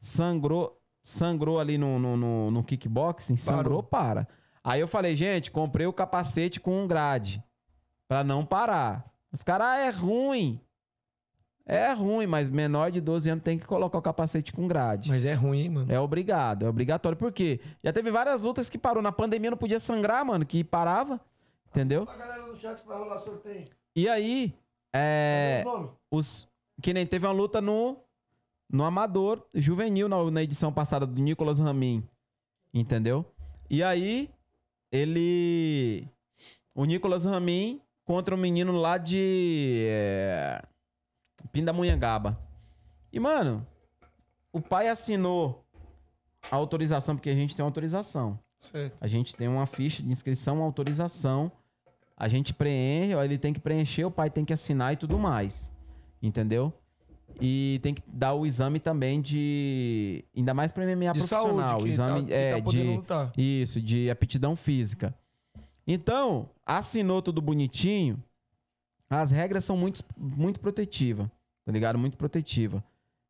sangrou, sangrou ali no, no, no, no kickboxing, sangrou, para. Aí eu falei, gente, comprei o capacete com um grade. Pra não parar. Os caras, ah, é ruim. É ruim, mas menor de 12 anos tem que colocar o capacete com grade. Mas é ruim, hein, mano? É obrigado, é obrigatório. Por quê? Já teve várias lutas que parou. Na pandemia não podia sangrar, mano, que parava. Entendeu? A galera no chat vai rolar sorteio. E aí, é. Nome? Os, que nem teve uma luta no, no Amador Juvenil na, na edição passada do Nicolas Ramin. Entendeu? E aí, ele. O Nicolas Ramin contra um menino lá de. É, Pindamonhangaba. E, mano, o pai assinou a autorização, porque a gente tem uma autorização. Certo. A gente tem uma ficha de inscrição, uma autorização. A gente preenche, ele tem que preencher, o pai tem que assinar e tudo mais. Entendeu? E tem que dar o exame também de. Ainda mais pra MMA De profissional. saúde, exame tá- é, tá de. lutar. Isso, de aptidão física. Então, assinou tudo bonitinho. As regras são muito, muito protetivas. Tá ligado? Muito protetiva.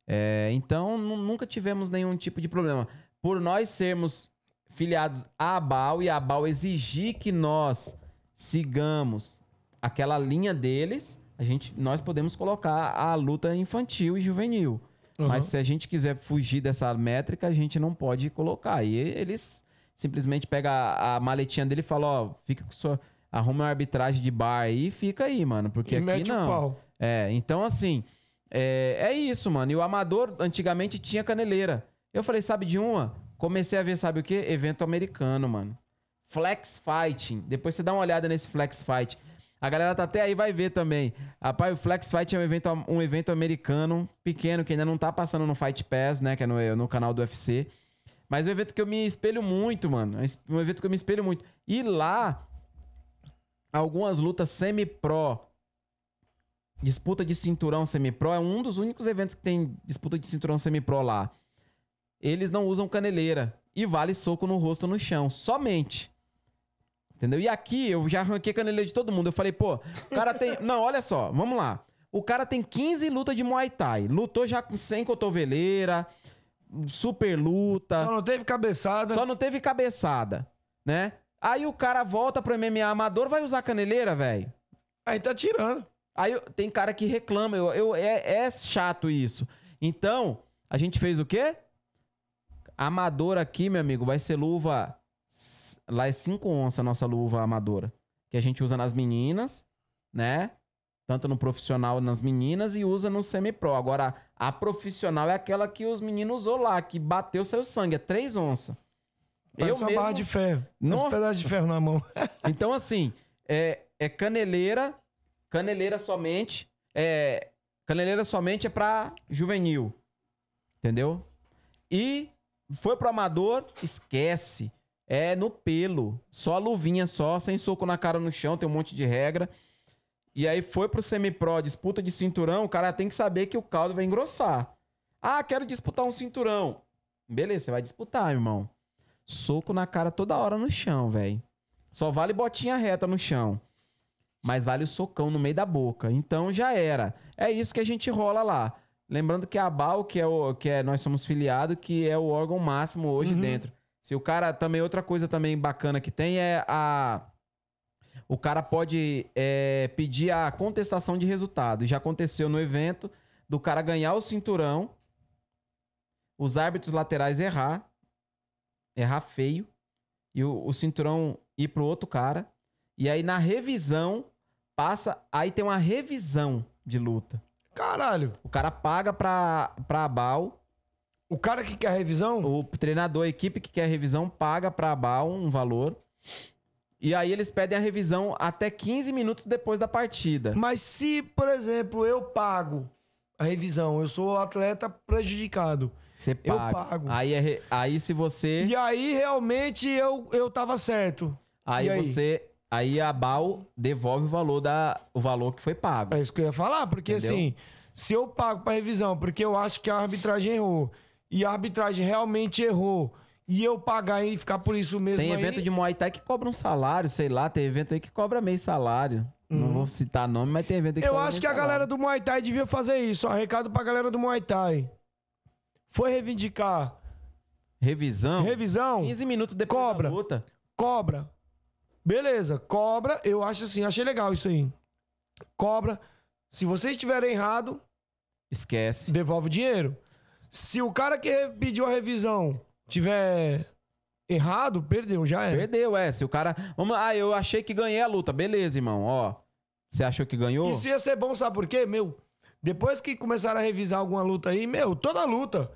É, então, nu- nunca tivemos nenhum tipo de problema. Por nós sermos filiados à ABAL e a ABAL exigir que nós sigamos aquela linha deles, a gente, nós podemos colocar a luta infantil e juvenil. Uhum. Mas se a gente quiser fugir dessa métrica, a gente não pode colocar. E eles simplesmente pegam a, a maletinha dele e falam, ó, fica com sua... Arruma uma arbitragem de bar aí e fica aí, mano. Porque E aqui não. É, então assim, é, é isso, mano. E o amador antigamente tinha caneleira. Eu falei, sabe de uma? Comecei a ver, sabe o quê? Evento americano, mano. Flex Fighting. Depois você dá uma olhada nesse Flex Fight. A galera tá até aí, vai ver também. Rapaz, o Flex Fight é um evento, um evento americano pequeno, que ainda não tá passando no Fight Pass, né? Que é no, no canal do UFC. Mas é um evento que eu me espelho muito, mano. É um evento que eu me espelho muito. E lá, algumas lutas semi-pro, disputa de cinturão semi-pro, é um dos únicos eventos que tem disputa de cinturão semi-pro lá. Eles não usam caneleira e vale soco no rosto no chão, somente. Entendeu? E aqui eu já arranquei caneleira de todo mundo. Eu falei, pô, o cara tem. Não, olha só, vamos lá. O cara tem 15 lutas de Muay Thai. Lutou já com 100 cotoveleira, super luta. Só não teve cabeçada. Só não teve cabeçada, né? Aí o cara volta pro MMA amador, vai usar caneleira, velho. Aí tá tirando. Aí eu- tem cara que reclama, eu, eu- é, é chato isso. Então, a gente fez o quê? Amador aqui, meu amigo, vai ser luva. Lá é 5 onças a nossa luva amadora. Que a gente usa nas meninas, né? Tanto no profissional nas meninas e usa no semi-pro. Agora, a profissional é aquela que os meninos usou lá, que bateu seu sangue. É 3 onças. Parece uma barra de ferro. Nossa. Um pedaço de ferro na mão. Então, assim, é, é caneleira, caneleira somente. É, caneleira somente é pra juvenil. Entendeu? E foi pro amador, esquece. É no pelo. Só luvinha só, sem soco na cara no chão, tem um monte de regra. E aí foi pro semi-pro, disputa de cinturão, o cara tem que saber que o caldo vai engrossar. Ah, quero disputar um cinturão. Beleza, você vai disputar, irmão. Soco na cara toda hora no chão, velho. Só vale botinha reta no chão. Mas vale o socão no meio da boca. Então já era. É isso que a gente rola lá. Lembrando que a BAL, que é o que é, nós somos filiado, que é o órgão máximo hoje dentro. Se o cara também outra coisa também bacana que tem é a o cara pode é, pedir a contestação de resultado. Já aconteceu no evento do cara ganhar o cinturão, os árbitros laterais errar, errar feio, e o, o cinturão ir pro outro cara. E aí na revisão, passa. Aí tem uma revisão de luta. Caralho. O cara paga pra, pra Abal. O cara que quer revisão? O treinador, a equipe que quer a revisão, paga pra Abal um valor. E aí eles pedem a revisão até 15 minutos depois da partida. Mas se, por exemplo, eu pago a revisão, eu sou atleta prejudicado Você Eu paga. pago. Aí, é re- aí se você. E aí, realmente, eu, eu tava certo. Aí, aí? você. Aí a BAL devolve o valor, da, o valor que foi pago. É isso que eu ia falar, porque Entendeu? assim, se eu pago pra revisão, porque eu acho que a arbitragem errou, e a arbitragem realmente errou, e eu pagar e ficar por isso mesmo Tem aí, evento de Muay Thai que cobra um salário, sei lá. Tem evento aí que cobra meio salário. Não vou citar nome, mas tem evento aí que Uhum. Eu acho que a salário. galera do Muay Thai devia fazer isso. Ó, recado pra galera do Muay Thai. Foi reivindicar Revisão. revisão, 15 minutos depois Cobra. da luta. cobra. Beleza, cobra, eu acho assim, achei legal isso aí. Cobra. Se vocês estiverem errado, Esquece. devolve o dinheiro. Se o cara que pediu a revisão tiver errado, perdeu, já era. Perdeu, é. Se o cara. Vamos, ah, eu achei que ganhei a luta. Beleza, irmão. Ó. Você achou que ganhou? Isso ia ser bom, sabe por quê? Meu, depois que começaram a revisar alguma luta aí, meu, toda luta.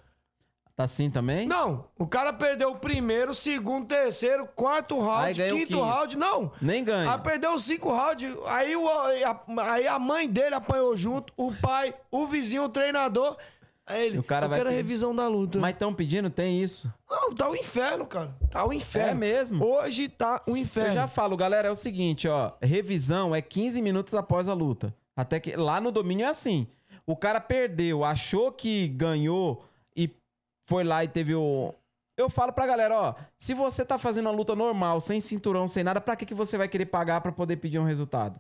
Tá assim também? Não, o cara perdeu o primeiro, segundo, terceiro, quarto round, quinto quinto. round, não. Nem ganha. Aí perdeu os cinco rounds, aí, o, a, aí a mãe dele apanhou junto, o pai, o vizinho, o treinador. Aí ele, O cara eu vai quero a revisão da luta. Mas estão pedindo, tem isso. Não, tá o inferno, cara. Tá o inferno. É mesmo? Hoje tá o inferno. Eu já falo, galera, é o seguinte, ó. Revisão é 15 minutos após a luta. Até que lá no domínio é assim. O cara perdeu, achou que ganhou foi lá e teve o. Eu falo pra galera, ó. Se você tá fazendo uma luta normal, sem cinturão, sem nada, pra que, que você vai querer pagar pra poder pedir um resultado?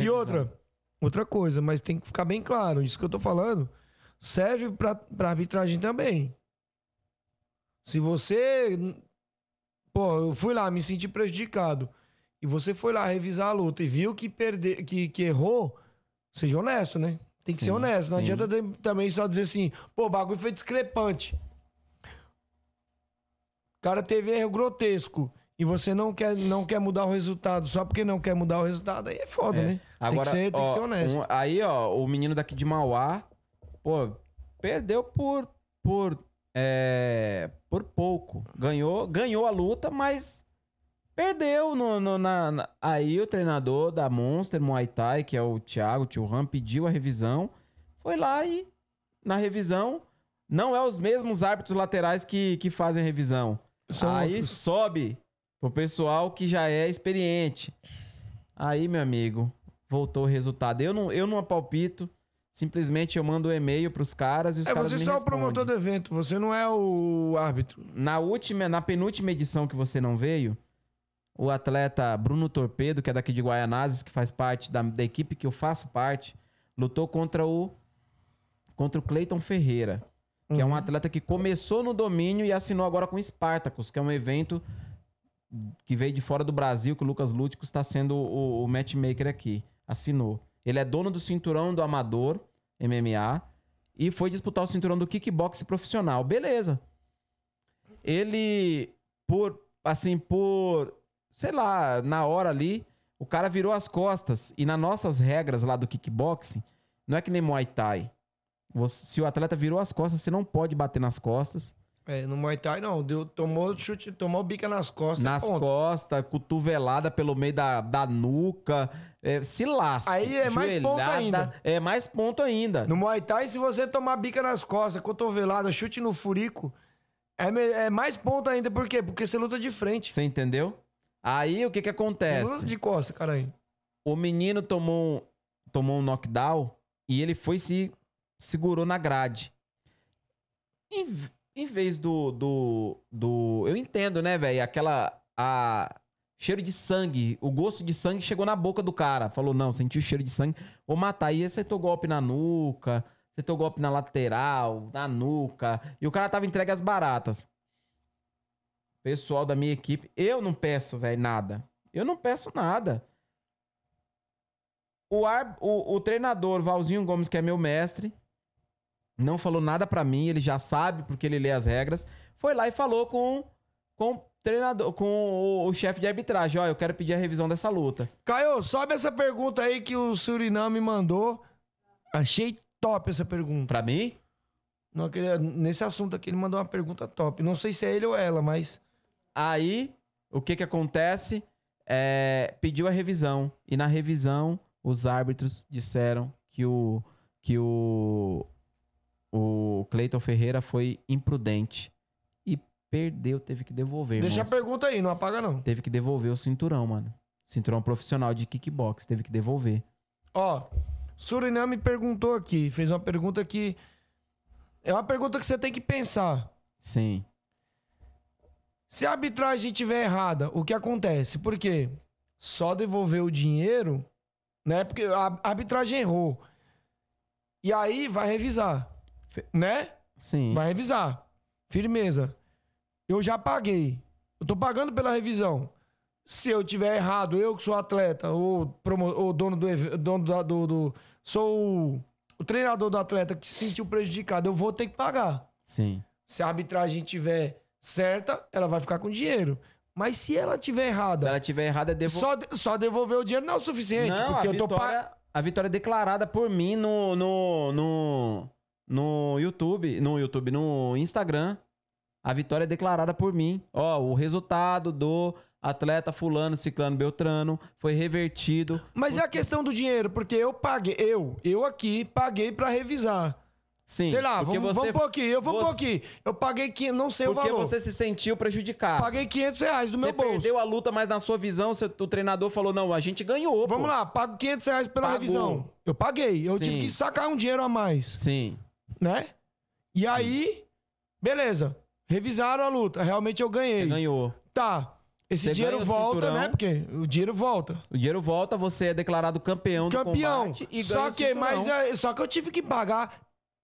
E outra, outra coisa, mas tem que ficar bem claro, isso que eu tô falando serve pra, pra arbitragem também. Se você. Pô, eu fui lá, me senti prejudicado. E você foi lá revisar a luta e viu que, perde, que, que errou, seja honesto, né? Tem que Sim, ser honesto. Não sim. adianta também só dizer assim, pô, o bagulho foi discrepante. O cara teve erro grotesco. E você não quer, não quer mudar o resultado só porque não quer mudar o resultado, aí é foda, É. né? Agora, tem que ser, tem ó, que ser honesto. um- aí, ó, o menino daqui de Mauá, pô, perdeu por por é, por pouco. Ganhou, ganhou a luta, mas perdeu no, no- na, na- aí o treinador da Monster Muay Thai, que é o Thiago Churran, pediu a revisão, foi lá e na revisão não é os mesmos árbitros laterais que, que fazem a revisão. São aí outros. sobe pro pessoal que já é experiente. Aí, meu amigo, voltou o resultado. Eu não, eu não palpito. Simplesmente eu mando um e-mail pros caras e os É, caras você me só é o promotor do evento, você não é o árbitro. Na última, na penúltima edição que você não veio, o atleta Bruno Torpedo, que é daqui de Guaianazes, que faz parte da, da equipe que eu faço parte, lutou contra o contra o Cleiton Ferreira, que é um atleta que começou no domínio e assinou agora com o Spartacus, que é um evento que veio de fora do Brasil, que o Lucas Lútico está sendo o, o matchmaker aqui. Assinou. Ele é dono do cinturão do Amador MMA e foi disputar o cinturão do kickbox profissional. Beleza. Ele, por, assim, por, sei lá, na hora ali, o cara virou as costas. E nas nossas regras lá do kickboxing, não é que nem Muay Thai. Você- se o atleta virou as costas, você não pode bater nas costas. É, no Muay Thai não, deu, tomou chute, tomou bica nas costas. nas ponto. costas, cotovelada pelo meio da, da nuca. é, se lasca. Aí é mais ponto ainda. É mais ponto ainda. No Muay Thai, se você tomar bica nas costas, cotovelada, chute no furico, é, é mais ponto ainda. Por quê? Porque você luta de frente. Você entendeu? Aí o que que Você não luta acontece? de costa, caralho. O menino tomou, um- tomou um knockdown e ele foi se segurou na grade. Em, em vez do, do, do. Eu entendo, né, velho? Aquela. A, cheiro de sangue. O gosto de sangue chegou na boca do cara. Falou: não, sentiu o cheiro de sangue. Vou matar. Aí acertou golpe na nuca. Acertou golpe na lateral, na nuca. E o cara tava entregue às baratas. Pessoal da minha equipe. Eu não peço, velho, nada. Eu não peço nada. O, ar, o, o treinador Valzinho Gomes, que é meu mestre, não falou nada pra mim, ele já sabe porque ele lê as regras. Foi lá e falou com, com o treinador, com o, o chefe de arbitragem, ó, eu quero pedir a revisão dessa luta. Caio, sobe essa pergunta aí que o Suriname mandou. Achei top essa pergunta. Pra mim, Não, aquele- nesse assunto aqui, ele mandou uma pergunta top. Não sei se é ele ou ela, mas. aí o que que acontece? É, pediu a revisão e na revisão os árbitros disseram que o que o o Cleiton Ferreira foi imprudente e perdeu, teve que devolver. Deixa a pergunta aí, não apaga não. Teve que devolver o cinturão, mano. Cinturão profissional de kickbox, teve que devolver. Ó, Suriname perguntou aqui, fez uma pergunta que. É uma pergunta que você tem que pensar. Sim. Se a arbitragem estiver errada, o que acontece? Por quê? Só devolver o dinheiro, né? Porque a arbitragem errou. E aí vai revisar, né? Sim. Vai revisar. Firmeza. Eu já paguei. Eu tô pagando pela revisão. Se eu tiver errado, eu que sou atleta, ou, promo, ou dono, do, dono da- do, do- Sou o, o treinador do atleta que se sentiu prejudicado, eu vou ter que pagar. Sim. Se a arbitragem tiver certa, ela vai ficar com dinheiro. Mas se ela tiver Se errada, ela tiver errada, é devolver. só, só devolver o dinheiro não é o suficiente. Não, porque a eu tô vitória, pagando. a vitória é declarada por mim no, no, no, no YouTube, no YouTube, no Instagram. A vitória é declarada por mim. Ó, o resultado do atleta fulano, ciclano, beltrano foi revertido. Mas é a questão do dinheiro, porque eu paguei, eu, eu aqui, paguei pra revisar. Sim. Sei lá, porque vamos, você, vamos pôr aqui, eu vou pôr você- aqui. Eu paguei, 500, não sei o Porque valor. você se sentiu prejudicado. Paguei 500 reais do você meu bolso. perdeu a luta, mas na sua visão, seu- o treinador falou: não, a gente ganhou. Vamos pô. lá, pago 500 reais pela Pagou. revisão. Eu paguei, eu Sim. tive que sacar um dinheiro a mais, Sim. Né? E aí, beleza. Revisaram a luta, realmente eu ganhei. Você ganhou. Tá. Esse Você dinheiro ganha o volta, cinturão. né? Porque o dinheiro volta. O dinheiro volta, você é declarado campeão, do Campeão. combate e ganha Só o que, cinturão. mas é, só que eu tive que pagar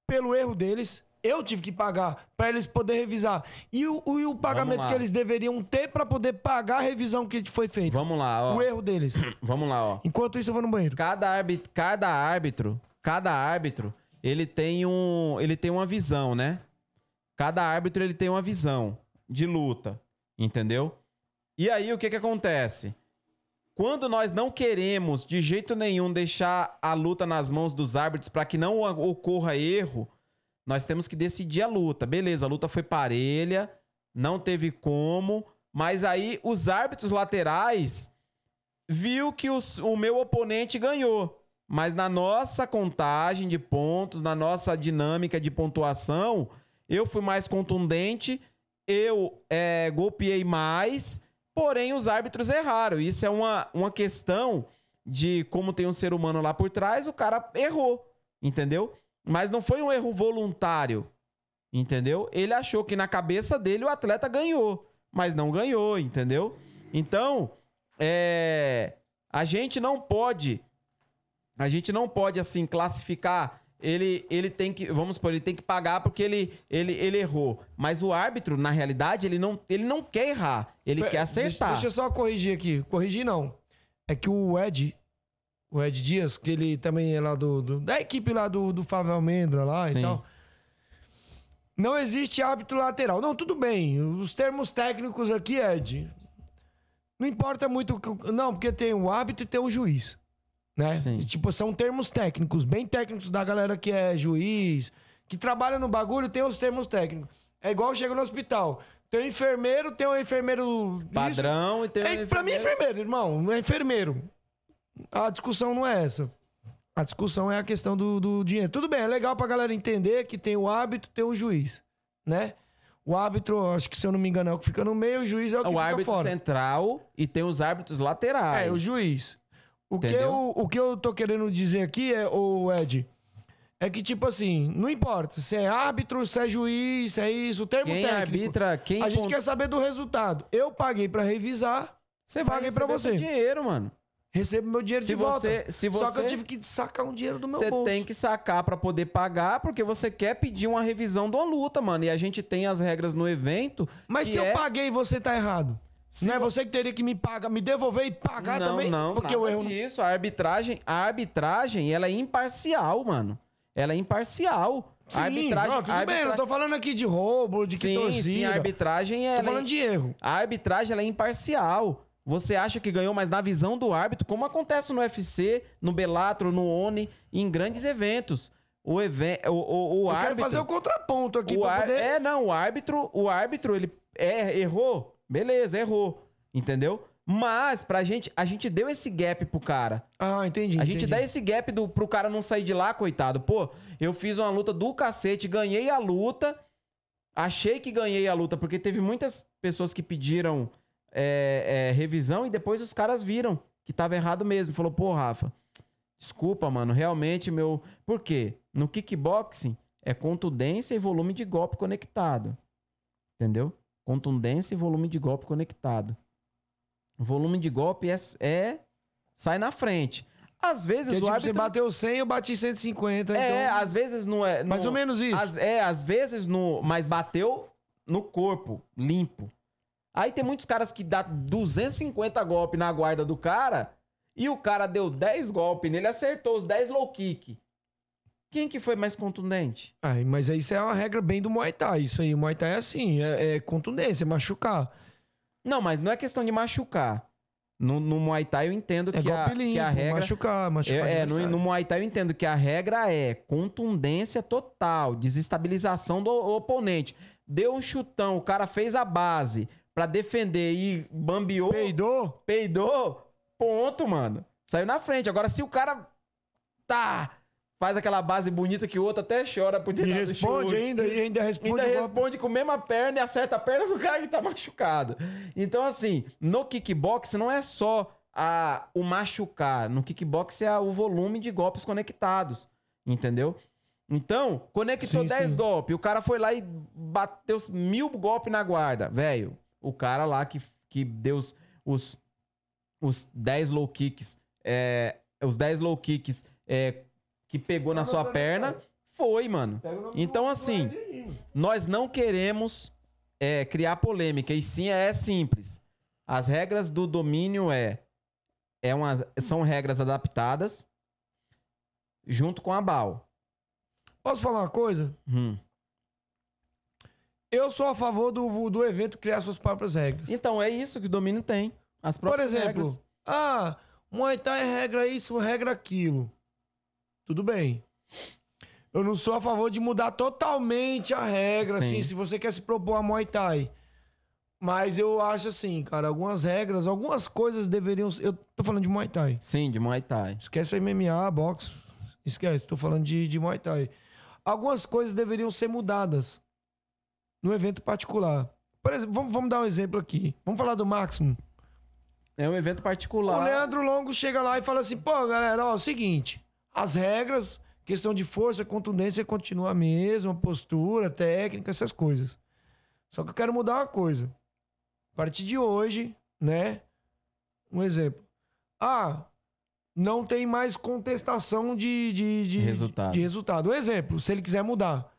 pelo erro deles. Eu tive que pagar pra eles poderem revisar. E o, o- e o pagamento lá. que eles deveriam ter pra poder pagar a revisão que foi feita. Vamos lá, ó. O erro deles. Vamos lá, ó. Enquanto isso, eu vou no banheiro. Cada árbitro, cada árbitro, cada árbitro, ele tem um, ele tem uma visão, né? Cada árbitro ele tem uma visão de luta, entendeu? E aí o que que acontece? Quando nós não queremos de jeito nenhum deixar a luta nas mãos dos árbitros para que não ocorra erro, nós temos que decidir a luta. Beleza, a luta foi parelha, não teve como, mas aí os árbitros laterais viu que os- o meu oponente ganhou. Mas na nossa contagem de pontos, na nossa dinâmica de pontuação, eu fui mais contundente, eu é, golpeei mais, porém os árbitros erraram. Isso é uma, uma questão de como tem um ser humano lá por trás, o cara errou, entendeu? Mas não foi um erro voluntário, entendeu? Ele achou que na cabeça dele o atleta ganhou, mas não ganhou, entendeu? Então, é, a gente não pode a gente não pode assim classificar ele ele tem que vamos supor ele tem que pagar porque ele ele, ele errou mas o árbitro na realidade ele não ele não quer errar ele quer acertar Deixa, deixa eu só corrigir aqui. Corrigir não. É que o Ed, o Ed Dias, que ele também é lá do, do- da equipe lá do, do Fábio Almendra lá Sim. e tal. Não existe árbitro lateral. Não, tudo bem. Os termos técnicos aqui, Ed. Não importa muito. Não, porque tem o árbitro e tem o juiz. Né? E, tipo, são termos técnicos, bem técnicos da galera que é juiz, que trabalha no bagulho, tem os termos técnicos. É igual chega no hospital. Tem o enfermeiro, tem o enfermeiro. isso. padrão e tem um É, pra mim é enfermeiro, irmão. É enfermeiro. A discussão não é essa. A discussão é a questão do, do dinheiro. Tudo bem, é legal pra galera entender que tem o árbitro tem o juiz, né? O árbitro, acho que se eu não me engano, é o que fica no meio, o juiz é o que o fica árbitro fora. central e tem os árbitros laterais É, o juiz. O que, eu, o que eu tô querendo dizer aqui é, o Ed, é que, tipo assim, não importa se é árbitro, se é juiz, se é isso, o termo quem técnico. arbitra quem a gente quer saber do resultado. Eu paguei pra revisar, você paguei pra receber você. dinheiro mano recebo meu dinheiro Se de volta. você- se Só que eu você- tive que sacar um dinheiro do meu Você bolso. tem que sacar pra poder pagar, porque você quer pedir uma revisão de uma luta, mano. E a gente tem as regras no evento. Mas se é- eu paguei, você tá errado. Se não é vo- você que teria que me pagar, me devolver e pagar não, também? Não, porque o erro disso. A arbitragem, a arbitragem, ela é imparcial, mano. Ela é imparcial. Sim, a arbitragem, não, tudo a bem, eu não tô falando aqui de roubo, de que sim, torcida. sim, a arbitragem Tô ela falando é... de erro. A arbitragem ela é imparcial. Você acha que ganhou, mas na visão do árbitro, como acontece no UFC, no Bellator, no ONI, em grandes eventos. O, even... o, o, o Eu árbitro... quero fazer o contraponto aqui o ar- poder... É, não, o árbitro, o árbitro, ele é, errou, beleza, errou, entendeu? Mas, pra gente, a gente deu esse gap pro cara. Ah, entendi. A gente entendi. dá esse gap do, pro cara não sair de lá, coitado. Pô, eu fiz uma luta do cacete, ganhei a luta. Achei que ganhei a luta, porque teve muitas pessoas que pediram é, é, revisão e depois os caras viram que tava errado mesmo. Falou, pô, Rafa, desculpa, mano, realmente meu. Por quê? No kickboxing é contundência e volume de golpe conectado. Entendeu? Contundência e volume de golpe conectado. O volume de golpe é, é sai na frente. Às vezes Porque, o tipo, árbitro... você bateu 100, eu bati 150. É, então... às vezes não é. Mais no- ou menos isso. às- é, às vezes no. Mas bateu no corpo, limpo. Aí tem muitos caras que dá 250 golpes na guarda do cara e o cara deu 10 golpes nele, acertou os 10 low kick. Quem que foi mais contundente? Ai, mas isso é uma regra bem do Muay Thai. Isso aí, o Muay Thai é assim, é, é contundência, é machucar. Não, mas não é questão de machucar. No, no Muay Thai eu entendo É que, a, limpo, que a regra. machucar, machucar. É, é, no, no Muay Thai eu entendo que a regra é contundência total, desestabilização do oponente. Deu um chutão, o cara fez a base pra defender e bambeou, Peidou? peidou, ponto, mano. Saiu na frente. Agora, se o cara tá, faz aquela base bonita que o outro até chora por E responde ainda, e ainda responde. Ainda responde com a mesma perna e acerta a perna do cara que tá machucado. Então, assim, no kickbox não é só a, o machucar. No kickbox é o volume de golpes conectados. Entendeu? Então, conectou Sim, 10 sim. golpes. O cara foi lá e bateu mil golpes na guarda. Velho, o cara lá que, que deu os, os, os 10 low kicks, é, os 10 low kicks é, que pegou na sua perna, foi, mano. Então, assim, nós não queremos é, criar polêmica, e sim é simples. As regras do domínio é, é umas, são regras adaptadas junto com a BAL. Posso falar uma coisa? Hum. Eu sou a favor do, do evento criar suas próprias regras. Então é isso que o domínio tem. As Por próprias exemplo, regras. ah, Muay Thai é regra isso, regra aquilo. Tudo bem. Eu não sou a favor de mudar totalmente a regra, Sim. assim, se você quer se propor a Muay Thai. Mas eu acho assim, cara, algumas regras, algumas coisas deveriam. Eu tô falando de Muay Thai. Sim, de Muay Thai. Esquece o MMA, boxe. Esquece, tô falando de, de Muay Thai. Algumas coisas deveriam ser mudadas no evento particular. Por exemplo, vamos, vamos dar um exemplo aqui. Vamos falar do Máximo. É um evento particular. O Leandro Longo chega lá e fala assim: pô, galera, ó, é o seguinte, as regras, questão de força, contundência continua a mesma, postura, técnica, essas coisas. Só que eu quero mudar uma coisa. A partir de hoje, né? Um exemplo. Ah, não tem mais contestação de, de, de Resultado. De resultado. Um exemplo, se ele quiser mudar.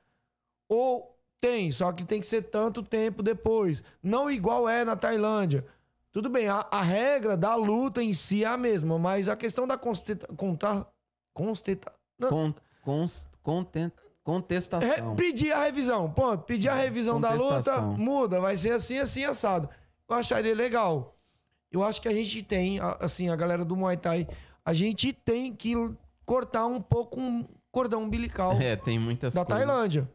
Ou tem, só que tem que ser tanto tempo depois. Não igual é na Tailândia. Tudo bem, a, a regra da luta em si é a mesma, mas a questão da contar, consteta, Con, cons- conten- re- contestação. pedir a revisão. Ponto. Pedir a revisão da luta, muda, vai ser assim, assim, assado. Eu acharia legal. Eu acho que a gente tem, assim, a galera do Muay Thai, a gente tem que cortar um pouco um cordão umbilical É, tem muitas da coisas. Tailândia.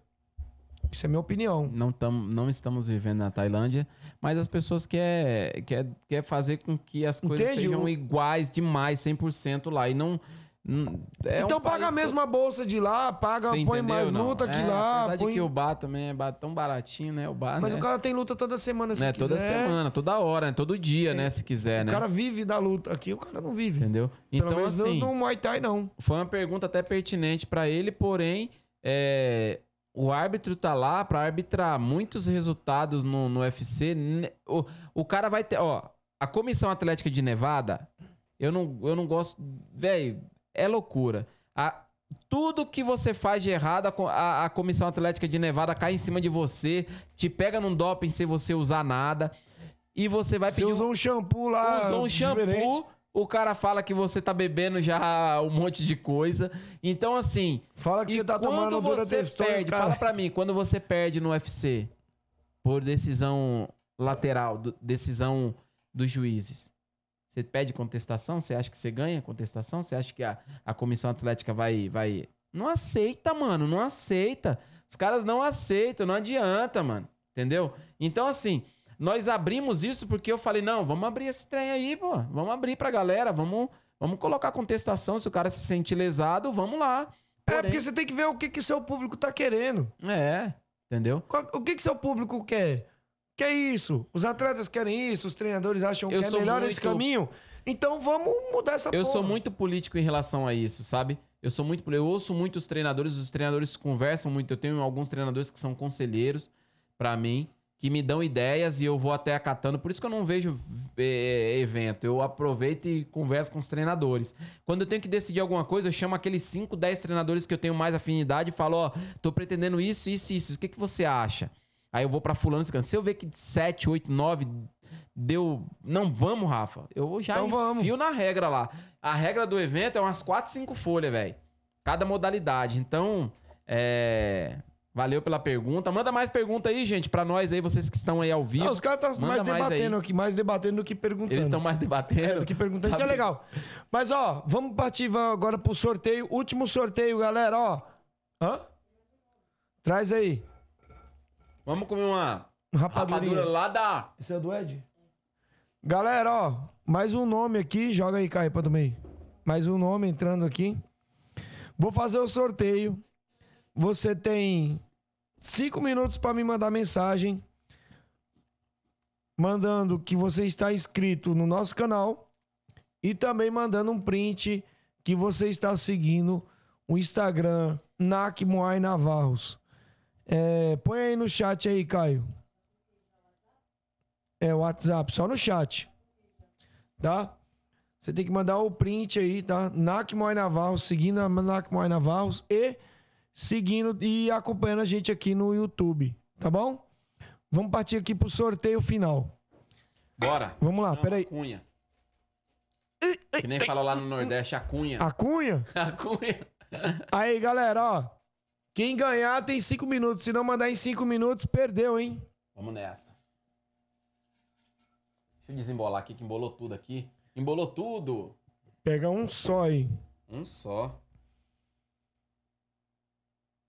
Isso é minha opinião. Não, tam, não estamos vivendo na Tailândia, mas as pessoas querem quer, quer fazer com que as coisas Entende? sejam igais demais, 100% lá. E não. Não- é um então paga a mesma bolsa de lá, paga, Você põe mais não? luta que É, lá. Apesar põe- de que o bar também é tão baratinho, né? O bar, Mas né? o cara tem luta toda semana, se né? Toda semana, toda hora, né? todo dia, né? Se quiser, O né? cara vive da luta. Aqui o cara não vive. Entendeu? Pelo Então, assim, no Muay Thai, não. foi uma pergunta até pertinente pra ele, porém, é, o árbitro tá lá pra arbitrar muitos resultados no, no UFC. Ne- O, o cara vai ter. Ó, a Comissão Atlética de Nevada, eu não, eu não gosto. Velho, é loucura. A- tudo que você faz de errado, a a, Comissão Atlética de Nevada cai em cima de você, te pega num doping sem você usar nada. E você vai Você pedir usou um shampoo lá. usou um shampoo, diferente. o cara fala que você tá bebendo já um monte de coisa. Então, assim. Fala que você tá tomando você Durateston, perde, cara. fala pra mim, quando você perde no UFC por decisão lateral, do- decisão dos juízes, você pede contestação? Você acha que você ganha contestação? Você acha que a, a comissão atlética vai, vai. Não aceita, mano, não aceita. Os caras não aceitam, não adianta, mano. Entendeu? Então, assim, nós abrimos isso porque eu falei, não, vamos abrir esse trem aí, pô. Vamos abrir pra galera, vamos, vamos colocar contestação. Se o cara se sente lesado, vamos lá. É, Porém- porque você tem que ver o que, que o seu público tá querendo. É, entendeu? O que, que seu público quer? Quer isso? Os atletas querem isso, os treinadores acham Eu que é melhor esse muito- caminho. Então vamos mudar essa Eu porra. sou muito político em relação a isso, sabe? Eu sou muito, eu ouço muitos treinadores, os treinadores conversam muito. Eu tenho alguns treinadores que são conselheiros pra mim, que me dão ideias e eu vou até acatando. Por isso que eu não vejo é, evento. Eu aproveito e converso com os treinadores. Quando eu tenho que decidir alguma coisa, eu chamo aqueles 5, 10 treinadores que eu tenho mais afinidade e falo, ó, tô pretendendo isso, isso, isso. O que, que você acha? Aí eu vou pra fulano, ciclano. se eu ver que 7, 8, 9 deu, não vamos, Rafa. Eu já Então vamos. na regra lá. A regra do evento é umas 4, 5 folhas, velho. Cada modalidade. Então, é. Valeu pela pergunta. Manda mais pergunta aí, gente, pra nós aí, vocês que estão aí ao vivo. Ah, os caras estão Manda mais debatendo aí. aqui, mais debatendo do que perguntando. Eles estão mais debatendo. É, do que perguntando. Tá Isso é bem. legal. Mas, ó, vamos partir agora pro sorteio. Último sorteio, galera, ó. Hã? Traz aí. Vamos comer uma rapadura lá da. Esse é do Ed? Galera, ó, mais um nome aqui. Joga aí, Caio, pra também. Mais um nome entrando aqui. Vou fazer o sorteio. Você tem cinco minutos pra me mandar mensagem. Mandando que você está inscrito no nosso canal. E também mandando um print que você está seguindo o Instagram NAC Moai Navarros. É, põe aí no chat aí, Caio. É o WhatsApp, só no chat. Tá? Você tem que mandar o print aí, tá? NAC Navarros, seguindo a NAC e seguindo e acompanhando a gente aqui no YouTube, tá bom? Vamos partir aqui pro sorteio final. Bora. Vamos lá, Chama peraí. Cunha. Que nem fala lá no Nordeste, a cunha. A cunha? A cunha. Aí, galera, ó. Quem ganhar tem cinco minutos. Se não mandar em cinco minutos, perdeu, hein? Vamos nessa. Deixa eu desembolar aqui, que embolou tudo aqui. Embolou tudo. Pega um só aí. Um só.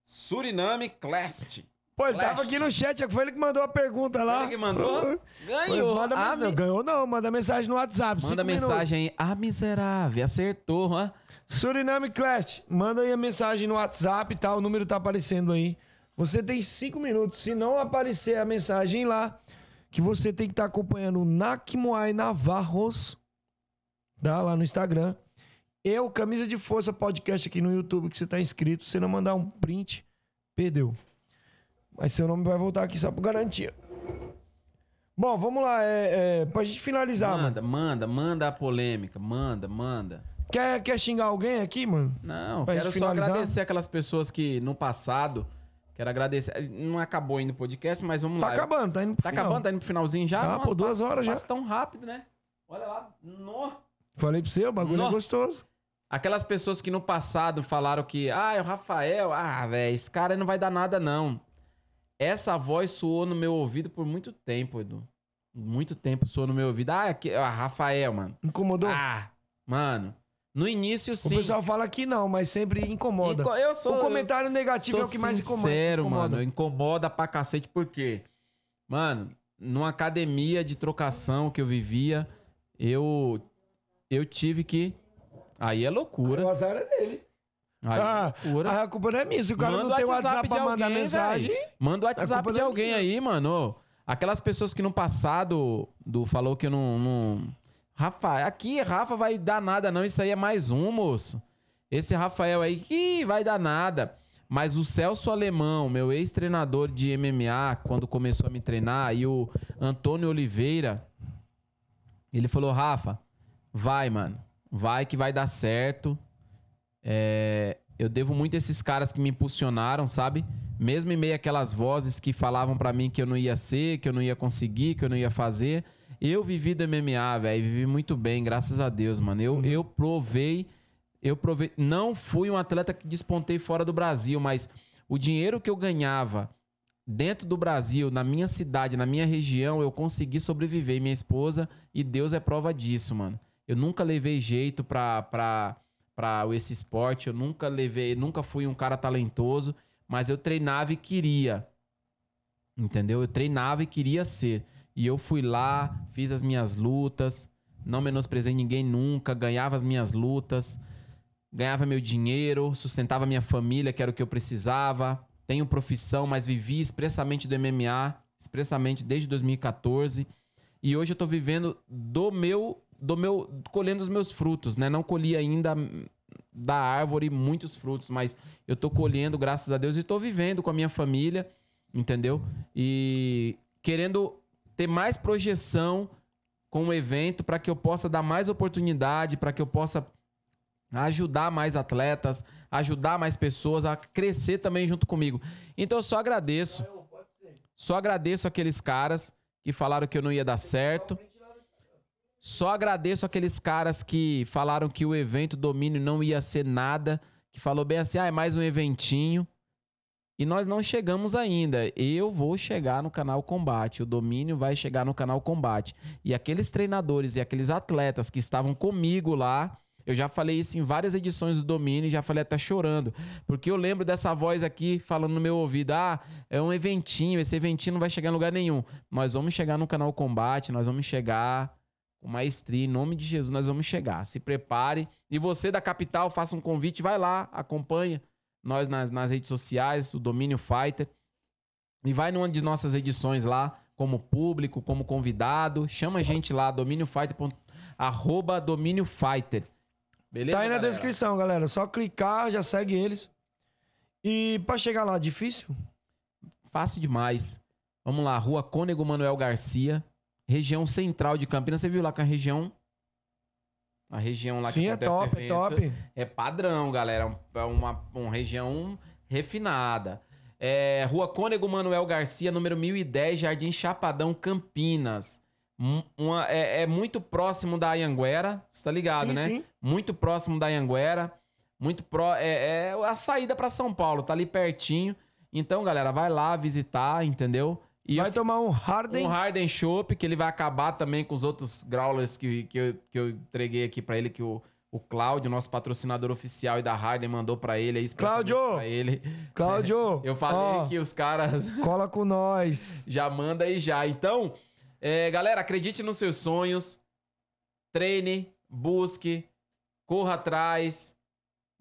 Suriname Clast. Pô, ele tava aqui no chat, foi ele que mandou a pergunta lá. Ele que mandou? Ganhou. Manda Ah, mensagem. me- Ganhou não, manda mensagem no WhatsApp. Manda mensagem aí. Ah, miserável. Acertou, hã? Suriname Clash, manda aí a mensagem no WhatsApp, tá? O número tá aparecendo aí. Você tem cinco minutos. Se não aparecer a mensagem lá, que você tem que estar acompanhando o Nakmuai Navarros, tá? Lá no Instagram. Eu, Camisa de Força Podcast aqui no YouTube, que você tá inscrito. Se não mandar um print, perdeu. Mas seu nome vai voltar aqui só por garantia. Bom, vamos lá. É, é, pra gente finalizar, mano. Manda, manda, manda a polêmica. Manda, manda. Quer, quer xingar alguém aqui, mano? Não, Pra quero só agradecer aquelas pessoas que no passado. Quero agradecer. Não acabou ainda o podcast, mas vamos Tá lá. acabando, tá indo pro Tá final. acabando, tá indo pro finalzinho já? Tá, pô, duas passa- horas já. Passa tão rápido, né? Olha lá. No. Falei pra você, o bagulho é Nó. gostoso. Aquelas pessoas que no passado falaram que, ah, é o Rafael, ah, velho, esse cara não vai dar nada, não. Essa voz soou no meu ouvido por muito tempo, Edu. Muito tempo soou no meu ouvido. Ah, aqui, ah Rafael, mano. Incomodou? Ah, mano. No início, o sim. pessoal fala que não, mas sempre incomoda. Inco- Eu sou, o comentário negativo sou é o que mais incomoda. sincero, incomoda. mano. Incomoda pra cacete, por quê? Mano, numa academia de trocação que eu vivia, eu eu tive que. Aí é loucura. O azar é dele. Aí ah, é loucura. a culpa não é minha. Se o cara Manda não tem o WhatsApp pra mandar alguém, mensagem. véi. Manda o WhatsApp de é alguém minha. aí, mano. Aquelas pessoas que no passado do falou que eu não, não. Rafa, aqui Rafa vai dar nada, não. Isso aí é mais um, moço. Esse Rafael aí que vai dar nada. Mas o Celso Alemão, meu ex-treinador de MMA, quando começou a me treinar, e o Antônio Oliveira, ele falou: Rafa, vai, mano. Vai que vai dar certo. É, eu devo muito a esses caras que me impulsionaram, sabe? Mesmo em meio àquelas vozes que falavam pra mim que eu não ia ser, que eu não ia conseguir, que eu não ia fazer. Eu vivi do MMA, velho. Vivi muito bem, graças a Deus, mano. Eu, eu provei. Eu provei. Não fui um atleta que despontei fora do Brasil, mas o dinheiro que eu ganhava dentro do Brasil, na minha cidade, na minha região, eu consegui sobreviver. Minha esposa, e Deus é prova disso, mano. Eu nunca levei jeito pra, pra, pra esse esporte, eu nunca levei, nunca fui um cara talentoso, mas eu treinava e queria. Entendeu? Eu treinava e queria ser. E eu fui lá, fiz as minhas lutas, não menosprezei ninguém nunca, ganhava as minhas lutas, ganhava meu dinheiro, sustentava minha família, que era o que eu precisava. Tenho profissão, mas vivi expressamente do MMA, expressamente desde 2014. E hoje eu tô vivendo do meu do meu colhendo os meus frutos, né? Não colhi ainda da árvore muitos frutos, mas eu tô colhendo, graças a Deus, e tô vivendo com a minha família, entendeu? E querendo ter mais projeção com o evento para que eu possa dar mais oportunidade, para que eu possa ajudar mais atletas, ajudar mais pessoas a crescer também junto comigo. Então eu só agradeço. Só agradeço aqueles caras que falaram que eu não ia dar certo. Só agradeço aqueles caras que falaram que o evento domínio não ia ser nada, que falou bem assim: "Ah, é mais um eventinho". E nós não chegamos ainda. Eu vou chegar no canal Combate. O domínio vai chegar no canal Combate. E aqueles treinadores e aqueles atletas que estavam comigo lá, eu já falei isso em várias edições do domínio, já falei até chorando. Porque eu lembro dessa voz aqui falando no meu ouvido: ah, é um eventinho, esse eventinho não vai chegar em lugar nenhum. Nós vamos chegar no canal Combate, nós vamos chegar com maestria, em nome de Jesus, nós vamos chegar. Se prepare. E você da capital, faça um convite, vai lá, acompanha nós nas, nas redes sociais, o Domínio Fighter. E vai numa de nossas edições lá, como público, como convidado. Chama a gente lá, domínio fighter. Arroba domínio fighter. Beleza? Tá aí na galera? descrição, galera. Só clicar, já segue eles. E pra chegar lá, difícil? Fácil demais. Vamos lá, Rua Cônego Manuel Garcia, região central de Campinas. Você viu lá que a região. A região lá Sim, que é top, é evento, top. É padrão, galera. É uma, uma região refinada. É, Rua Cônego Manuel Garcia, número 1010, Jardim Chapadão, Campinas. Um- uma- é, é muito próximo da Anhanguera, você tá ligado, Sim, né? sim. Muito próximo da Anhanguera. Muito pró. É, é a saída pra São Paulo, tá ali pertinho. Então, galera, vai lá visitar, entendeu? E Vai eu- tomar um Harden. um Harden Shop, que ele vai acabar também com os outros growlers que, que, eu, que eu entreguei aqui pra ele, que o, o Cláudio, nosso patrocinador oficial e da Harden, mandou pra ele. aí, expressamente Cláudio! Pra ele. Cláudio, Eu falei ó. que os caras Cola com nós. já manda aí já. Então, é, galera, acredite nos seus sonhos. Treine, busque, corra atrás.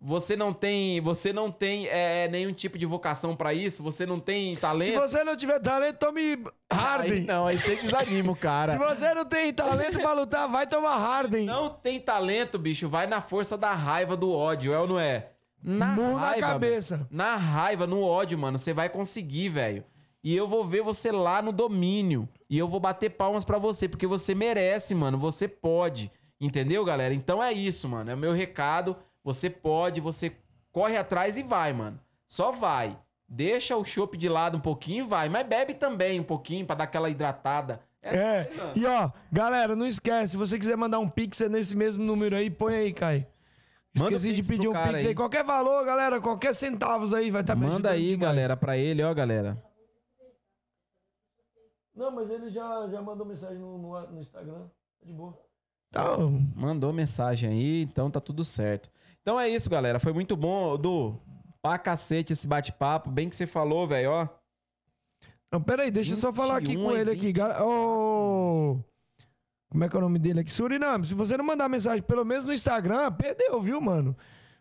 Você não tem, você não tem é, nenhum tipo de vocação pra isso. Você não tem talento. Se você não tiver talento, tome Aí Harden. não, aí você desanima o cara. Se você não tem talento pra lutar, vai tomar Harden. Não tem talento, bicho, vai na força da raiva, do ódio, é ou não é? Na na raiva, cabeça. mano. Na raiva, no ódio, mano, você vai conseguir, velho. E eu vou ver você lá no domínio. E eu vou bater palmas pra você, porque você merece, mano. Você pode. Entendeu, galera? Então é isso, mano. É o meu recado. Você pode, você corre atrás e vai, mano. Só vai. Deixa o chopp de lado um pouquinho e vai. Mas bebe também um pouquinho pra dar aquela hidratada. É. nóis, mano. E ó, galera, não esquece. Se você quiser mandar um pix é nesse mesmo número aí, põe aí, Kai. Manda Esqueci o de pedir um pix aí. aí. Qualquer valor, galera, qualquer centavos aí vai estar me Manda aí, demais. galera, pra ele, ó, galera. Não, mas ele já, já mandou mensagem no, no, no Instagram. Tá de boa. Tá, Mandou mensagem aí, então tá tudo certo. Então é isso, galera. Foi muito bom, Du. Pra cacete esse bate-papo. Bem que você falou, velho, ó. Não, pera aí, deixa eu só falar aqui 21 com ele aqui. Ô, Como é que é o nome dele aqui? Suriname, se você não mandar mensagem pelo menos no Instagram, perdeu, viu, mano?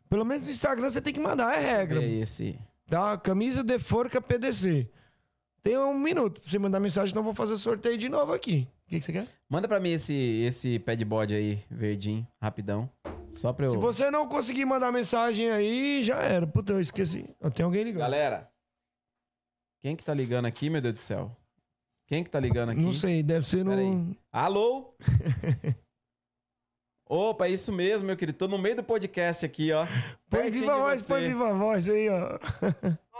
Pelo menos no Instagram você tem que mandar, é regra. É esse. Tá? Camisa de forca PDC. Tem um minuto pra você mandar mensagem, então eu vou fazer sorteio de novo aqui. O que, que você quer? Manda pra mim esse, esse padboard aí, verdinho, rapidão. Só pra eu. Se você não conseguir mandar mensagem aí, já era. Puta, eu esqueci. Tem alguém ligando. Galera, quem que tá ligando aqui, meu Deus do céu? Quem que tá ligando aqui? Não sei, deve ser Pera no. aí. Alô? Opa, é isso mesmo, meu querido. Tô no meio do podcast aqui, ó. Põe viva voz, você. põe viva voz aí, ó.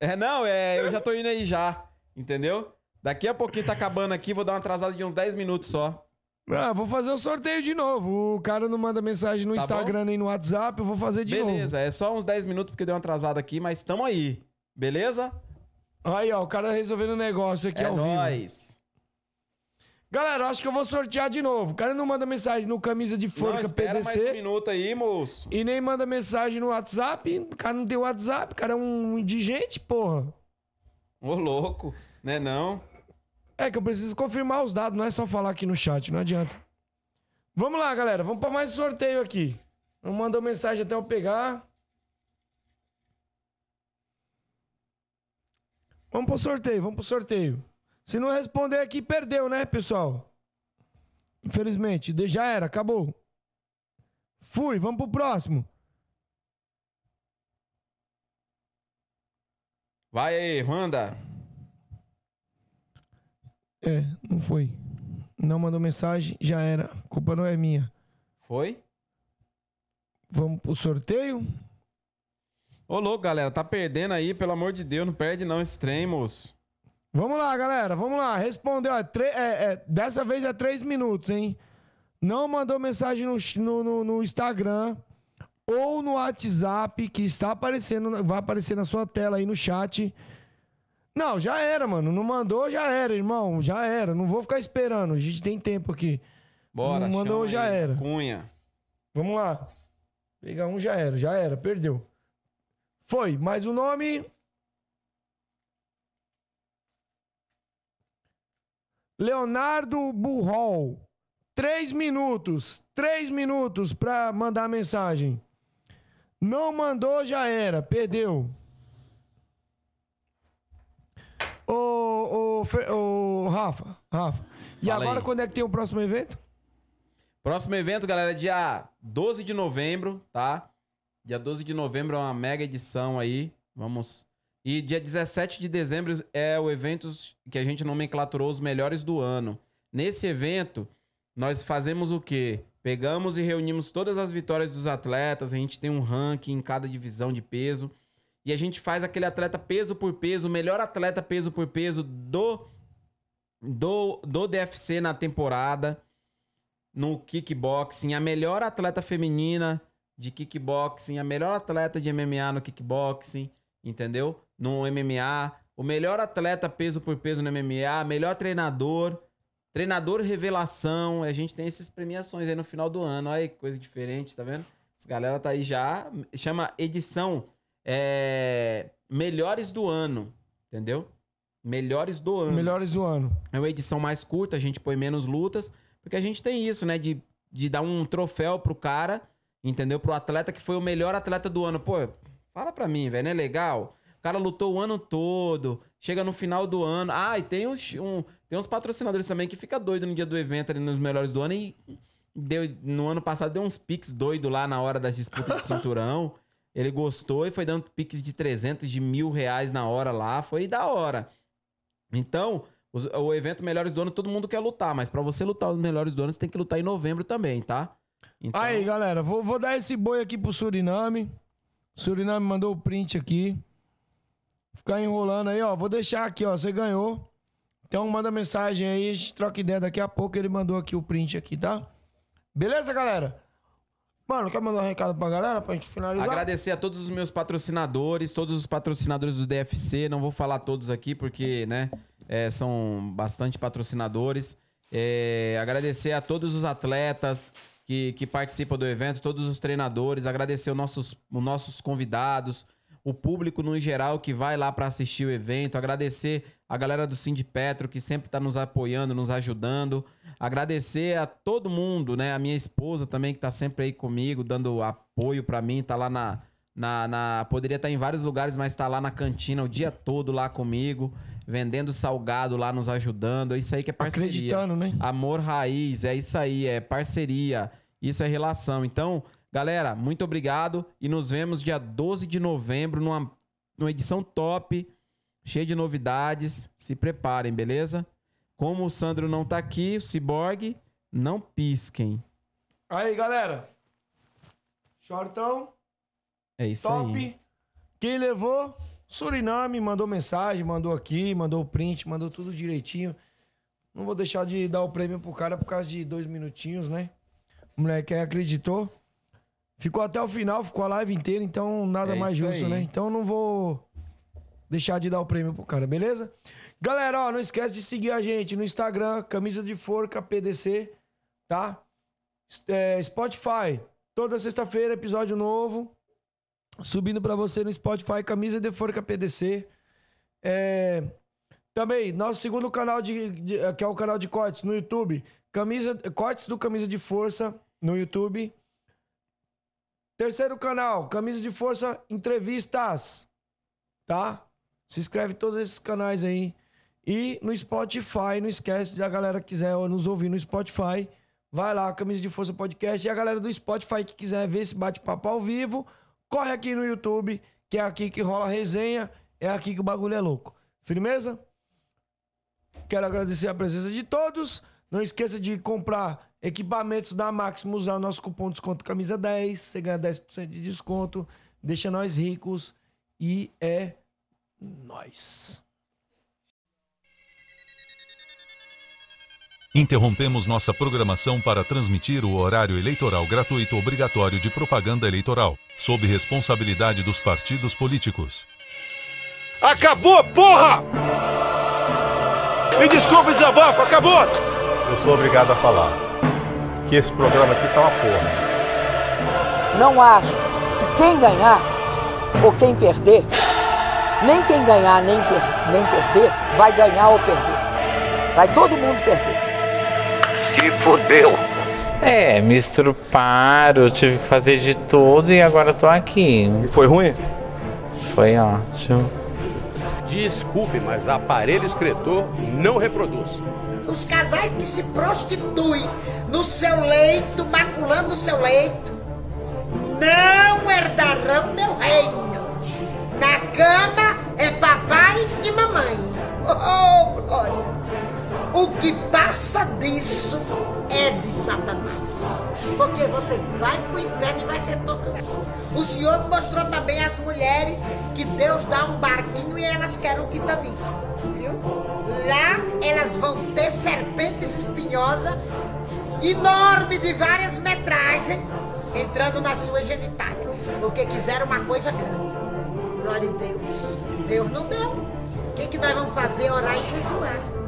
É, não, é, eu já tô indo aí já, entendeu? Daqui a pouquinho tá acabando aqui, vou dar uma atrasada de uns 10 minutos só. Ah, vou fazer o sorteio de novo. O cara não manda mensagem no Tá Instagram nem no WhatsApp, eu vou fazer de novo. Beleza, é só uns 10 minutos porque deu uma atrasada aqui, mas tamo aí. Beleza? Aí, ó, o cara resolvendo o negócio aqui é ao vivo. nóis. Galera, eu acho que eu vou sortear de novo. O cara não manda mensagem no camisa de Não, forca espera mais um PDC minuto aí, moço. e nem manda mensagem no WhatsApp. O cara não tem WhatsApp, o cara é um indigente, porra. Ô, louco. Né não? É que eu preciso confirmar os dados, não é só falar aqui no chat, não adianta. Vamos lá, galera. Vamos para mais sorteio aqui. Mandou mensagem até eu pegar. Vamos pro sorteio, vamos pro sorteio. Se não responder aqui, perdeu, né, pessoal? Infelizmente, já era, acabou. Fui, vamos pro próximo. Vai aí, manda. É, não foi. Não mandou mensagem, já era. A culpa não é minha. Foi? Vamos pro sorteio? Ô, louco, galera, tá perdendo aí, pelo amor de Deus, não perde não esse trem, moço. Vamos lá, galera, vamos lá. Respondeu. tre- é, é, dessa vez é três minutos, hein? Não mandou mensagem no, no- no Instagram ou no WhatsApp, que está aparecendo, vai aparecer na sua tela aí no chat. Não, já era, mano. Não mandou, já era, irmão. Já era. Não vou ficar esperando. A gente tem tempo aqui. Bora, Não mandou, já aí, era. Cunha. Vamos lá. Pegar um já era, já era, perdeu. Foi, mais o nome. Leonardo Burrol. Três minutos. Três minutos pra mandar mensagem. Não mandou, já era. Perdeu. Ô, ô, ô, Rafa, Rafa. E Fala agora aí. quando é que tem o próximo evento? Próximo evento, galera, é dia 12 de novembro, tá? Dia 12 de novembro é uma mega edição aí. Vamos. E dia 17 de dezembro é o evento que a gente nomenclaturou os melhores do ano. Nesse evento, nós fazemos o quê? Pegamos e reunimos todas as vitórias dos atletas, a gente tem um ranking em cada divisão de peso. E a gente faz aquele atleta peso por peso, o melhor atleta peso por peso do, do, do DFC na temporada no kickboxing, a melhor atleta feminina de kickboxing, a melhor atleta de MMA no kickboxing, entendeu? No MMA, o melhor atleta peso por peso no MMA, melhor treinador, treinador revelação, a gente tem essas premiações aí no final do ano, olha que coisa diferente, tá vendo? Essa galera tá aí já, chama edição é, melhores do ano, entendeu? Melhores do ano. Melhores do ano. É uma edição mais curta, a gente põe menos lutas, porque a gente tem isso, né? De, de dar um troféu pro cara, entendeu? Pro atleta que foi o melhor atleta do ano. Pô, fala pra mim, velho, não é legal? O cara lutou o ano todo, chega no final do ano. Ah, e tem uns, um, tem uns patrocinadores também que fica doido no dia do evento ali nos melhores do ano e deu, no ano passado deu uns piques doido lá na hora das disputas de cinturão. Ele gostou e foi dando piques de 300, de mil reais na hora lá. Foi da hora. Então, os- o evento Melhores do Ano, todo mundo quer lutar, mas pra você lutar os Melhores do Ano, você tem que lutar em novembro também, tá? Então, Aí, galera, vou, vou dar esse boi aqui pro Suriname. Suriname mandou o print aqui. Ficar enrolando aí, ó. Vou deixar aqui, ó. Você ganhou. Então manda mensagem aí, a gente troca ideia daqui a pouco. Ele mandou aqui o print aqui, tá? Beleza, galera? Mano, quer mandar um recado pra galera pra gente finalizar? agradecer a todos os meus patrocinadores, todos os patrocinadores do DFC. Não vou falar todos aqui porque, né, é, são bastante patrocinadores. É, agradecer a todos os atletas que, que participam do evento, todos os treinadores. Agradecer os nossos, os nossos convidados, o público no geral que vai lá para assistir o evento. Agradecer a galera do Cindy Petro que sempre tá nos apoiando, nos ajudando. Agradecer a todo mundo, né? A minha esposa também que tá sempre aí comigo, dando apoio para mim, tá lá na, na, na- Poderia estar em vários lugares, mas tá lá na cantina o dia todo lá comigo, vendendo salgado lá, nos ajudando. É isso aí que é parceria. Acreditando, né? Amor raiz, é isso aí, é parceria, isso é relação. Então, galera, muito obrigado e nos vemos dia 12 de novembro numa, numa edição top, cheia de novidades. Se preparem, beleza? Como o Sandro não tá aqui, o Cyborg, não pisquem. Aí, galera. Shortão, É isso top. aí. Quem levou? Suriname, mandou mensagem, mandou aqui, mandou o print, mandou tudo direitinho. Não vou deixar de dar o prêmio pro cara por causa de dois minutinhos, né? O moleque acreditou. Ficou até o final, ficou a live inteira, então nada É mais justo, aí. né? Então não vou deixar de dar o prêmio pro cara, beleza? Galera, ó, não esquece de seguir a gente no Instagram, Camisa de Forca PDC, tá? É, Spotify, toda sexta-feira, episódio novo. Subindo pra você no Spotify, Camisa de Forca PDC. É, Também, nosso segundo canal, de, de- que é o canal de cortes no YouTube. Camisa, cortes do Camisa de Força no YouTube. Terceiro canal, Camisa de Força Entrevistas. Tá? Se inscreve em todos esses canais aí. E no Spotify, não esquece de a galera que quiser nos ouvir no Spotify. Vai lá, Camisa de Força Podcast. E a galera do Spotify que quiser ver esse bate-papo ao vivo, corre aqui no YouTube, que é aqui que rola a resenha. É aqui que o bagulho é louco. Firmeza? Quero agradecer a presença de todos. Não esqueça de comprar equipamentos da Máximo, usar o nosso cupom de desconto camisa 10. Você ganha 10% de desconto. Deixa nós ricos. E é nós. Interrompemos nossa programação para transmitir o horário eleitoral gratuito obrigatório de propaganda eleitoral, sob responsabilidade dos partidos políticos. Acabou, porra! Me desculpe, desabafo, acabou! Eu sou obrigado a falar que esse programa aqui tá uma porra. Não acho que quem ganhar ou quem perder, nem quem ganhar nem, per- nem perder, vai ganhar ou perder. Vai todo mundo perder. Se fodeu! É, me estruparam, tive que fazer de tudo e agora tô aqui. E foi ruim? Foi ótimo. Desculpe, mas aparelho excretor não reproduz. Os casais que se prostituem no seu leito, maculando o seu leito, não herdarão meu reino. Na cama é papai e mamãe. Oh, glória! O que passa disso é de Satanás. Porque você vai pro inferno e vai ser torturado. O Senhor mostrou também às mulheres que Deus dá um barquinho e elas querem um Titanic. Viu? Lá elas vão ter serpentes espinhosas, enorme de várias metragens, entrando na sua genitália. Porque quiseram uma coisa grande. Glória a Deus. Deus não deu. O que, que nós vamos fazer? Orar e jejuar.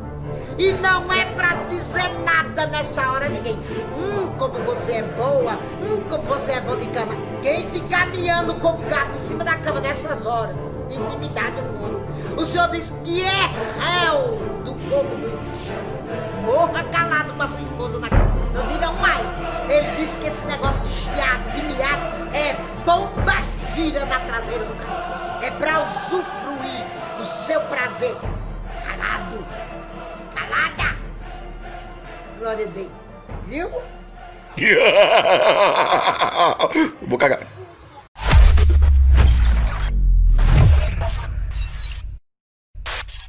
E não é pra dizer nada nessa hora a ninguém. Hum, como você é boa. Hum, como você é bom de cama. Quem ficar miando com o gato em cima da cama nessas horas, de intimidade com o outro. O senhor diz que é réu do fogo do. Morra calado com a sua esposa na. Não diga ai. Ele disse que esse negócio de chiado, de miado, é bomba gira na traseira do carro. É pra usufruir do seu prazer. Calado. Calada. Glória a Deus. Viu? Vou cagar.